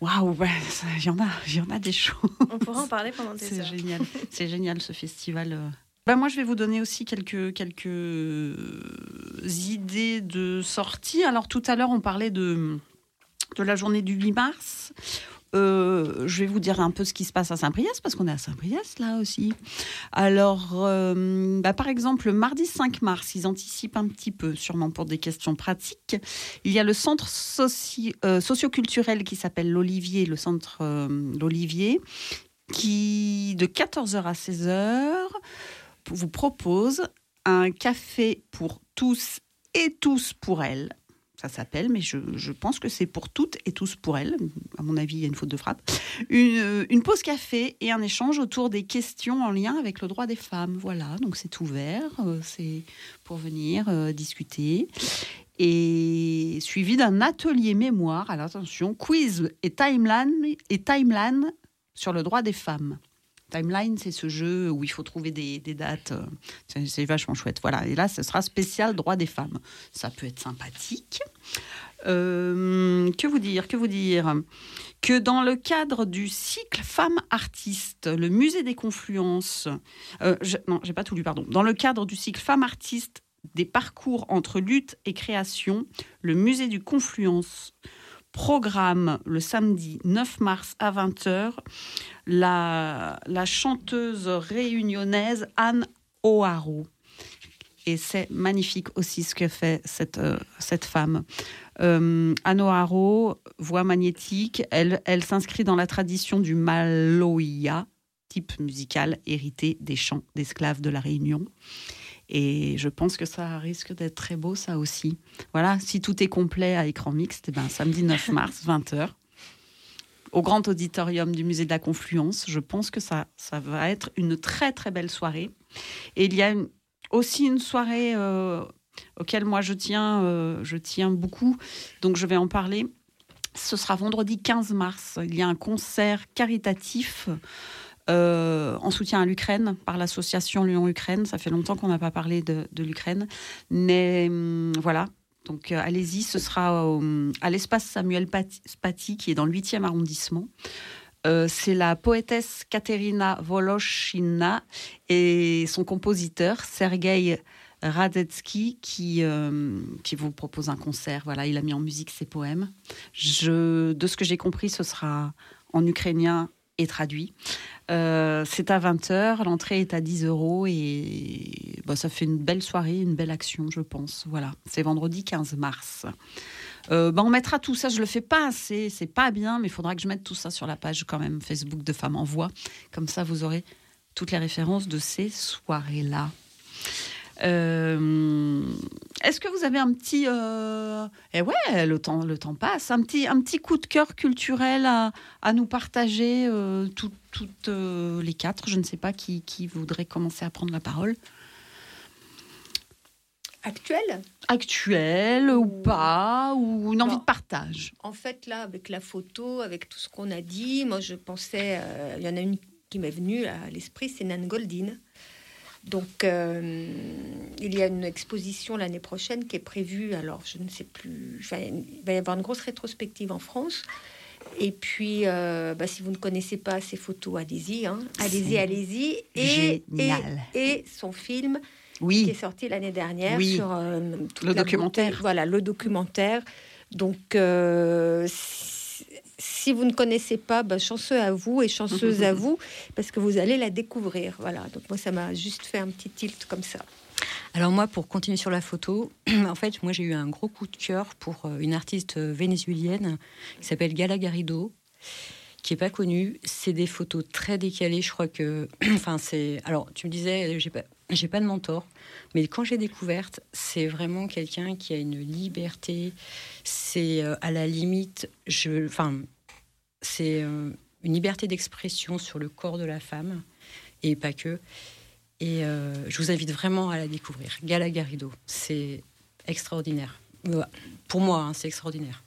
Waouh, ça, il y en a, il y en a des choses. On pourra en parler pendant des C'est heures. génial. C'est génial ce festival. euh. Bah, moi, je vais vous donner aussi quelques, quelques idées de sortie. Alors, tout à l'heure, on parlait de, de la journée du 8 mars. Euh, je vais vous dire un peu ce qui se passe à Saint-Priest, parce qu'on est à Saint-Priest là aussi. Alors, euh, bah, par exemple, le mardi 5 mars, ils anticipent un petit peu, sûrement pour des questions pratiques. Il y a le centre soci- euh, socioculturel qui s'appelle l'Olivier, le centre euh, l'Olivier, qui, de 14h à 16h, vous propose un café pour tous et tous pour elles. Ça s'appelle, mais je, pense que c'est pour toutes et tous pour elles. À mon avis, il y a une faute de frappe. Une, une pause café et un échange autour des questions en lien avec le droit des femmes. Voilà, donc c'est ouvert, euh, c'est pour venir euh, discuter. Et suivi d'un atelier mémoire, alors attention, quiz et timeline, et timeline sur le droit des femmes. Timeline, c'est ce jeu où il faut trouver des, dates. euh, C'est c'est vachement chouette. Voilà. Et là, ce sera spécial droit des femmes. Ça peut être sympathique. Euh, que vous dire Que vous dire? Que dans le cadre du cycle Femmes artistes, le musée des confluences. euh, je- non, j'ai pas tout lu, pardon. Dans le cadre du cycle Femmes artistes, des parcours entre lutte et création, le musée du Confluence Programme le samedi 9 mars à 20h, la, la chanteuse réunionnaise Anne O'Haro. Et c'est magnifique aussi ce que fait cette, euh, femme. Euh, Anne O'Haro, voix magnétique, elle, elle s'inscrit dans la tradition du maloya, type musical hérité des chants d'esclaves de la Réunion. Et je pense que ça risque d'être très beau, ça aussi. Voilà, si tout est complet à écran mixte, eh ben, samedi 9 mars, 20h, au Grand Auditorium du Musée de la Confluence. Je pense que ça, ça va être une très, très belle soirée. Et il y a une- aussi une soirée euh, auquel moi je tiens, euh, je tiens beaucoup, donc je vais en parler. Ce sera vendredi 15 mars. Il y a un concert caritatif euh, en soutien à l'Ukraine par l'association Lyon-Ukraine. Ça fait longtemps qu'on n'a pas parlé de, l'Ukraine. Mais hum, voilà. Donc euh, allez-y, ce sera à l'espace Samuel Paty, qui est dans le 8e arrondissement. Euh, c'est la poétesse Katerina Voloshina et son compositeur Sergei Radetsky qui, vous propose un concert. Voilà, il a mis en musique ses poèmes. De ce que j'ai compris, ce sera en ukrainien et traduit. Euh, c'est à 20h, l'entrée est à 10 euros et bah, ça fait une belle soirée, une belle action, je pense. Voilà, c'est vendredi 15 mars. Euh, bah, on mettra tout ça, je le fais pas assez, c'est pas bien, mais il faudra que je mette tout ça sur la page quand même Facebook de Femmes en Voix. Comme ça, vous aurez toutes les références de ces soirées-là. Euh, Est-ce que vous avez un petit... euh, Eh ouais, le temps, le temps passe. Un petit, un petit coup de cœur culturel à, à nous partager, euh, tout- toutes euh, les quatre. Je ne sais pas qui, qui voudrait commencer à prendre la parole. Actuel? Actuel ou pas, ou une envie de partage. En fait, là, avec la photo, avec tout ce qu'on a dit, moi, je pensais, il y en a une qui m'est venue à l'esprit, c'est Nan Goldin. Donc, euh, il y a une exposition l'année prochaine qui est prévue. Alors, je ne sais plus. Enfin, il va y avoir une grosse rétrospective en France. Et puis, euh, bah, si vous ne connaissez pas ces photos, allez-y. hein. Allez-y, allez-y. Et, et, et son film Oui. qui est sorti l'année dernière Oui. sur euh, Le documentaire. beauté. Voilà, le documentaire. Donc, si, si vous ne connaissez pas, bah, chanceux à vous et chanceuse à vous, parce que vous allez la découvrir. Voilà, donc moi, ça m'a juste fait un petit tilt comme ça. Alors moi, pour continuer sur la photo, en fait, moi j'ai eu un gros coup de cœur pour euh, une artiste vénézuélienne qui s'appelle Gala Garrido, qui est pas connue. C'est des photos très décalées. Je crois que, enfin, c'est. Alors, tu me disais, j'ai pas, j'ai pas de mentor, mais quand j'ai découverte, c'est vraiment quelqu'un qui a une liberté. C'est euh, à la limite, je, enfin, c'est euh, une liberté d'expression sur le corps de la femme et pas que. Et euh, je vous invite vraiment à la découvrir. Gala Garrido, c'est extraordinaire. Pour moi, hein, c'est extraordinaire.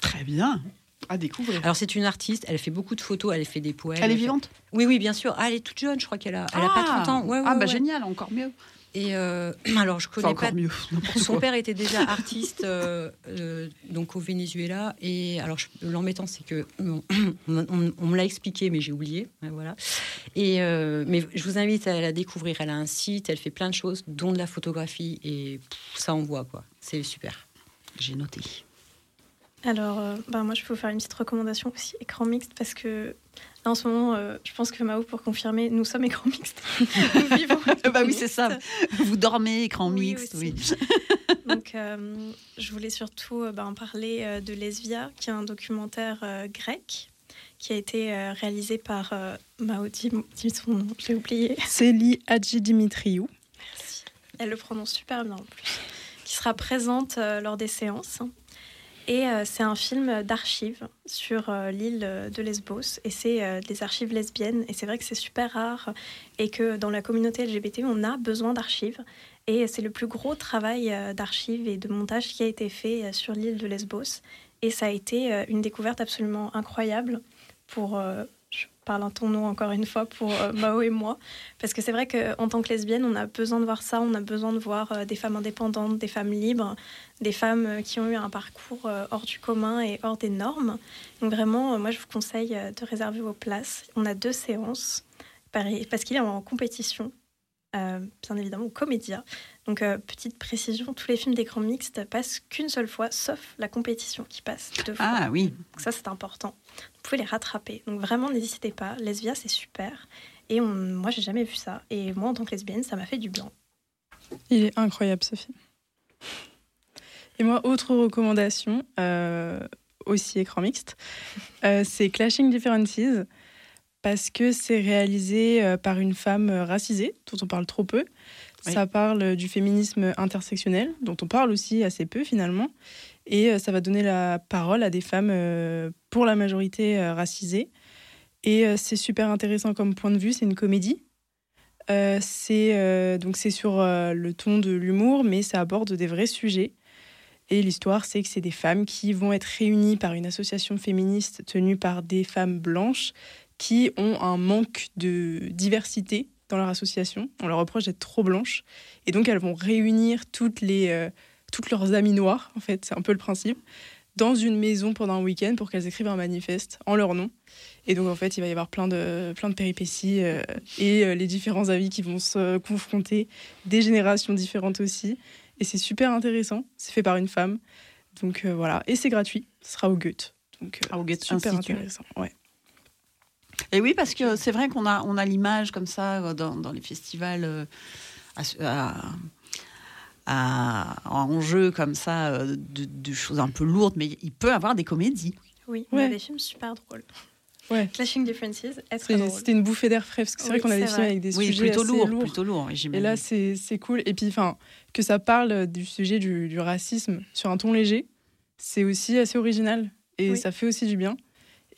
Très bien. À découvrir. Alors c'est une artiste, elle fait beaucoup de photos, elle fait des poèmes. Elle est vivante? Oui, oui, bien sûr. Ah, elle est toute jeune, je crois qu'elle a, elle a pas 30 ans. Ouais, ah, ouais, bah ouais. génial, encore mieux. Et euh, alors, je connais pas. mieux. Son père était déjà artiste euh, euh, donc au Venezuela et alors je- l'embêtant c'est que on, on- on me l'a expliqué mais j'ai oublié voilà et mais je vous invite à la découvrir elle a un site elle fait plein de choses dont de la photographie et pff, ça envoie quoi c'est super j'ai noté Alors, euh, bah, moi, je peux vous faire une petite recommandation aussi, écran mixte, parce que là, en ce moment, euh, je pense que Mao, pour confirmer, nous sommes écran mixte. Nous vivons écran bah oui, c'est ça. Vous dormez, écran Oui, mixte, aussi. oui. Donc, euh, je voulais surtout euh, bah, en parler euh, de Lesbia, qui est un documentaire euh, grec qui a été euh, réalisé par euh, Mao, dis, dis son nom, j'ai oublié. Célie Hadji Dimitriou. Elle le prononce super bien en plus. Qui sera présente euh, lors des séances. Et euh, c'est un film d'archives sur euh, l'île de Lesbos. Et c'est euh, des archives lesbiennes. Et c'est vrai que c'est super rare. Et que dans la communauté LGBT, on a besoin d'archives. Et c'est le plus gros travail d'archives et de montage qui a été fait sur l'île de Lesbos. Et ça a été une découverte absolument incroyable pour, parle en ton nom encore une fois, pour euh, Mao et moi. Parce que c'est vrai qu'en tant que lesbienne, on a besoin de voir ça, on a besoin de voir euh, des femmes indépendantes, des femmes libres, des femmes euh, qui ont eu un parcours hors du commun et hors des normes. Donc vraiment, moi, je vous conseille de réserver vos places. On a deux séances, parce qu'il est en compétition bien évidemment, au Comédia. Donc, petite précision, tous les films d'écran mixte passent qu'une seule fois, sauf la compétition qui passe deux fois. Ah oui. Donc ça, c'est important. Vous pouvez les rattraper. Donc vraiment, n'hésitez pas. Lesbia, c'est super. Et on... moi, j'ai jamais vu ça. Et moi, en tant que lesbienne, ça m'a fait du bien. Il est incroyable ce film. Et moi, autre recommandation, euh, aussi écran mixte, euh, c'est Clashing Differences, parce que c'est réalisé euh, par une femme racisée, dont on parle trop peu. Oui. Ça parle du féminisme intersectionnel, dont on parle aussi assez peu finalement. Et euh, ça va donner la parole à des femmes euh, pour la majorité euh, racisée. Et c'est super intéressant comme point de vue, c'est une comédie. C'est donc c'est sur le ton de l'humour, mais ça aborde des vrais sujets. Et l'histoire, c'est que c'est des femmes qui vont être réunies par une association féministe tenue par des femmes blanches qui ont un manque de diversité dans leur association. On leur reproche d'être trop blanches. Et donc, elles vont réunir toutes, les, toutes leurs amies noires, en fait, c'est un peu le principe, dans une maison pendant un week-end pour qu'elles écrivent un manifeste en leur nom. Et donc, en fait, il va y avoir plein de, plein de péripéties euh, et euh, les différents avis qui vont se confronter, des générations différentes aussi. Et c'est super intéressant. C'est fait par une femme. Donc euh, voilà. Et c'est gratuit. Ce sera au Goethe. Donc, Au Goethe super intéressant. Ouais. Et oui, parce que c'est vrai qu'on a, on a l'image comme ça dans, dans les festivals euh, à, à- à- en jeu comme ça euh, de, de choses un peu lourdes, mais il peut avoir des comédies. Oui, il y Ouais. a des films super drôles. Ouais. Clashing Differences est très C'est- drôle. C'était une bouffée d'air frais parce que c'est Oui, vrai qu'on a des films vrai. avec des Oui, sujets plutôt assez lourd, lourds. plutôt lourd, Et là, c'est c'est cool. Et puis, enfin, que ça parle du sujet du, du racisme sur un ton léger, c'est aussi assez original. Et Oui. ça fait aussi du bien.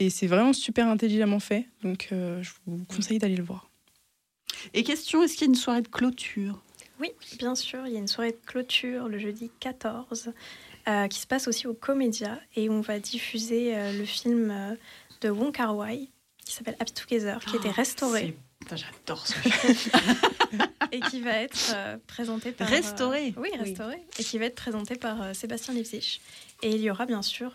Et c'est vraiment super intelligemment fait. Donc, euh, je vous conseille d'aller le voir. Et question, est-ce qu'il y a une soirée de clôture? Oui, bien sûr, il y a une soirée de clôture le jeudi 14 euh, qui se passe aussi au Comédia et on va diffuser euh, le film euh, de Wong Kar Wai qui s'appelle Happy Together, qui a été restauré Putain, J'adore ce et qui va être présenté par... Restauré Oui, restauré. Et qui va être présenté par Sébastien Lipsich. Et il y aura bien sûr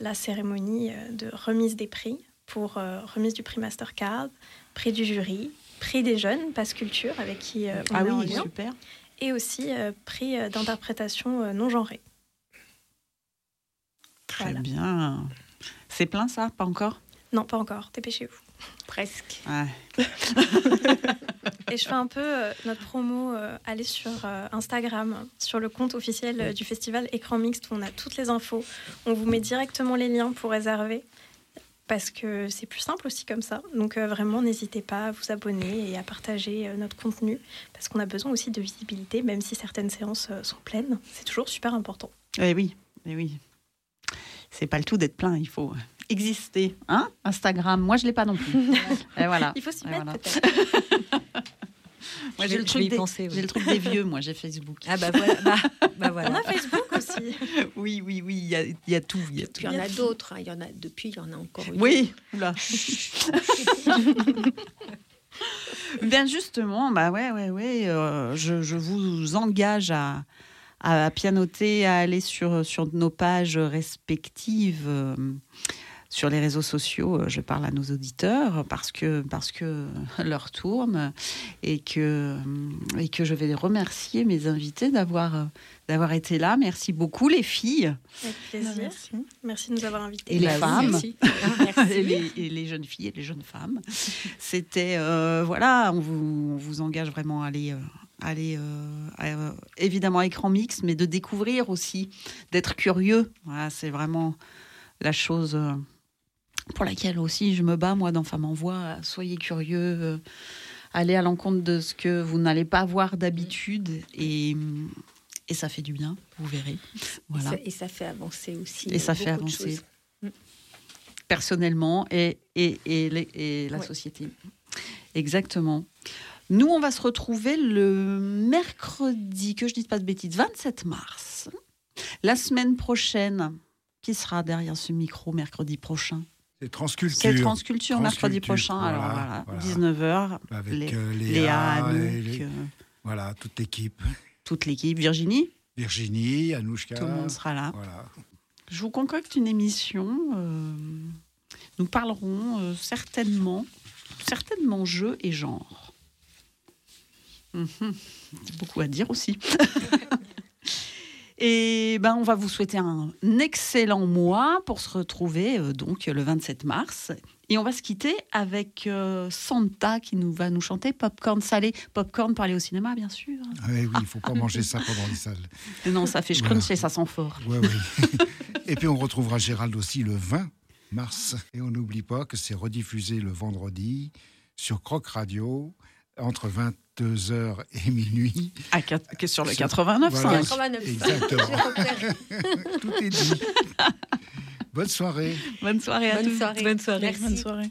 la cérémonie de remise des prix pour remise du prix Mastercard, prix du jury, prix des jeunes, Passe Culture, avec qui euh, on Ah est en oui, lien, super. et aussi euh, prix euh, d'interprétation euh, non genrée. Très Voilà. bien. C'est plein ça? Pas encore? Non, pas encore, dépêchez-vous. Presque. Ouais. Et je fais un peu euh, notre promo, euh, allez sur euh, Instagram, sur le compte officiel euh, du festival Écran Mixte, où on a toutes les infos. On vous met directement les liens pour réserver, parce que c'est plus simple aussi comme ça. Donc euh, vraiment, n'hésitez pas à vous abonner et à partager euh, notre contenu, parce qu'on a besoin aussi de visibilité, même si certaines séances euh, sont pleines. C'est toujours super important. Eh oui, eh oui. C'est pas le tout d'être plein, il faut exister. Hein Instagram, moi je l'ai pas non plus. Et voilà. Il faut s'y Et mettre voilà. peut-être. Moi j'ai le, truc des- penser, oui. j'ai le truc des vieux, moi j'ai Facebook. Ah bah voilà. Bah, bah On a Facebook aussi. Oui, oui, oui, il y a, y a tout. Il y a tout. Puis il y en a d'autres. hein. Il y en a depuis, il y en a encore une. Oui, oula. Bien justement, bah ouais, ouais, ouais. euh, je, je vous engage à, à, à pianoter, à aller sur, sur nos pages respectives. euh, sur les réseaux sociaux, euh, je parle à nos auditeurs parce que, parce que l'heure tourne et que, et que je vais remercier mes invités d'avoir, euh, d'avoir été là. Merci beaucoup les filles Avec plaisir. Merci de nous avoir invités. et les Bah femmes. merci. et, les, et les jeunes filles et les jeunes femmes. C'était euh, voilà, on vous, on vous engage vraiment à aller, euh, aller euh, euh, évidemment à écran mix, mais de découvrir aussi, d'être curieux. Voilà, c'est vraiment la chose euh, pour laquelle aussi je me bats moi dans Femmes en Voix. Soyez curieux. euh, Allez à l'encontre de ce que vous n'allez pas voir d'habitude et, et ça fait du bien, vous verrez. Et, Voilà ça, et ça fait avancer aussi. et ça euh, fait avancer choses. personnellement et, et, et, la Ouais. société. Exactement. Nous, on va se retrouver le mercredi, que je dise pas de bêtises, 27 mars. La semaine prochaine, qui sera derrière ce micro mercredi prochain? C'est Transculture. C'est Transculture, mercredi prochain. Alors voilà, voilà, voilà. 19h. Avec Lé- euh, Léa, Anouk, les- euh, voilà, toute l'équipe. toute l'équipe, Virginie, Virginie, Anouchka. tout le monde sera là. Voilà. Je vous concocte une émission. euh, nous parlerons euh, certainement, certainement jeu et genre. Mhm. C'est beaucoup à dire aussi. Et ben, on va vous souhaiter un excellent mois pour se retrouver euh, donc le 27 mars. Et on va se quitter avec euh, Santa qui nous va nous chanter Popcorn salé. Popcorn aller au cinéma, bien sûr. Ah oui, oui, il ne faut pas manger ça pendant les salles. Non, ça fait Voilà. scrunch et ça sent fort. Ouais, oui. Et puis on retrouvera Gérald aussi le 20 mars. Et on n'oublie pas que c'est rediffusé le vendredi sur Croc Radio entre 22h et minuit. À sur le 89.5. Voilà. 89.5. Exactement. J'ai repéré. Tout est dit. Bonne soirée. Bonne soirée à Bonne tous. soirée. Bonne soirée. Merci. Bonne soirée.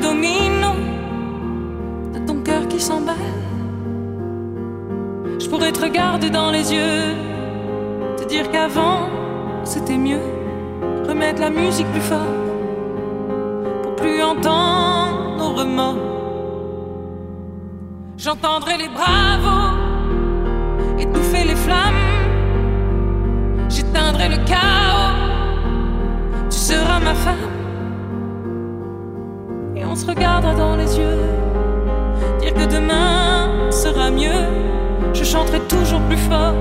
domino de ton cœur qui s'emballe. Je pourrais te regarder dans les yeux, te dire qu'avant c'était mieux. Remettre la musique plus fort pour plus entendre nos remords. J'entendrai les bravos étouffer les flammes. J'éteindrai le chaos. Tu seras ma femme regardera dans les yeux, dire que demain sera mieux, je chanterai toujours plus fort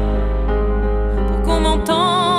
pour qu'on m'entende.